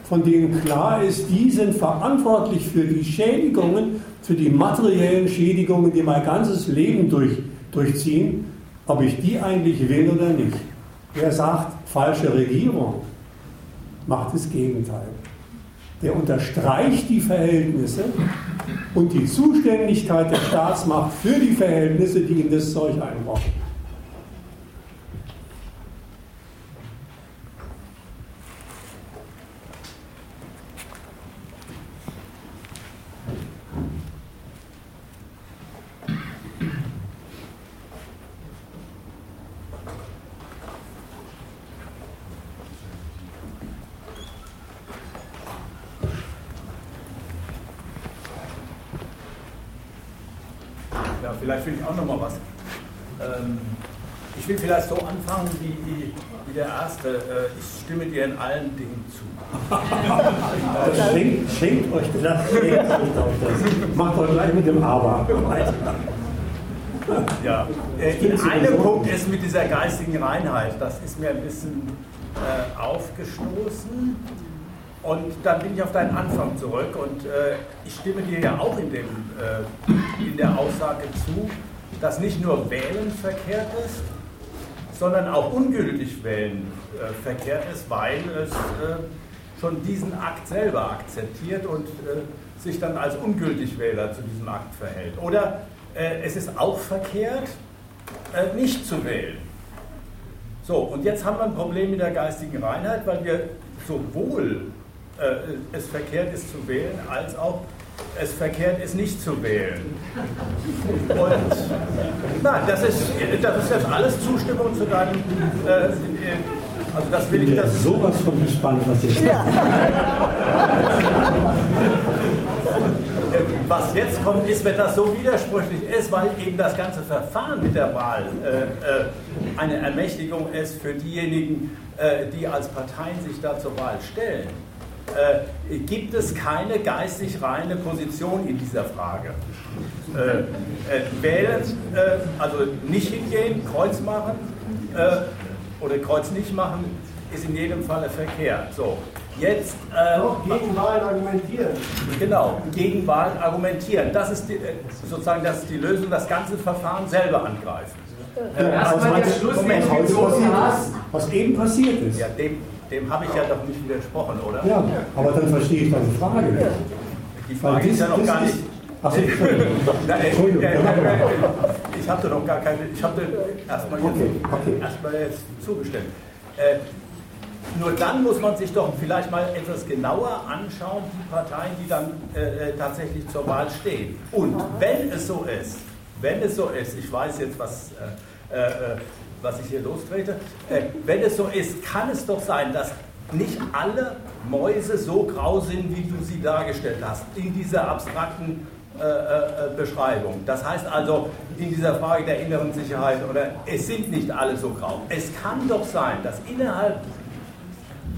von denen klar ist, die sind verantwortlich für die Schädigungen, für die materiellen Schädigungen, die mein ganzes Leben durch, durchziehen, ob ich die eigentlich will oder nicht. Wer sagt, falsche Regierung, macht das Gegenteil. Der unterstreicht die Verhältnisse und die Zuständigkeit der Staatsmacht für die Verhältnisse, die in das Zeug einbrochen. vielleicht will ich auch noch mal was. Ähm, ich will vielleicht so anfangen wie, wie, der Erste. Äh, ich stimme dir in allen Dingen zu. schenkt, schenkt euch das, schenkt euch das. Macht doch gleich mit dem Aber. Ja, äh, in einem Punkt ist mit dieser geistigen Reinheit, das ist mir ein bisschen äh, aufgestoßen. Und dann bin ich auf deinen Anfang zurück und äh, ich stimme dir ja auch in, dem, äh, in der Aussage zu, dass nicht nur Wählen verkehrt ist, sondern auch ungültig Wählen äh, verkehrt ist, weil es äh, schon diesen Akt selber akzeptiert und äh, sich dann als ungültig Wähler zu diesem Akt verhält. Oder äh, es ist auch verkehrt, nicht zu wählen. So, und jetzt haben wir ein Problem mit der geistigen Reinheit, weil wir sowohl äh, es verkehrt ist zu wählen, als auch es verkehrt ist nicht zu wählen. Und nein, das ist, das ist jetzt alles Zustimmung zu deinem. Äh, also das will ich. Das sowas von gespannt, was ich. Ja. was jetzt kommt, ist, wenn das so widersprüchlich ist, weil eben das ganze Verfahren mit der Wahl äh, äh eine Ermächtigung ist für diejenigen, äh, die als Parteien sich da zur Wahl stellen äh, gibt es keine geistig reine Position in dieser Frage. Äh, äh, wählen, äh, also nicht hingehen, Kreuz machen äh, oder Kreuz nicht machen, ist in jedem Falle verkehrt. So, jetzt. Äh, Doch, gegen Wahlen argumentieren. Genau, gegen Wahlen argumentieren. Das ist die, sozusagen das ist die Lösung, das ganze Verfahren selber angreifen. Ja, Schluss, Moment, was, was eben passiert ist. Ja, dem, dem habe ich ja doch nicht widersprochen, oder? Ja, aber dann verstehe ich deine Frage nicht. Die Frage ist ja noch gar nicht. Achso, Entschuldigung. Ich hatte noch gar keine. Ich habe erstmal jetzt, okay, okay. erst jetzt zugestimmt. Äh, nur dann muss man sich doch vielleicht mal etwas genauer anschauen, die Parteien, die dann äh, äh tatsächlich zur Wahl stehen. Und wenn es so ist, wenn es so ist, ich weiß jetzt, was, äh, äh, was ich hier lostrete, äh, wenn es so ist, kann es doch sein, dass nicht alle Mäuse so grau sind, wie du sie dargestellt hast, in dieser abstrakten äh, äh, Beschreibung. Das heißt also, in dieser Frage der inneren Sicherheit, oder es sind nicht alle so grau. Es kann doch sein, dass innerhalb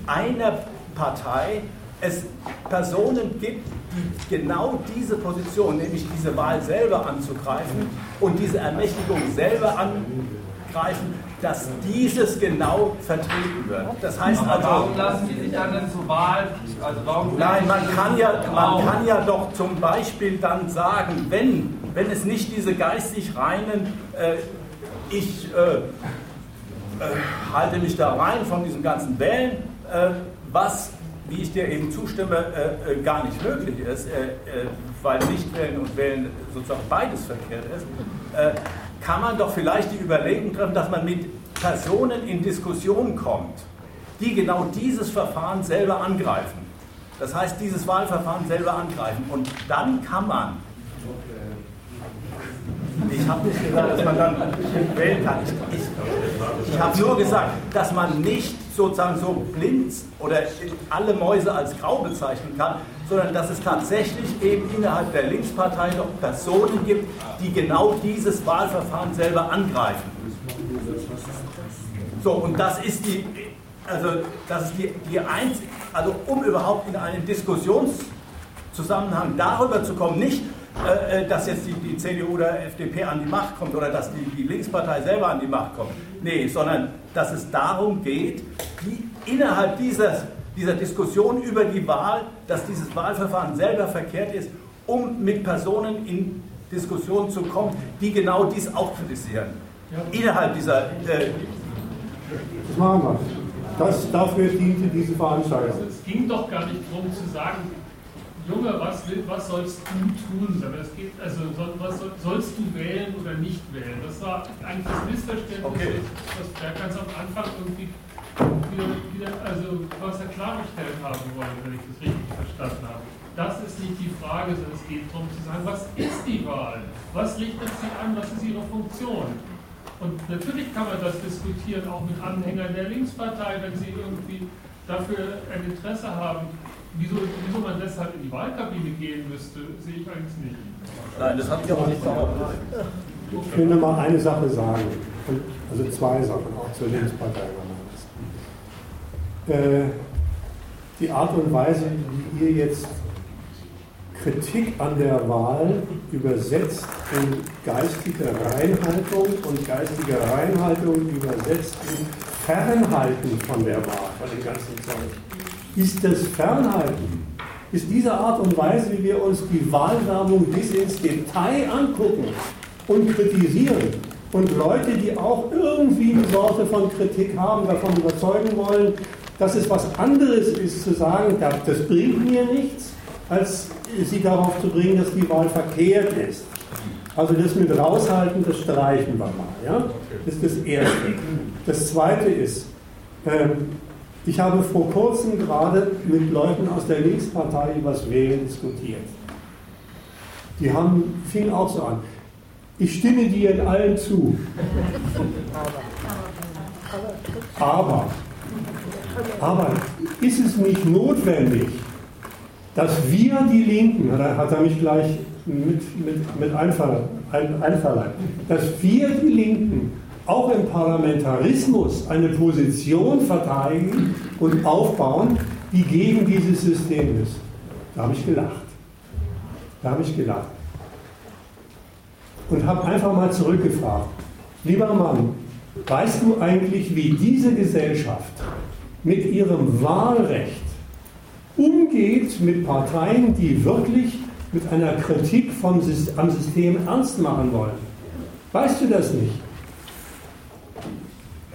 einer Partei es Personen gibt, die genau diese Position, nämlich diese Wahl selber anzugreifen und diese Ermächtigung selber angreifen, dass dieses genau vertreten wird. Das heißt Aber also, warum lassen die sich dann zur Wahl? Also warum nein, man kann, ja, man kann ja doch zum Beispiel dann sagen, wenn, wenn es nicht diese geistig reinen, äh, ich äh, äh, halte mich da rein von diesem ganzen Wählen, äh, was wie ich dir eben zustimme, äh, äh, gar nicht möglich ist, äh, äh weil Nichtwählen und Wählen sozusagen beides verkehrt ist, kann man doch vielleicht die Überlegung treffen, dass man mit Personen in Diskussion kommt, die genau dieses Verfahren selber angreifen. Das heißt, dieses Wahlverfahren selber angreifen. Und dann kann man ich habe nicht gesagt, dass man dann wählen kann. Ich, ich, habe nur gesagt, dass man nicht sozusagen so blind oder alle Mäuse als grau bezeichnen kann, sondern dass es tatsächlich eben innerhalb der Linkspartei noch Personen gibt, die genau dieses Wahlverfahren selber angreifen. So, und das ist die, also das ist die, die einzige, also um überhaupt in einen Diskussionszusammenhang darüber zu kommen, nicht äh, äh, dass jetzt die, die, CDU oder FDP an die Macht kommt oder dass die, die Linkspartei selber an die Macht kommt. Nee, sondern dass es darum geht, wie innerhalb dieser, dieser Diskussion über die Wahl, dass dieses Wahlverfahren selber verkehrt ist, um mit Personen in Diskussion zu kommen, die genau dies auch kritisieren. Innerhalb dieser. Äh, das machen wir. Das, dafür diente diese Veranstaltung. Es ging doch gar nicht darum zu sagen, Junge, was, was sollst du tun? Es geht, also was sollst du wählen oder nicht wählen? Das war eigentlich das Missverständnis, okay. was Berg ganz am Anfang irgendwie wieder, wieder, also was er klargestellt haben wollte, wenn ich das richtig verstanden habe. Das ist nicht die Frage, sondern es geht darum zu sagen, was ist die Wahl? Was richtet sie an? Was ist ihre Funktion? Und natürlich kann man das diskutieren, auch mit Anhängern der Linkspartei, wenn sie irgendwie dafür ein Interesse haben Wieso, wieso man deshalb in die Wahlkabine gehen müsste, sehe ich eigentlich nicht. Nein, das habe ich auch nicht behauptet. Ich will nur mal eine Sache sagen, also zwei Sachen auch zur Linkspartei. Äh, die Art und Weise, wie ihr jetzt Kritik an der Wahl übersetzt in geistige Reinhaltung und geistige Reinhaltung übersetzt in Fernhalten von der Wahl, von dem ganzen Zeug ist das Fernhalten, ist diese Art und Weise, wie wir uns die Wahlwerbung bis ins Detail angucken und kritisieren und Leute, die auch irgendwie eine Sorte von Kritik haben, davon überzeugen wollen, dass es was anderes ist zu sagen, das bringt mir nichts, als sie darauf zu bringen, dass die Wahl verkehrt ist. Also das mit raushalten, das streichen wir mal. Ja? Das ist das Erste. Das Zweite ist, ähm, ich habe vor kurzem gerade mit Leuten aus der Linkspartei über das Wählen diskutiert. Die haben, fing auch so an. Ich stimme dir in allem zu. Aber, aber ist es nicht notwendig, dass wir die Linken, da hat er mich gleich mit, mit, mit einverleibt, dass wir die Linken auch im Parlamentarismus eine Position verteidigen und aufbauen, die gegen dieses System ist. Da habe ich gelacht. Da habe ich gelacht. Und habe einfach mal zurückgefragt, lieber Mann, weißt du eigentlich, wie diese Gesellschaft mit ihrem Wahlrecht umgeht mit Parteien, die wirklich mit einer Kritik vom, am System ernst machen wollen? Weißt du das nicht?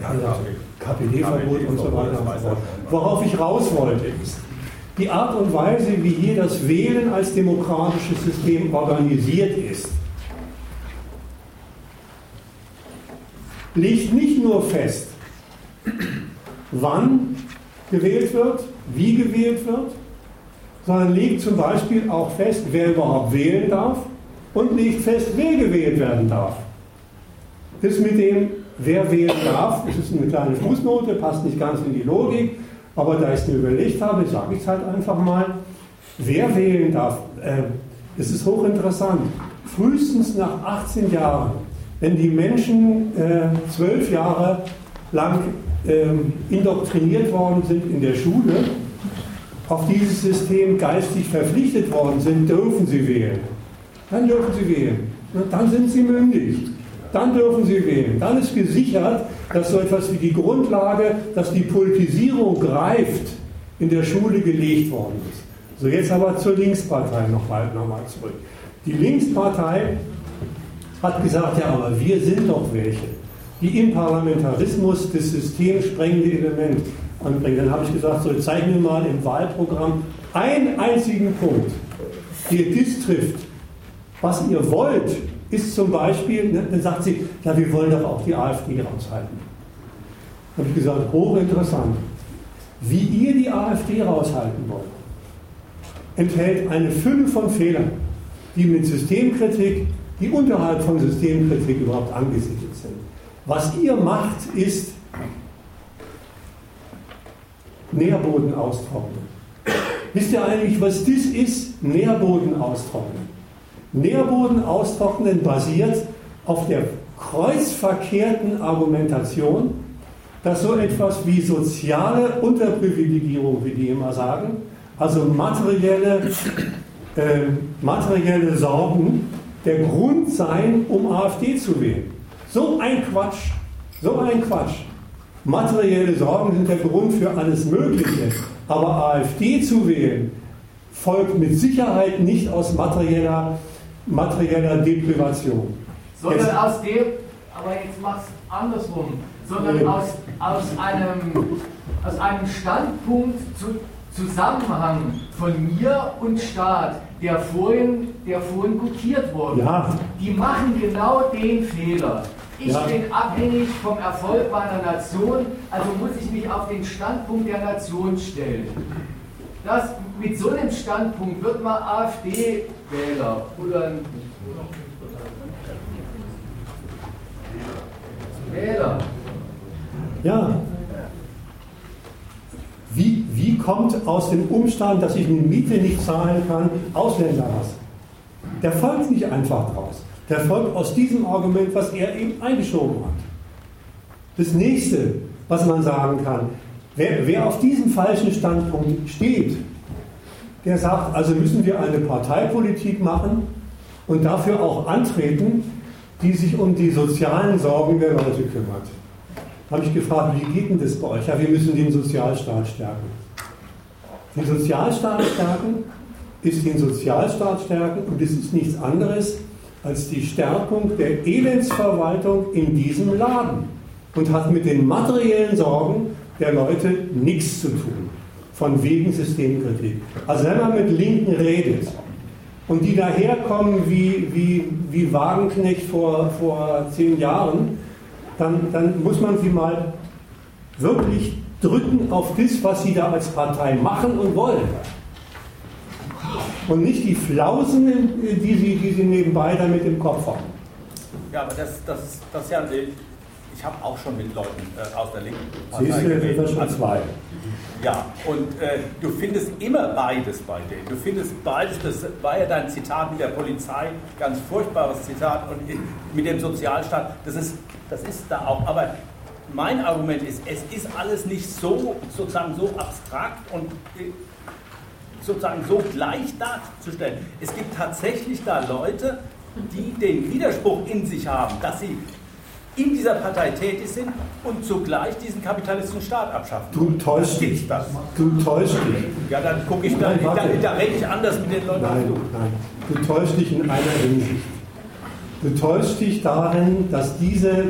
Ja, ja, KPD-Verbot und so weiter und so fort. Worauf ich raus wollte, ist, die Art und Weise, wie hier das Wählen als demokratisches System organisiert ist, legt nicht nur fest, wann gewählt wird, wie gewählt wird, sondern legt zum Beispiel auch fest, wer überhaupt wählen darf und legt fest, wer gewählt werden darf. Das mit dem, wer wählen darf, das ist eine kleine Fußnote, passt nicht ganz in die Logik, aber da ich es mir überlegt habe, sage ich es halt einfach mal, wer wählen darf, äh, es ist hochinteressant. Frühestens nach 18 Jahren, wenn die Menschen äh, zwölf Jahre lang äh, indoktriniert worden sind in der Schule, auf dieses System geistig verpflichtet worden sind, dürfen sie wählen. Dann dürfen sie wählen. Und dann sind sie mündig. Dann dürfen sie wählen. Dann ist gesichert, dass so etwas wie die Grundlage, dass die Politisierung greift, in der Schule gelegt worden ist. So, jetzt aber zur Linkspartei nochmal noch mal zurück. Die Linkspartei hat gesagt, ja, aber wir sind doch welche, die im Parlamentarismus das systemsprengende Element anbringen. Dann habe ich gesagt, so, zeigen wir mal im Wahlprogramm einen einzigen Punkt, der das trifft. Was ihr wollt, ist zum Beispiel, ne, dann sagt sie, ja, wir wollen doch auch die AfD raushalten. Habe ich gesagt, hochinteressant. Wie ihr die AfD raushalten wollt, enthält eine Fülle von Fehlern, die mit Systemkritik, die unterhalb von Systemkritik überhaupt angesiedelt sind. Was ihr macht, ist Nährboden austrocknen. Wisst ihr eigentlich, was das ist? Nährboden austrocknen. Nährboden austrocknen basiert auf der kreuzverkehrten Argumentation, dass so etwas wie soziale Unterprivilegierung, wie die immer sagen, also materielle, äh, materielle Sorgen, der Grund seien, um AfD zu wählen. So ein Quatsch, so ein Quatsch. Materielle Sorgen sind der Grund für alles Mögliche, aber AfD zu wählen folgt mit Sicherheit nicht aus materieller materieller Deprivation. Sondern jetzt, aus dem, aber jetzt mach's andersrum, sondern aus, aus, einem, aus einem Standpunkt zu Zusammenhang von mir und Staat, der vorhin, der vorhin gutiert wurde. Ja. Die machen genau den Fehler. Ich ja. bin abhängig vom Erfolg meiner Nation, also muss ich mich auf den Standpunkt der Nation stellen. Das, mit so einem Standpunkt wird man AfD-Wähler oder Wähler. Ja. Wie, wie kommt aus dem Umstand, dass ich eine Miete nicht zahlen kann, Ausländerhass? Der folgt nicht einfach draus. Der folgt aus diesem Argument, was er eben eingeschoben hat. Das nächste, was man sagen kann, Wer, wer auf diesem falschen Standpunkt steht, der sagt, also müssen wir eine Parteipolitik machen und dafür auch antreten, die sich um die sozialen Sorgen der Leute kümmert. Da habe ich gefragt, wie geht denn das bei euch? Ja, wir müssen den Sozialstaat stärken. Den Sozialstaat stärken ist den Sozialstaat stärken und es ist nichts anderes als die Stärkung der Elendsverwaltung in diesem Laden und hat mit den materiellen Sorgen der Leute nichts zu tun. Von wegen Systemkritik. Also wenn man mit Linken redet und die daherkommen wie, wie, wie Wagenknecht vor, vor zehn Jahren, dann, dann muss man sie mal wirklich drücken auf das, was sie da als Partei machen und wollen. Und nicht die Flausen, die sie, die sie nebenbei damit im Kopf haben. Ja, aber das, das, das ist ja ein ich habe auch schon mit Leuten äh, aus der linken Partei Siehst du, geredet. schon also, zwei. Ja, und äh, du findest immer beides bei denen. Du findest beides, das war ja dein Zitat mit der Polizei, ganz furchtbares Zitat, und mit dem Sozialstaat, das ist, das ist da auch. Aber mein Argument ist, es ist alles nicht so sozusagen so abstrakt und äh, sozusagen so gleich darzustellen. Es gibt tatsächlich da Leute, die den Widerspruch in sich haben, dass sie in dieser Partei tätig sind und zugleich diesen kapitalistischen Staat abschaffen. Du täuschst dich. Das. Du täuschst dich. Ja, dann gucke ich, da, da, da rede ich anders mit den Leuten. Nein, nein. Du täuschst dich in einer Hinsicht. Du täuschst dich darin, dass diese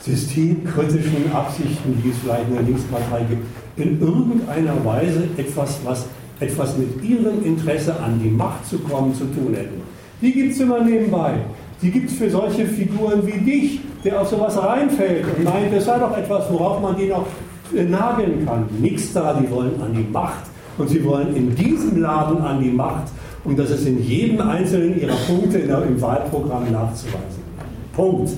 systemkritischen Absichten, die es vielleicht in der Linkspartei gibt, in irgendeiner Weise etwas, was etwas mit ihrem Interesse an die Macht zu kommen, zu tun hätten. Die gibt es immer nebenbei. Die gibt es für solche Figuren wie dich, der auf sowas reinfällt und meint, das sei doch etwas, worauf man die noch äh, nageln kann. Nix da, die wollen an die Macht. Und sie wollen in diesem Laden an die Macht, um das es in jedem einzelnen ihrer Punkte im Wahlprogramm nachzuweisen. Punkt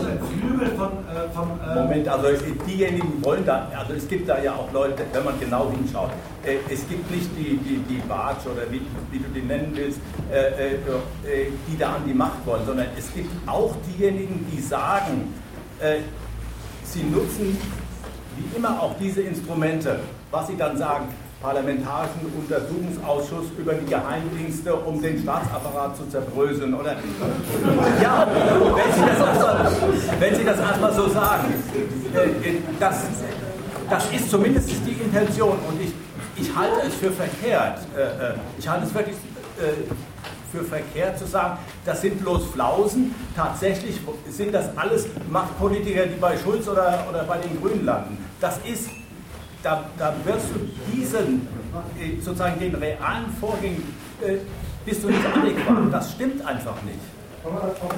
Flügel von. Äh, von äh Moment, also diejenigen wollen da, also es gibt da ja auch Leute, wenn man genau hinschaut, äh, es gibt nicht die, die, die Bartsch oder wie, wie du die nennen willst, äh, äh, äh, die da an die Macht wollen, sondern es gibt auch diejenigen, die sagen, sie nutzen wie immer auch diese Instrumente, was sie dann sagen, parlamentarischen Untersuchungsausschuss über die Geheimdienste, um den Staatsapparat zu zerbröseln. Oder ja, wenn Sie das erstmal, wenn Sie das erstmal so sagen, äh, äh, das, das ist zumindest die Intention und ich, ich halte es für verkehrt. Äh, ich halte es wirklich für verkehrt zu sagen, das sind bloß Flausen. Tatsächlich sind das alles Machtpolitiker, die bei Schulz oder, oder bei den Grünen landen. Das ist da, da wirst du diesen, äh, sozusagen den realen Vorgängen, äh, bist du nicht adäquat. Das stimmt einfach nicht.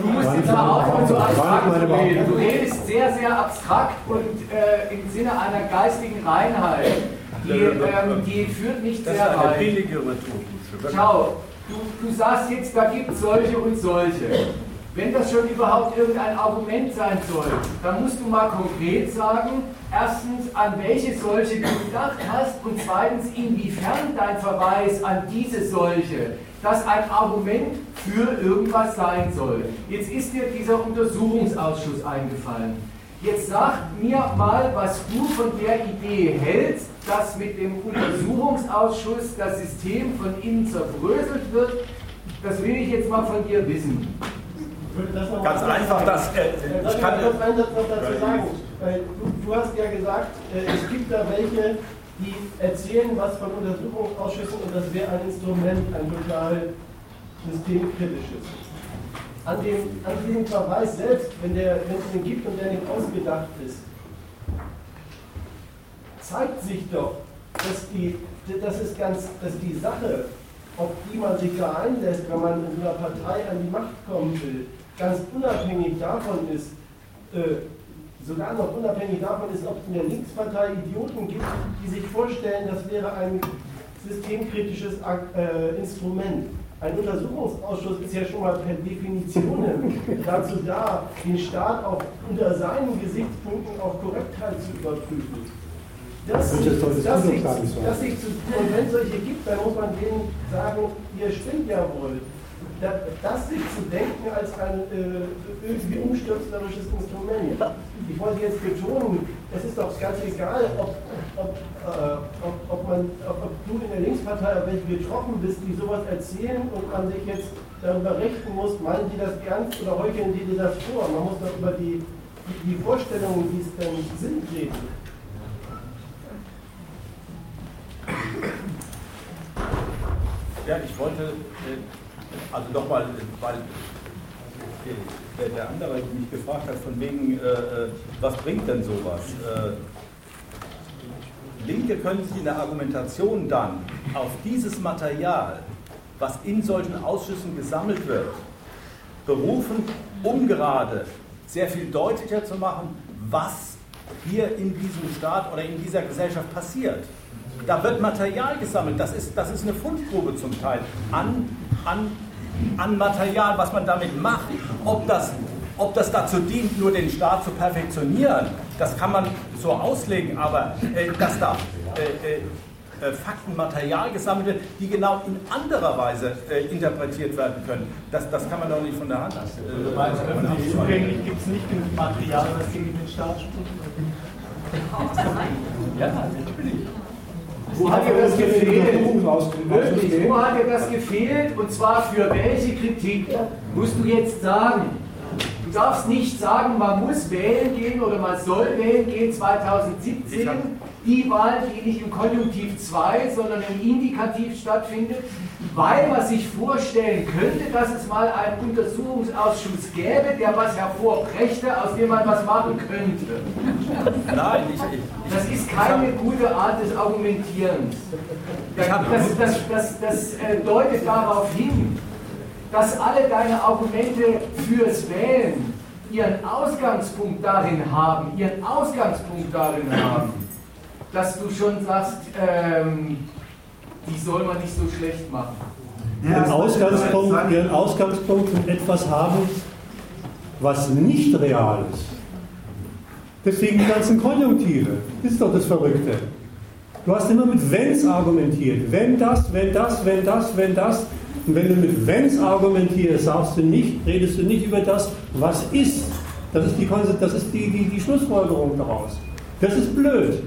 Du musst jetzt aber aufhören, so abstrakt zu reden. Du redest sehr, sehr abstrakt und äh, im Sinne einer geistigen Reinheit. Die, ähm, die führt nicht sehr weit. Das ist eine billige Retour. Schau, du, du sagst jetzt, da gibt es solche und solche. Wenn das schon überhaupt irgendein Argument sein soll, dann musst du mal konkret sagen, erstens, an welche solche du gedacht hast und zweitens, inwiefern dein Verweis an diese solche das ein Argument für irgendwas sein soll. Jetzt ist dir dieser Untersuchungsausschuss eingefallen. Jetzt sag mir mal, was du von der Idee hältst, dass mit dem Untersuchungsausschuss das System von innen zerbröselt wird. Das will ich jetzt mal von dir wissen. Ganz einfach, dass. Äh, ich kann kurz einen noch dazu sagen. Du, du, hast ja gesagt, äh, es gibt da welche, die erzählen was von Untersuchungsausschüssen und das wäre ein Instrument, ein total systemkritisches. An dem, an diesem Verweis selbst, wenn, der, wenn es den gibt und der nicht ausgedacht ist, zeigt sich doch, dass, die, das ist ganz, dass die Sache, auf die man sich da einlässt, wenn man in einer Partei an die Macht kommen will, ganz unabhängig davon ist, äh, sogar noch unabhängig davon ist, ob es in der Linkspartei Idioten gibt, die sich vorstellen, das wäre ein systemkritisches äh, Instrument. Ein Untersuchungsausschuss ist ja schon mal per Definition dazu da, den Staat auch unter seinen Gesichtspunkten auf Korrektheit zu überprüfen. Das, das, das, sich, das sich zu, und wenn es solche gibt, dann muss man denen sagen, ihr stimmt ja wohl das sich zu denken als ein äh, irgendwie umstürzerisches Instrument. Ich wollte jetzt betonen, es ist doch ganz egal, ob, ob, äh, ob, ob, man, du in der Linkspartei auf welche getroffen bist, die sowas erzählen und man sich jetzt darüber richten muss, meinen die das ernst oder heucheln die dir das vor? Man muss doch über die, die, die Vorstellungen, die es denn sind, reden. Ja, ich wollte äh, also nochmal, weil der, der, andere mich gefragt hat, von wegen, äh, äh, was bringt denn sowas? Äh, Linke können sich in der Argumentation dann auf dieses Material, was in solchen Ausschüssen gesammelt wird, berufen, um gerade sehr viel deutlicher zu machen, was hier in diesem Staat oder in dieser Gesellschaft passiert. Da wird Material gesammelt, das ist, das ist eine Fundgrube zum Teil an an, an Material, was man damit macht. Ob das, ob das dazu dient, nur den Staat zu perfektionieren, das kann man so auslegen, aber äh, dass da äh, äh äh, Fakten, Material gesammelt wird, die genau in anderer Weise äh, interpretiert werden können. Das, das kann man doch nicht von der Hand lassen. Also du meinst, öffentlich zugänglich gibt es nicht genug Material, was gegen den Staat spricht? Ja, natürlich. Wo hat dir das gefehlt? Wirklich, wo hat dir das gefehlt? Und zwar für welche Kritik musst du jetzt sagen? Du darfst nicht sagen, man muss wählen gehen oder man soll wählen gehen 2017. Die Wahl, die nicht im Konjunktiv 2, sondern im Indikativ stattfindet, weil man sich vorstellen könnte, dass es mal einen Untersuchungsausschuss gäbe, der was hervorbrächte, aus dem man was machen könnte. Nein, ich, ich, das ist keine gute Art des Argumentierens. Das, das, das, das, das äh, deutet darauf hin, dass alle deine Argumente fürs Wählen ihren Ausgangspunkt darin haben, ihren Ausgangspunkt darin haben, dass du schon sagst, ähm, die soll man nicht so schlecht machen. Ihren Ausgangspunkt, ihren Ausgangspunkt von etwas haben, was nicht real ist. Deswegen die ganzen Konjunktive. Das ist doch das Verrückte. Du hast immer mit Wenns argumentiert. Wenn das, wenn das, wenn das, wenn das. Und wenn du mit Wenns argumentierst, sagst du nicht, redest du nicht über das, was ist. Das ist die, das ist die, die, die Schlussfolgerung daraus. Das ist blöd.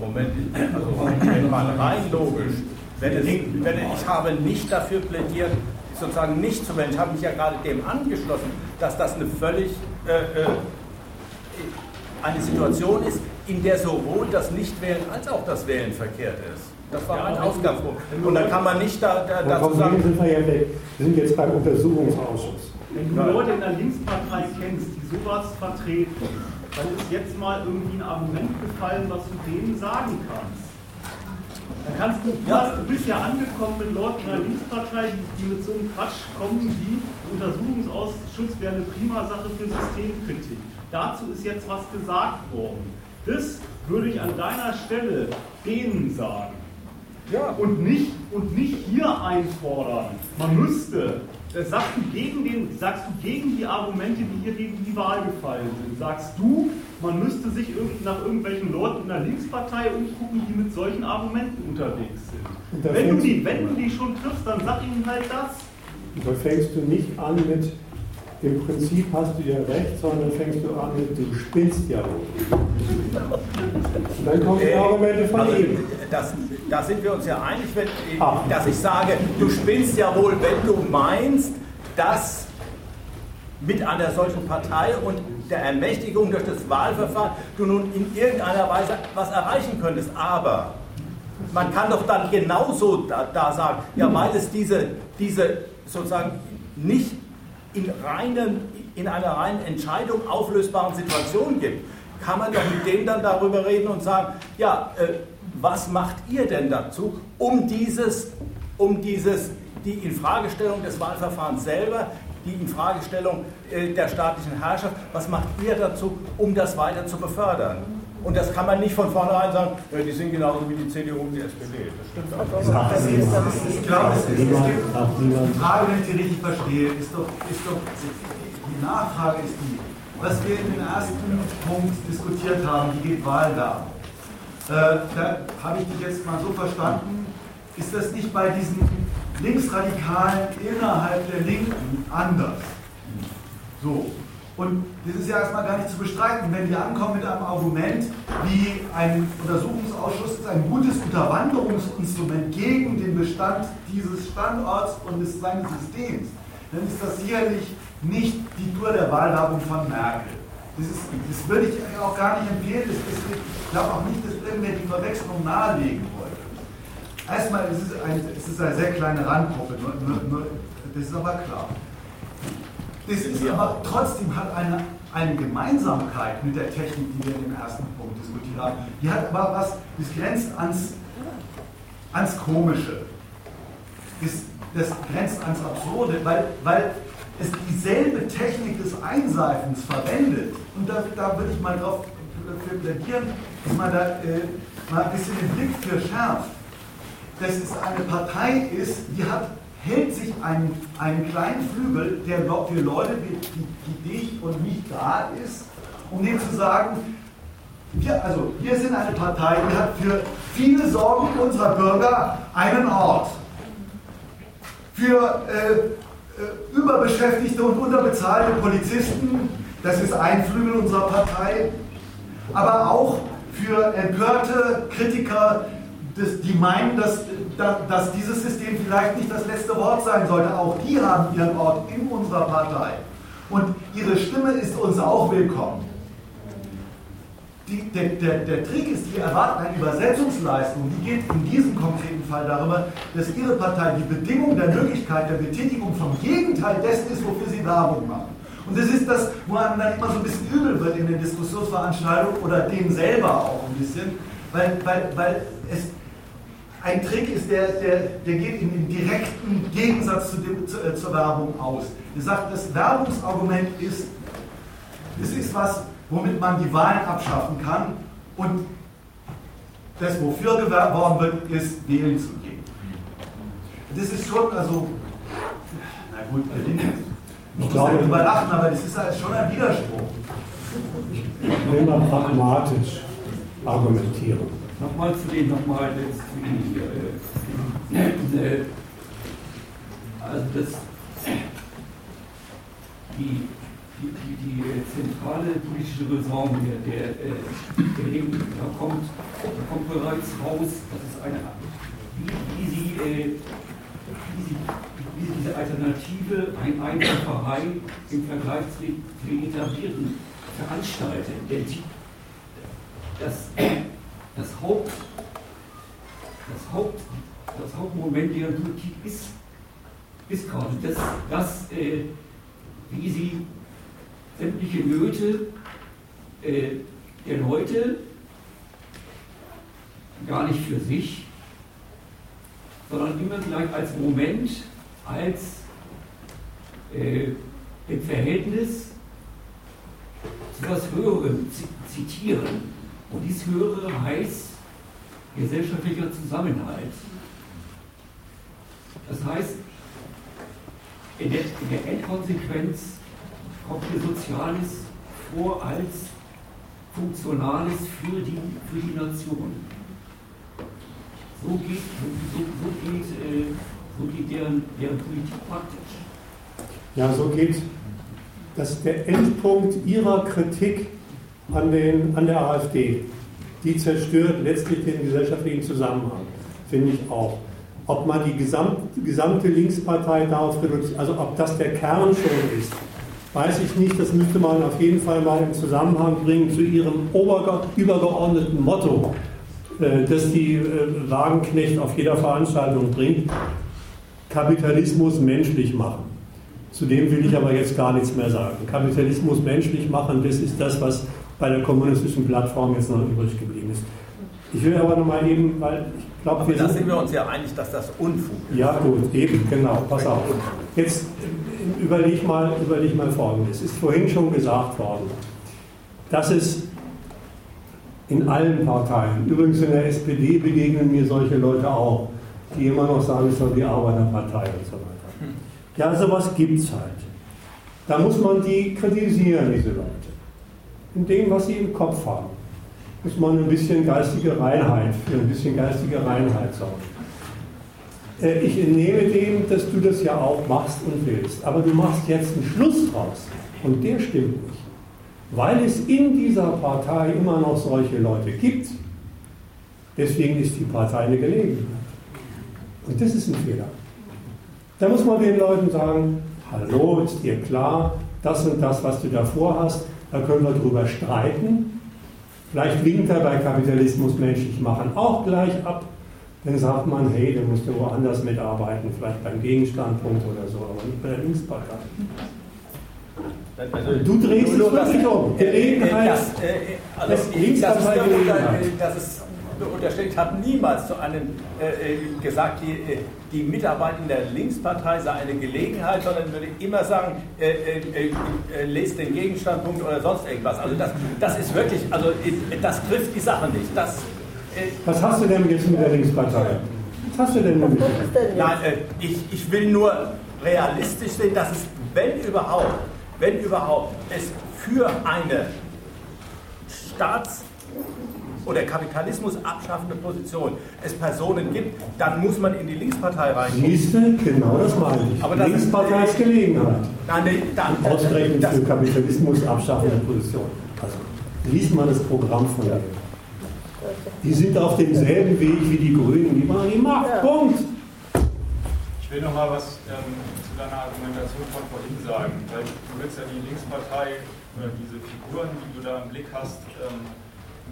Moment, also mal rein logisch. Wenn es, wenn ich habe nicht dafür plädiert, sozusagen nicht zu wählen. Ich habe mich ja gerade dem angeschlossen, dass das eine völlig äh, äh, eine Situation ist, in der sowohl das Nichtwählen als auch das Wählen verkehrt ist. Das war mein Ausgangspunkt. Und da kann man nicht da, da, dazu sagen. Sind wir, ja wir sind jetzt beim Untersuchungsausschuss. Wenn du Leute in der Linkspartei kennst, die sowas vertreten, dann ist jetzt mal irgendwie ein Argument gefallen, was du denen sagen kannst. Dann kannst du, du, hast, du bist ja angekommen mit Leuten der Linkspartei, die, die mit so einem Quatsch kommen, wie Untersuchungsausschuss wäre eine prima Sache für Systemkritik. Dazu ist jetzt was gesagt worden. Das würde ich an deiner Stelle denen sagen. Ja. Und, nicht, und nicht hier einfordern. Man müsste. Das sagst du, gegen den, sagst du gegen die Argumente, die hier gegen die Wahl gefallen sind. Sagst du, man müsste sich nach irgendwelchen Leuten in der Linkspartei umgucken, die mit solchen Argumenten unterwegs sind. Wenn du, die, wenn du die schon triffst, dann sag ihnen halt das. Da fängst du nicht an mit im Prinzip hast du ja recht, sondern fängst du an mit, du spinnst ja wohl. Dann kommen die Argumente von also, ihm. Das, da sind wir uns ja einig, wenn, Ach. dass ich sage, du spinnst ja wohl, wenn du meinst, dass mit einer solchen Partei und der Ermächtigung durch das Wahlverfahren du nun in irgendeiner Weise was erreichen könntest. Aber man kann doch dann genauso da, da sagen, ja, weil es diese, diese sozusagen nicht in, reinen, in einer reinen Entscheidung auflösbaren Situation gibt, kann man doch mit denen dann darüber reden und sagen, ja, äh, was macht ihr denn dazu, um dieses, um dieses, die Infragestellung des Wahlverfahrens selber, die Infragestellung äh, der staatlichen Herrschaft, was macht ihr dazu, um das weiter zu befördern? Und das kann man nicht von vornherein sagen, ja, die sind genauso wie die CDU und die SPD. Das stimmt auch. Das ist, das ist, ich glaube, es, es gibt die Frage, wenn ich sie richtig verstehe, ist doch, ist doch, die Nachfrage ist die, was wir in dem ersten Punkt diskutiert haben, wie geht Wahl da? Äh, da habe ich dich jetzt mal so verstanden, ist das nicht bei diesen Linksradikalen innerhalb der Linken anders? So, und das ist ja erstmal gar nicht zu bestreiten, wenn die ankommen mit einem Argument, wie ein Untersuchungsausschuss ist ein gutes Unterwanderungsinstrument gegen den Bestand dieses Standorts und des, seines Systems, dann ist das sicherlich nicht die Tour der Wahlwerbung von Merkel. Das, ist, das würde ich auch gar nicht empfehlen. Das ist, ich glaube auch nicht, dass irgendwer die Verwechslung nahelegen wollte. Erstmal, es ist, ein, es ist eine sehr kleine Randgruppe, nur, nur, nur, das ist aber klar. Es ist aber trotzdem hat eine, eine Gemeinsamkeit mit der Technik, die wir in dem ersten Punkt diskutiert haben. Die hat aber was, das grenzt ans, ans Komische. Das, das grenzt ans Absurde, weil, weil es dieselbe Technik des Einseifens verwendet. Und da, da würde ich mal drauf plädieren, dass man da äh, mal ein bisschen den Blick für schärft. Dass es eine Partei ist, die hat hält sich einen, einen kleinen Flügel, der für Leute wie, dich und mich da ist, um denen zu sagen, wir, also wir sind eine Partei, die hat für viele Sorgen unserer Bürger einen Ort. Für äh, äh, überbeschäftigte und unterbezahlte Polizisten, das ist ein Flügel unserer Partei, aber auch für empörte Kritiker, die meinen, dass, dass dieses System vielleicht nicht das letzte Wort sein sollte. Auch die haben ihren Ort in unserer Partei. Und ihre Stimme ist uns auch willkommen. Die, der, der, der, Trick ist, wir erwarten eine Übersetzungsleistung, die geht in diesem konkreten Fall darüber, dass Ihre Partei die Bedingung der Möglichkeit der Betätigung vom Gegenteil dessen ist, wofür Sie Werbung machen. Und das ist das, wo einem dann immer so ein bisschen übel wird in den Diskussionsveranstaltungen oder dem selber auch ein bisschen, weil, weil, weil es ein Trick ist, der, der, der geht in den direkten Gegensatz zu dem, zu, äh, zur Werbung aus. Er sagt, das Werbungsargument ist, es ist was, womit man die Wahlen abschaffen kann und das, wofür geworben wird, ist, wählen zu gehen. Das ist schon, also, na gut, ich glaube, halt überlachen, aber das ist halt schon ein Widerspruch. Ich will mal pragmatisch argumentieren. Nochmal zu den, nochmal jetzt die, äh, äh, also das, die, die, die, die zentrale politische Raison der, der, äh, der Linken, da kommt, da kommt bereits raus, dass es eine, wie, wie, sie, äh, wie, sie, wie sie diese Alternative, ein Einzelverei im Vergleich zu den, etablierten veranstalten. Denn das, das Haupt, das Haupt, das Hauptmoment der Politik ist, ist gerade das, dass, äh, wie sie sämtliche Nöte äh, der Leute gar nicht für sich, sondern immer gleich als Moment, als äh, im Verhältnis zu etwas Höherem zitieren. Und dies Höhere heißt gesellschaftlicher Zusammenhalt. Das heißt, in der, in der Endkonsequenz kommt hier Soziales vor als Funktionales für die, für die Nation. So geht, so, so geht, äh, so geht deren, deren Politik praktisch. Ja, so geht das der Endpunkt ihrer Kritik an, den, an der AfD. Die zerstört letztlich den gesellschaftlichen Zusammenhang, finde ich auch. Ob man die gesamte, gesamte Linkspartei darauf reduziert, also ob das der Kern schon ist, weiß ich nicht. Das müsste man auf jeden Fall mal im Zusammenhang bringen zu ihrem übergeordneten Motto, äh, das die äh, Wagenknecht auf jeder Veranstaltung bringt. Kapitalismus menschlich machen. Zu dem will ich aber jetzt gar nichts mehr sagen. Kapitalismus menschlich machen, das ist das, was bei der kommunistischen Plattform jetzt noch übrig geblieben ist. Ich will aber nochmal eben, weil ich glaube, wir da sind wir uns ja einig, dass das Unfug ist. Ja gut, eben, genau, pass auf. Jetzt äh, überleg mal, überleg mal Folgendes. Es ist vorhin schon gesagt worden, dass es in allen Parteien, übrigens in der SPD begegnen mir solche Leute auch, die immer noch sagen, es soll die Arbeiterpartei und so weiter. Ja, sowas gibt es halt. Da muss man die kritisieren, diese Leute in dem, was sie im Kopf haben. Muss man ein bisschen geistige Reinheit, für ein bisschen geistige Reinheit sorgen. Äh, ich entnehme dem, dass du das ja auch machst und willst. Aber du machst jetzt einen Schluss draus. Und der stimmt nicht. Weil es in dieser Partei immer noch solche Leute gibt. Deswegen ist die Partei eine Gelegenheit. Und das ist ein Fehler. Da muss man den Leuten sagen, hallo, ist dir klar, das und das, was du davor hast, da können wir drüber streiten. Vielleicht winkt er bei Kapitalismus menschlich machen auch gleich ab. Dann sagt man, hey, du musst du woanders mitarbeiten, vielleicht beim Gegenstandpunkt oder so, aber nicht bei der Linkspartei. Also, du drehst es wirklich um. Gelegenheit. Das, äh, also, das, Linkspartei Gelegenheit. Das ist unterstellt, hat niemals zu einem äh, äh, gesagt, die, äh, die Mitarbeit in der Linkspartei sei eine Gelegenheit, sondern würde immer sagen, äh, äh, äh, äh lest den Gegenstandpunkt oder sonst irgendwas. Also das, das ist wirklich, also das trifft die Sache nicht. Das, Was hast du denn jetzt mit der Linkspartei? Was hast du denn damit? Nein, ich, ich will nur realistisch sehen, dass es, wenn überhaupt, wenn überhaupt, es für eine Staats oder Kapitalismus abschaffende Position es Personen gibt, dann muss man in die Linkspartei rein. Siehste, genau das meine ich. Aber Linkspartei ist Gelegenheit. Nein, nee, dann, Ausgerechnet für Kapitalismus abschaffende Position. Also liest man das Programm von der Die sind auf demselben Weg wie die Grünen, die machen die Macht. Punkt. Ich will noch mal was ähm, zu deiner Argumentation von vorhin sagen, weil du willst ja die Linkspartei oder diese Figuren, die du da im Blick hast, ähm,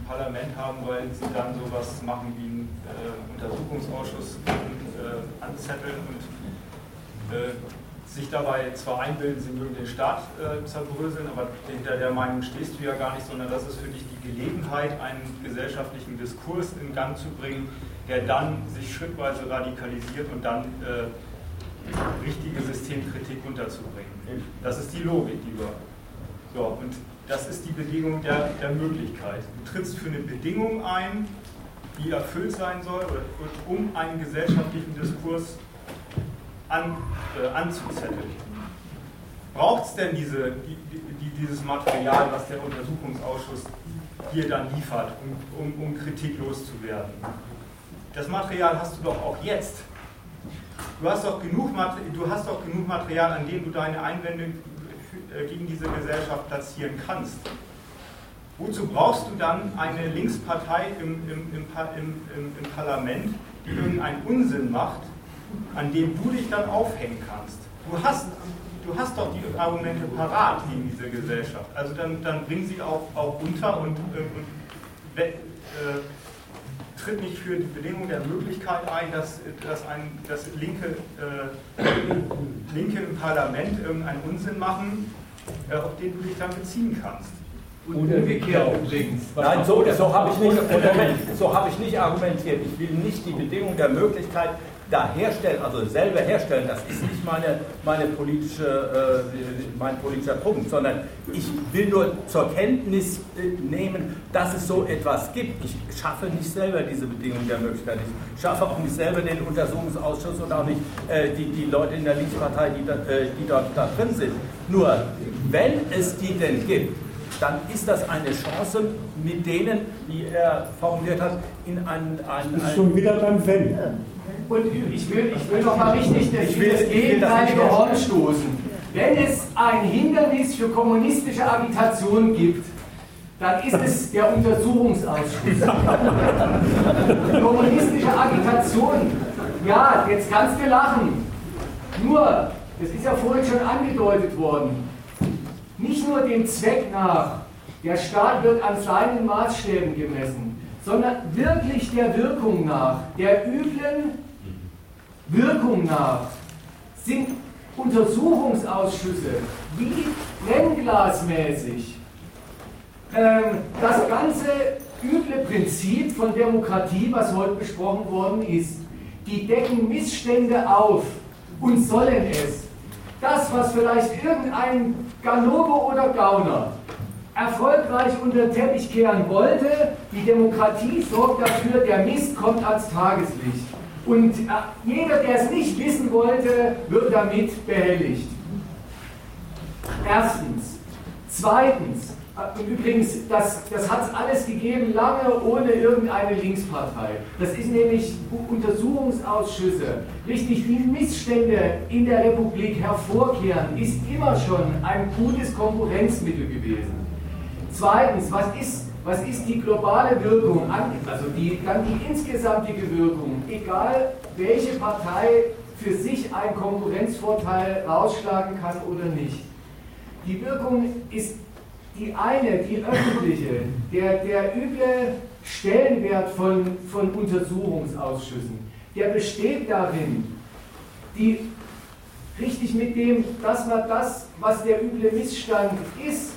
Parlament haben, weil sie dann sowas machen wie einen äh, Untersuchungsausschuss äh, anzetteln und äh, sich dabei zwar einbilden, sie mögen den Staat äh, zerbröseln, aber hinter der Meinung stehst du ja gar nicht, sondern das ist für dich die Gelegenheit, einen gesellschaftlichen Diskurs in Gang zu bringen, der dann sich schrittweise radikalisiert und dann äh, richtige Systemkritik unterzubringen. Das ist die Logik, die hast. So, und das ist die Bedingung der, der Möglichkeit. Du trittst für eine Bedingung ein, die erfüllt sein soll, um einen gesellschaftlichen Diskurs an, äh, anzuzetteln. Braucht es denn diese, die, die, dieses Material, was der Untersuchungsausschuss hier dann liefert, um, um, um Kritik loszuwerden? Das Material hast du doch auch jetzt. Du hast doch genug, du hast doch genug Material, an dem du deine Einwände gegen diese Gesellschaft platzieren kannst. Wozu brauchst du dann eine Linkspartei im, im, im, im, Parlament, die irgendeinen Unsinn macht, an dem du dich dann aufhängen kannst? Du hast, du hast doch die Argumente parat gegen diese Gesellschaft. Also dann, dann bring sie auch, auch unter und, und äh, tritt nicht für die Bedingung der Möglichkeit ein, dass, dass, ein, dass Linke, äh, Linke im Parlament irgendeinen Unsinn machen, äh, auf den du dich dann beziehen kannst. Und umgekehrt übrigens. Nein, so, so habe ich, nicht, so hab ich nicht argumentiert. Ich will nicht die Bedingung der Möglichkeit da herstellen, also selber herstellen, das ist nicht meine, meine politische, äh, mein politischer Punkt, sondern ich will nur zur Kenntnis äh, nehmen, dass es so etwas gibt. Ich schaffe nicht selber diese Bedingungen der Möglichkeit. Ich schaffe auch nicht selber den Untersuchungsausschuss und auch nicht äh, die, die Leute in der Linkspartei, die, da, äh, die dort da drin sind. Nur, wenn es die denn gibt, dann ist das eine Chance, mit denen, wie er formuliert hat, in ein... ein, ein ist schon wieder beim Wenn. Und ich will, ich will noch mal richtig das, ich will, das gegenteilige Horn stoßen. Wenn es ein Hindernis für kommunistische Agitation gibt, dann ist es der Untersuchungsausschuss. Kommunistische Agitation, ja, jetzt kannst du lachen. Nur, das ist ja vorhin schon angedeutet worden, nicht nur dem Zweck nach, der Staat wird an seinen Maßstäben gemessen, sondern wirklich der Wirkung nach, der üblen Wirkung nach sind Untersuchungsausschüsse wie brennglasmäßig ähm, das ganze üble Prinzip von Demokratie, was heute besprochen worden ist. Die decken Missstände auf und sollen es. Das, was vielleicht irgendein Ganobe oder Gauner erfolgreich unter den Teppich kehren wollte, die Demokratie sorgt dafür, der Mist kommt ans Tageslicht. Und äh, jeder, der es nicht wissen wollte, wird damit behelligt. Erstens. Zweitens, äh, und übrigens, das, das hat es alles gegeben, lange ohne irgendeine Linkspartei. Das ist nämlich Untersuchungsausschüsse, richtig die Missstände in der Republik hervorkehren, ist immer schon ein gutes Konkurrenzmittel gewesen. Zweitens, was ist was ist die globale Wirkung, also die, dann die insgesamtige Wirkung, egal welche Partei für sich einen Konkurrenzvorteil rausschlagen kann oder nicht. Die Wirkung ist die eine, die öffentliche, der, der üble Stellenwert von, von Untersuchungsausschüssen, der besteht darin, die richtig mit dem, dass man das, was der üble Missstand ist,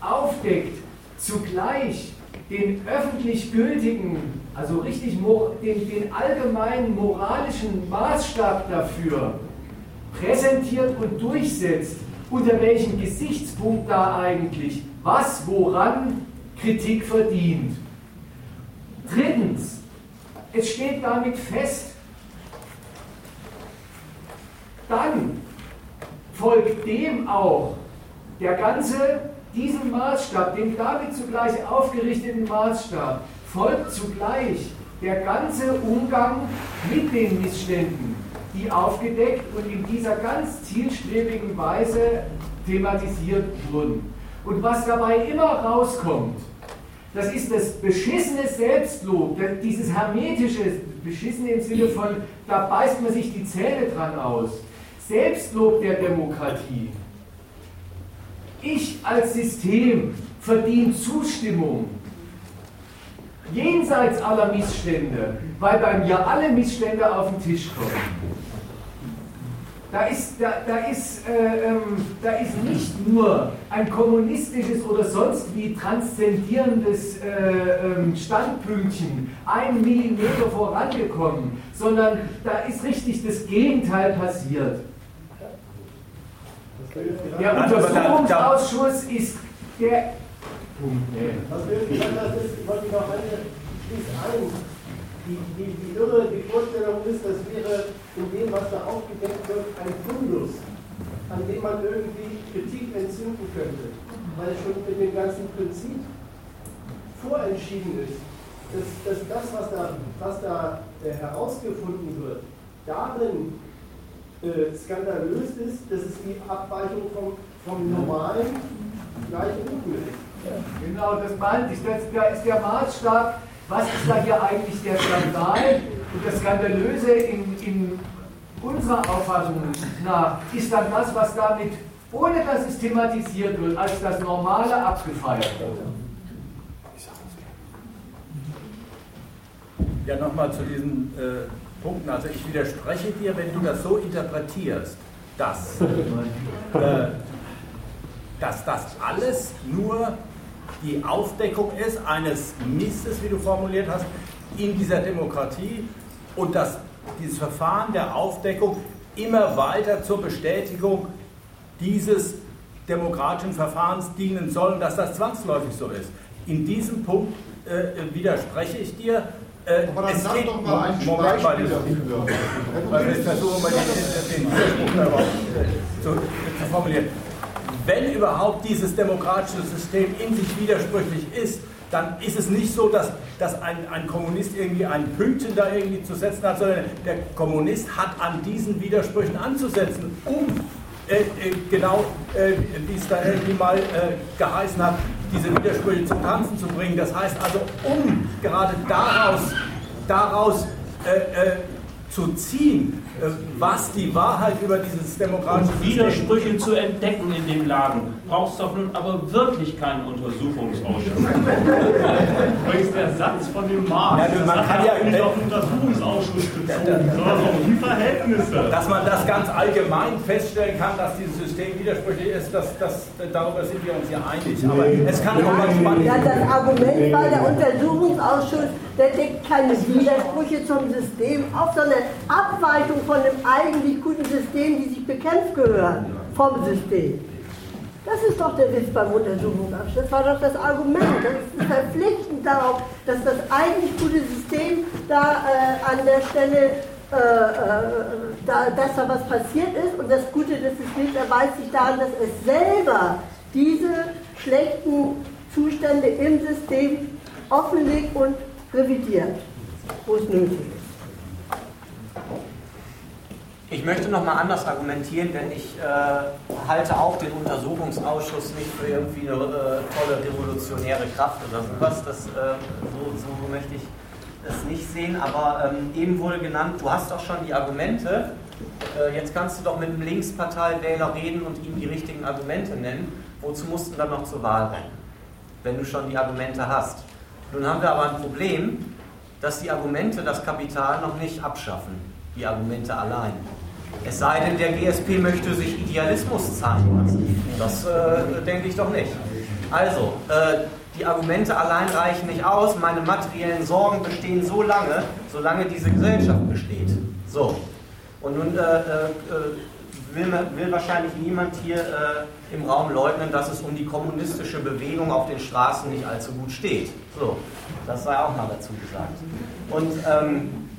aufdeckt zugleich den öffentlich gültigen, also richtig den, den allgemeinen moralischen Maßstab dafür präsentiert und durchsetzt, unter welchem Gesichtspunkt da eigentlich was woran Kritik verdient. Drittens, es steht damit fest, dann folgt dem auch der ganze Diesem Maßstab, dem damit zugleich aufgerichteten Maßstab, folgt zugleich der ganze Umgang mit den Missständen, die aufgedeckt und in dieser ganz zielstrebigen Weise thematisiert wurden. Und was dabei immer rauskommt, das ist das beschissene Selbstlob, dieses hermetische, beschissen im Sinne von, da beißt man sich die Zähne dran aus. Selbstlob der Demokratie. Ich als System verdiene Zustimmung jenseits aller Missstände, weil bei mir alle Missstände auf den Tisch kommen. Da ist, da, da, ist, äh, ähm, da ist nicht nur ein kommunistisches oder sonst wie transzendierendes äh, ähm, Standpünktchen ein Millimeter vorangekommen, sondern da ist richtig das Gegenteil passiert. Der Untersuchungsausschuss ist der Punkt. Was will ich sagen, das ist, wollte ich noch eine, schließt ein. Die, die, die irre, die Vorstellung ist, das wäre in dem, was da aufgedeckt wird, ein Fundus, an dem man irgendwie Kritik entzünden könnte, weil schon mit dem ganzen Prinzip vorentschieden ist, dass, dass das, was da, was da äh, herausgefunden wird, darin äh, skandalös ist, dass es die Abweichung vom, vom normalen gleichen Übel ist. Genau, das meinte ich. Das, da ist der Maßstab, was ist da hier eigentlich der Skandal? Und das Skandalöse in, in unserer Auffassung nach ist dann das, was damit, ohne dass es thematisiert wird, als das Normale abgefeiert wird. Ja, nochmal zu diesen äh, Punkten. Also ich widerspreche dir, wenn du das so interpretierst, dass, äh, dass das alles nur die Aufdeckung ist eines Misses, wie du formuliert hast, in dieser Demokratie und dass dieses Verfahren der Aufdeckung immer weiter zur Bestätigung dieses demokratischen Verfahrens dienen soll und dass das zwangsläufig so ist. In diesem Punkt äh, widerspreche ich dir. Äh, Aber dann es sag doch mal ein Moment mal dafür. Weil ich versuche mal den, Widerspruch äh, zu, zu formulieren. Wenn überhaupt dieses demokratische System in sich widersprüchlich ist, dann ist es nicht so, dass, dass ein, ein Kommunist irgendwie ein Pünktchen da irgendwie zu setzen hat, sondern der Kommunist hat an diesen Widersprüchen anzusetzen, um genau, äh, wie es da irgendwie mal äh, geheißen hat, diese Widersprüche zum Tanzen zu bringen. Das heißt also, um gerade daraus, daraus äh, äh, zu ziehen, äh, was die Wahrheit über dieses demokratische um Widersprüche zu entdecken in dem Laden, brauchst du doch nun aber wirklich keinen Untersuchungsausschuss. Übrigens der Satz von dem Marx, ja, man kann ja nicht auf den Untersuchungsausschuss bezogen, sondern auf die Verhältnisse. Dass man das ganz allgemein feststellen kann, dass dieses System widersprüchlich ist, das, das, darüber sind wir uns ja einig. Aber es kann auch manchmal... Ja, das Argument war, der Untersuchungsausschuss, der deckt keine Widersprüche zum System auf, sondern Abweichung von dem eigentlich guten System, die sich bekämpft gehören vom System. Das ist doch der Witz beim Untersuchungsabschluss. Das war doch das Argument. Das ist verpflichtend darauf, dass das eigentlich gute System da äh, an der Stelle, äh, äh, da, dass da was passiert ist. Und das Gute des Systems erweist sich daran, dass es selber diese schlechten Zustände im System offenlegt und revidiert, wo es nötig ist. Ich möchte nochmal anders argumentieren, denn ich äh, halte auch den Untersuchungsausschuss nicht für irgendwie eine äh, tolle revolutionäre Kraft oder sowas. Das, äh, so, so, möchte ich es nicht sehen. Aber ähm, eben wurde genannt, du hast doch schon die Argumente. Äh, jetzt kannst du doch mit einem Linksparteiwähler reden und ihm die richtigen Argumente nennen. Wozu musst du dann noch zur Wahl rennen, wenn du schon die Argumente hast? Nun haben wir aber ein Problem, dass die Argumente das Kapital noch nicht abschaffen. Die Argumente allein. Es sei denn, der GSP möchte sich Idealismus lassen. Das äh, denke ich doch nicht. Also, äh, die Argumente allein reichen nicht aus. Meine materiellen Sorgen bestehen so lange, solange diese Gesellschaft besteht. So. Und nun äh, äh will, will, wahrscheinlich niemand hier äh, im Raum leugnen, dass es um die kommunistische Bewegung auf den Straßen nicht allzu gut steht. So. Das sei auch mal dazu gesagt. Und ähm,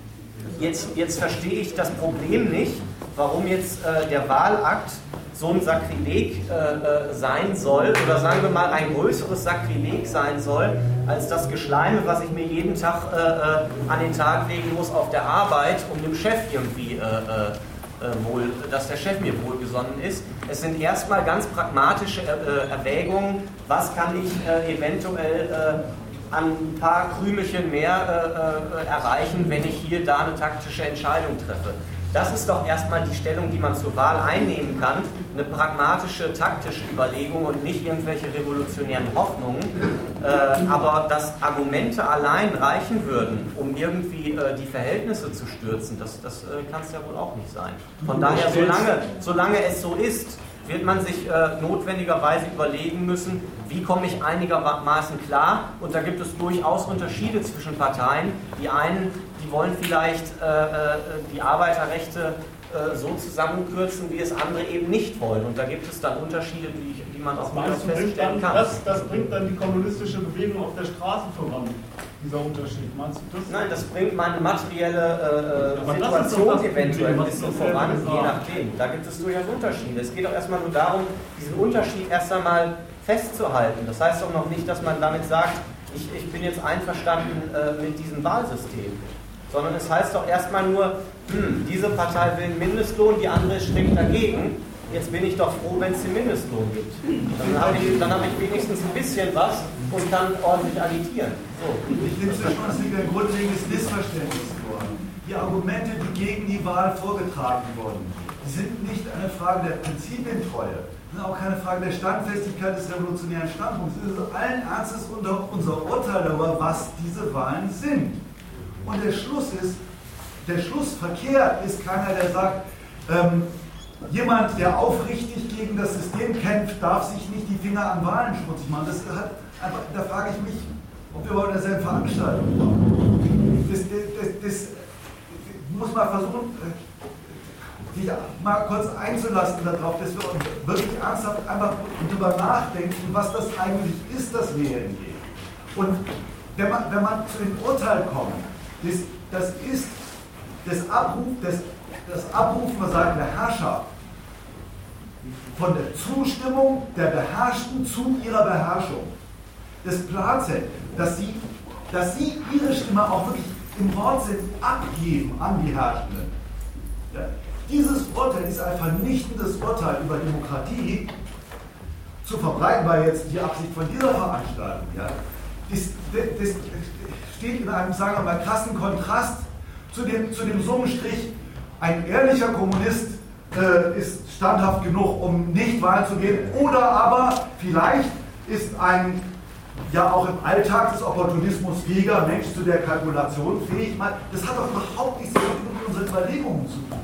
jetzt, jetzt verstehe ich das Problem nicht, warum jetzt äh, der Wahlakt so ein Sakrileg äh, äh, sein soll, oder sagen wir mal ein größeres Sakrileg sein soll, als das Geschleime, was ich mir jeden Tag äh, äh an den Tag legen muss auf der Arbeit, um dem Chef irgendwie äh, wohl, dass der Chef mir wohlgesonnen ist. Es sind erstmal ganz pragmatische Erwägungen, was kann ich eventuell ein paar Krümelchen mehr erreichen, wenn ich hier da eine taktische Entscheidung treffe. Das ist doch erstmal die Stellung, die man zur Wahl einnehmen kann. Eine pragmatische, taktische Überlegung und nicht irgendwelche revolutionären Hoffnungen. Äh, aber dass Argumente allein reichen würden, um irgendwie äh, die Verhältnisse zu stürzen, das, das äh, kann es ja wohl auch nicht sein. Von daher, solange, solange es so ist, wird man sich äh, notwendigerweise überlegen müssen, wie komme ich einigermaßen klar. Und da gibt es durchaus Unterschiede zwischen Parteien. Die einen die wollen vielleicht äh, äh, die Arbeiterrechte äh, so zusammenkürzen, wie es andere eben nicht wollen. Und da gibt es dann Unterschiede, die, die man auch durchaus feststellen kann. Das, das, bringt dann die kommunistische Bewegung auf der Straße voran, dieser Unterschied. Meinst du das? Nein, das bringt meine materielle äh, Situation eventuell ein bisschen voran, je nachdem. Da gibt es durchaus Unterschiede. Es geht auch erstmal nur darum, diesen Unterschied erst einmal festzuhalten. Das heißt auch noch nicht, dass man damit sagt, ich, ich bin jetzt einverstanden äh, mit diesem Wahlsystem sondern es heißt doch erstmal nur, hm, diese Partei will einen Mindestlohn, die andere strikt dagegen. Jetzt bin ich doch froh, wenn es den Mindestlohn gibt. Dann habe ich, hab ich wenigstens ein bisschen was und kann ordentlich agitieren. So. Ich es schon, es liegt ein grundlegendes Missverständnis vor. Die Argumente, die gegen die Wahl vorgetragen wurden, sind nicht eine Frage der Prinzipientreue. Ist auch keine Frage der Standfestigkeit des revolutionären Standpunkts. Es ist allen Ernstes unser Urteil darüber, was diese Wahlen sind. Und der Schluss ist, der Schlussverkehr ist keiner, der sagt, ähm, jemand, der aufrichtig gegen das System kämpft, darf sich nicht die Finger an Wahlen schmutzig machen. Das hat, da frage ich mich, ob wir bei derselben Veranstaltung waren. Das, das, das, das, muss man versuchen, sich äh, mal kurz einzulassen darauf, dass wir wirklich ernsthaft einfach darüber nachdenken, was das eigentlich ist, das WLG. Und wenn man, wenn man zu dem Urteil kommt, das, das ist das, Abruf, das, das Abrufen, sagen der Herrscher, von der Zustimmung der Beherrschten zu ihrer Beherrschung. Das Plaze, dass sie, dass sie ihre Stimme auch wirklich im Wortsinn abgeben an die Herrschenden. Ja. Dieses Urteil ist ein vernichtendes Urteil über Demokratie. Zu verbreiten war jetzt die Absicht von dieser Veranstaltung. Ja. Das, das, das, steht in einem, sagen wir mal, krassen Kontrast zu dem, zu dem Summenstrich, ein ehrlicher Kommunist äh, ist standhaft genug, um nicht Wahlen zu gehen, oder aber vielleicht ist ein ja auch im Alltag des Opportunismus fähiger Mensch zu der Kalkulation fähig. Das hat doch überhaupt nichts mit unseren Überlegungen zu tun.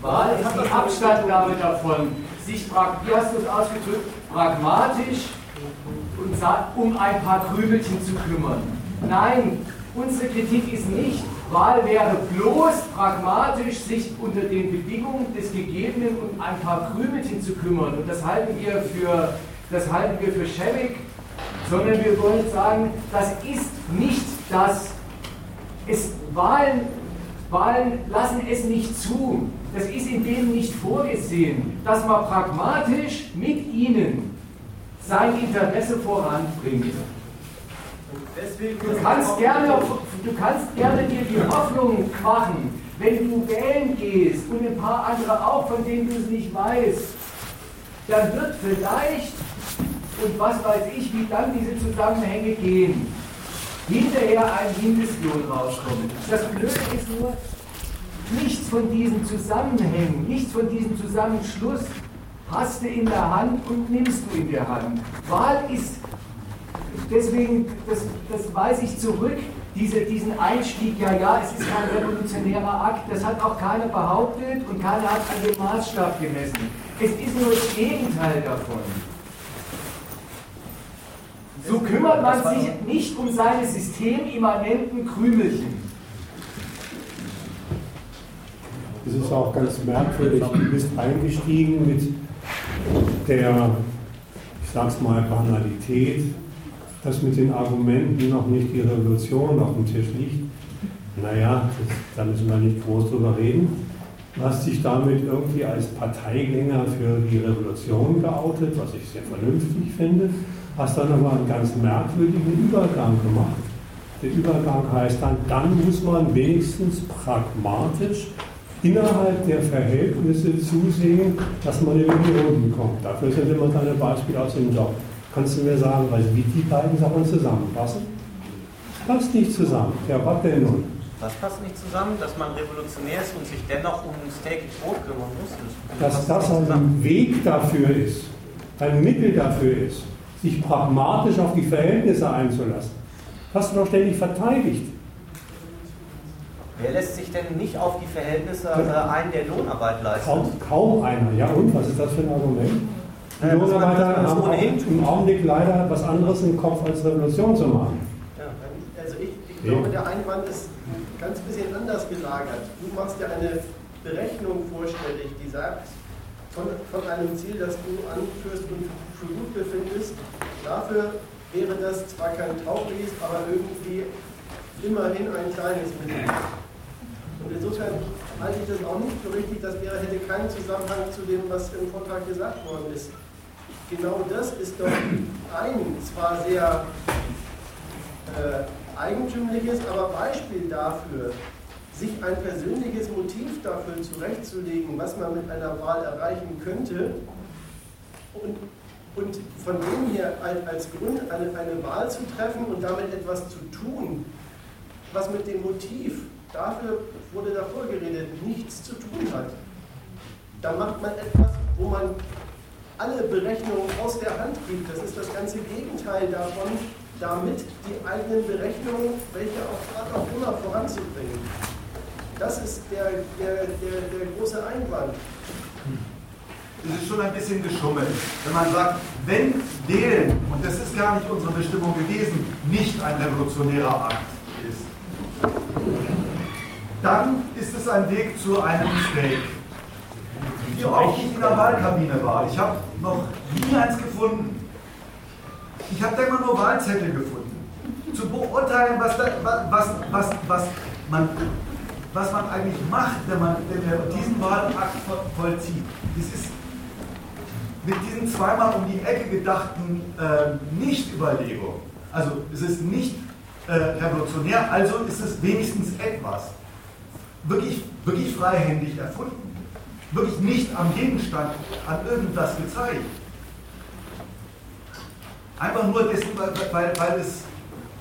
Wahl ist die Abstandgabe davon, sich, wie hast du es ausgedrückt, pragmatisch und um ein paar Krümelchen zu kümmern. Nein, unsere Kritik ist nicht, Wahl wäre bloß pragmatisch, sich unter den Bedingungen des Gegebenen um ein paar Krümelchen zu kümmern. Und das halten wir für, das halten wir für schäbig, sondern wir wollen sagen, das ist nicht das. Es, Wahlen, Wahlen lassen es nicht zu. Das ist in denen nicht vorgesehen, dass man pragmatisch mit ihnen sein Interesse voranbringt. Du kannst, gerne, du kannst gerne dir die Hoffnung machen, wenn du wählen gehst und ein paar andere auch, von denen du es nicht weißt, dann wird vielleicht, und was weiß ich, wie dann diese Zusammenhänge gehen, hinterher ein Mindestlohn rauskommen. Das Blöde ist nur, nichts von diesen Zusammenhängen, nichts von diesem Zusammenschluss hast du in der Hand und nimmst du in der Hand. Wahl ist deswegen, das, das weise ich zurück, diese, diesen Einstieg, ja, ja, es ist kein revolutionärer Akt, das hat auch keiner behauptet und keiner hat an dem Maßstab gemessen. Es ist nur das Gegenteil davon. So kümmert man sich nicht um seine systemimmanenten Krümelchen. Es ist auch ganz merkwürdig, du bist eingestiegen mit der, ich sag's mal, Banalität dass mit den Argumenten noch nicht die Revolution auf dem Tisch liegt, naja, da müssen wir nicht groß drüber reden. Du hast dich damit irgendwie als Parteigänger für die Revolution geoutet, was ich sehr vernünftig finde, hast dann aber einen ganz merkwürdigen Übergang gemacht. Der Übergang heißt dann, dann muss man wenigstens pragmatisch innerhalb der Verhältnisse zusehen, dass man in die Runden kommt. Dafür sind immer deine Beispiele aus dem Job. Kannst du mir sagen, also wie die beiden Sachen zusammenpassen? Passt nicht zusammen. Ja, was denn nun? Was passt nicht zusammen? Dass man revolutionär ist und sich dennoch um das tägliche Brot kümmern muss. Dass das ein Weg dafür ist, ein Mittel dafür ist, sich pragmatisch auf die Verhältnisse einzulassen. Hast du doch ständig verteidigt. Wer lässt sich denn nicht auf die Verhältnisse äh, ein, der Lohnarbeit leistet? Kaum, kaum einer. Ja, und was ist das für ein Argument? Die naja, Lohnarbeiter haben auch im Augenblick leider was anderes im Kopf als Revolution zu machen. Ja, also ich, ich glaube, der Einwand ist ganz bisschen anders gelagert. Du machst ja eine Berechnung vorstellig, die sagt, von, von einem Ziel, das du anführst und für gut befindest, dafür wäre das zwar kein Tauchlies, aber irgendwie immerhin ein kleines Mittel. Und insofern halte ich das auch nicht für richtig, das wäre, hätte keinen Zusammenhang zu dem, was im Vortrag gesagt worden ist. Genau das ist doch ein zwar sehr äh, eigentümliches, aber Beispiel dafür, sich ein persönliches Motiv dafür zurechtzulegen, was man mit einer Wahl erreichen könnte und, und von dem her als Grund eine, eine Wahl zu treffen und damit etwas zu tun, was mit dem Motiv, dafür wurde davor geredet, nichts zu tun hat. Da macht man etwas, wo man alle Berechnungen aus der Hand gibt. Das ist das ganze Gegenteil davon, damit die eigenen Berechnungen, welche auch auch immer voranzubringen. Das ist der, der, der, der große Einwand. Es ist schon ein bisschen geschummelt, wenn man sagt, wenn Wählen, und das ist gar nicht unsere Bestimmung gewesen, nicht ein revolutionärer Akt ist, dann ist es ein Weg zu einem Steak. Wie oft ich in der Wahlkabine war. Ich habe noch nie eins gefunden. Ich habe da immer nur Wahlzettel gefunden. Zu beurteilen, was, da, was, was, was, man, was man eigentlich macht, wenn man, wenn man diesen Wahlakt vollzieht. Das ist mit diesen zweimal um die Ecke gedachten äh, Nicht-Überlegungen. Also es ist nicht äh, revolutionär, also ist es wenigstens etwas. Wirklich, wirklich freihändig erfunden. Wirklich nicht am Gegenstand, an irgendwas gezeigt. Einfach nur dessen, weil, weil es,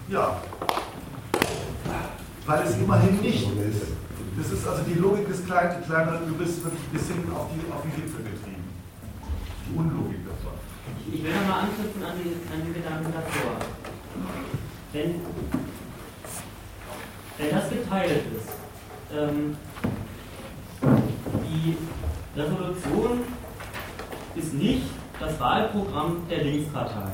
ja, weil es immerhin nicht ist. Das ist also die Logik des kleinen, kleineren Übels wirklich bis hin auf, die, auf den Gipfel getrieben. Die Unlogik davon. Ich will nochmal anknüpfen an die, an die Gedanken davor. Wenn, wenn das geteilt ist, ähm, die Revolution ist nicht das Wahlprogramm der Linkspartei.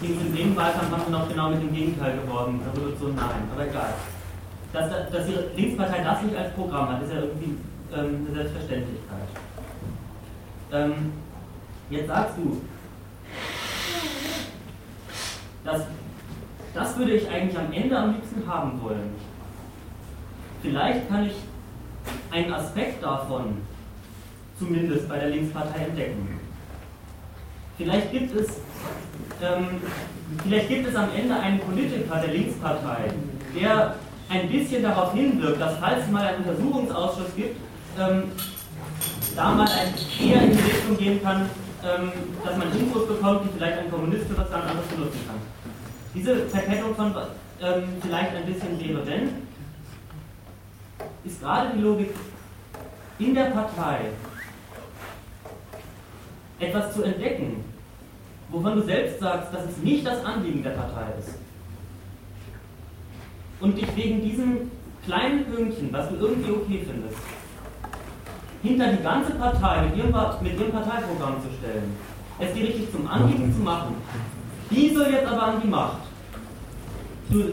In dem Wahlkampf noch genau mit dem Gegenteil geworden. Revolution nein, aber egal. Dass, dass die Linkspartei das nicht als Programm hat, ist ja irgendwie ähm, eine Selbstverständlichkeit. Ähm, jetzt sagst du, das, das würde ich eigentlich am Ende am liebsten haben wollen. Vielleicht kann ich einen Aspekt davon zumindest bei der Linkspartei entdecken. Vielleicht gibt es, ähm, vielleicht gibt es am Ende einen Politiker der Linkspartei, der ein bisschen darauf hinwirkt, dass falls es mal einen Untersuchungsausschuss gibt, ähm, da mal ein, eher in die Richtung gehen kann, ähm, dass man Infos bekommt, die vielleicht ein Kommunist für was ganz anderes benutzen kann. Diese Verkettung von ähm, vielleicht ein bisschen wäre, denn ist gerade die Logik in der Partei etwas zu entdecken, wovon du selbst sagst, dass es nicht das Anliegen der Partei ist. Und dich wegen diesem kleinen Pünktchen, was du irgendwie okay findest, hinter die ganze Partei mit ihrem, mit ihrem Parteiprogramm zu stellen, es dir richtig zum Anliegen zu machen, die soll jetzt aber an die Macht. Du,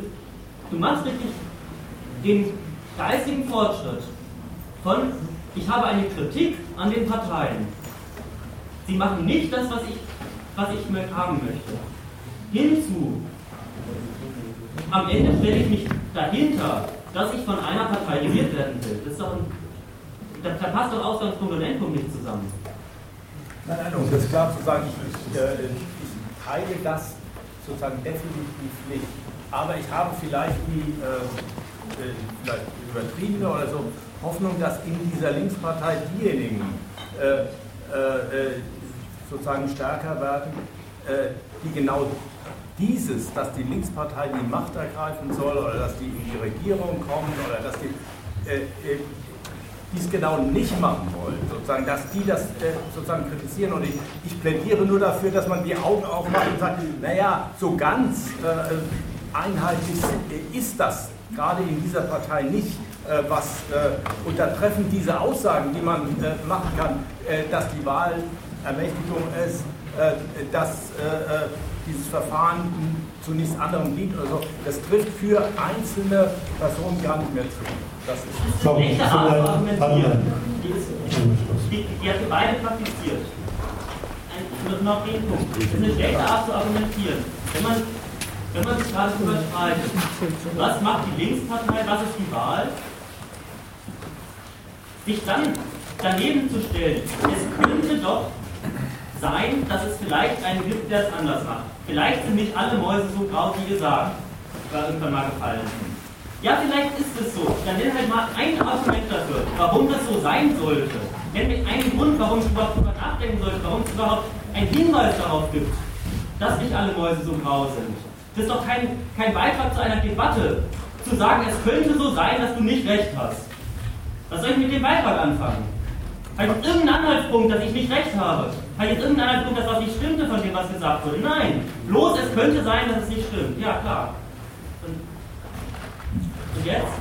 du machst richtig den geistigen Fortschritt von, ich habe eine Kritik an den Parteien. Sie machen nicht das, was ich, was ich haben möchte. Hinzu, am Ende stelle ich mich dahinter dass ich von einer Partei regiert werden will. Das ist doch ein, da, da passt doch Ausgangspunkt und Endpunkt nicht zusammen. Nein, nein, das klar zu sagen, ich, ich, äh, ich teile das sozusagen definitiv nicht. Aber ich habe vielleicht die, äh, vielleicht übertriebene oder so Hoffnung, dass in dieser Linkspartei diejenigen äh, äh, sozusagen stärker werden, äh, die genau dieses, dass die Linkspartei die Macht ergreifen soll oder dass die in die Regierung kommen oder dass die äh, äh, dies genau nicht machen wollen, sozusagen, dass die das äh, sozusagen kritisieren. Und ich, ich, plädiere nur dafür, dass man die Augen aufmacht und sagt, naja, so ganz äh, einheitlich ist das gerade in dieser Partei nicht, äh, was äh, untertreffen diese Aussagen, die man äh, machen kann, dass die Wahlermächtigung ist, dass dieses Verfahren zu nichts anderem dient oder so. Das trifft für einzelne Personen gar nicht mehr zu. Das ist eine schlechte Art zu argumentieren. Die, die hat beide praktiziert. Ein, noch den Punkt. Das ist eine schlechte Art zu argumentieren. Wenn man, wenn man sich gerade überstreitet, was macht die Linkspartei, was ist die Wahl, sich dann daneben zu stellen, es könnte doch sein, dass es vielleicht einen gibt, der es anders macht. Vielleicht sind nicht alle Mäuse so grau, wie ihr sagt, war irgendwann mal gefallen. Ja, vielleicht ist es so. Dann nenn halt mal ein Argument dafür, warum das so sein sollte. Nenn mir einen Grund, warum ich überhaupt darüber nachdenken sollte, warum es überhaupt einen Hinweis darauf gibt, dass nicht alle Mäuse so grau sind. Das ist doch kein, kein Beitrag zu einer Debatte, zu sagen, es könnte so sein, dass du nicht recht hast. Was soll ich mit dem Beitrag anfangen? Habe ich irgendeinen Anhaltspunkt, dass ich nicht recht habe? Habe ich irgendeinen Anhaltspunkt, dass was nicht stimmte von dem, was gesagt wurde? Nein. Bloß es könnte sein, dass es nicht stimmt. Ja, klar. Und, und jetzt?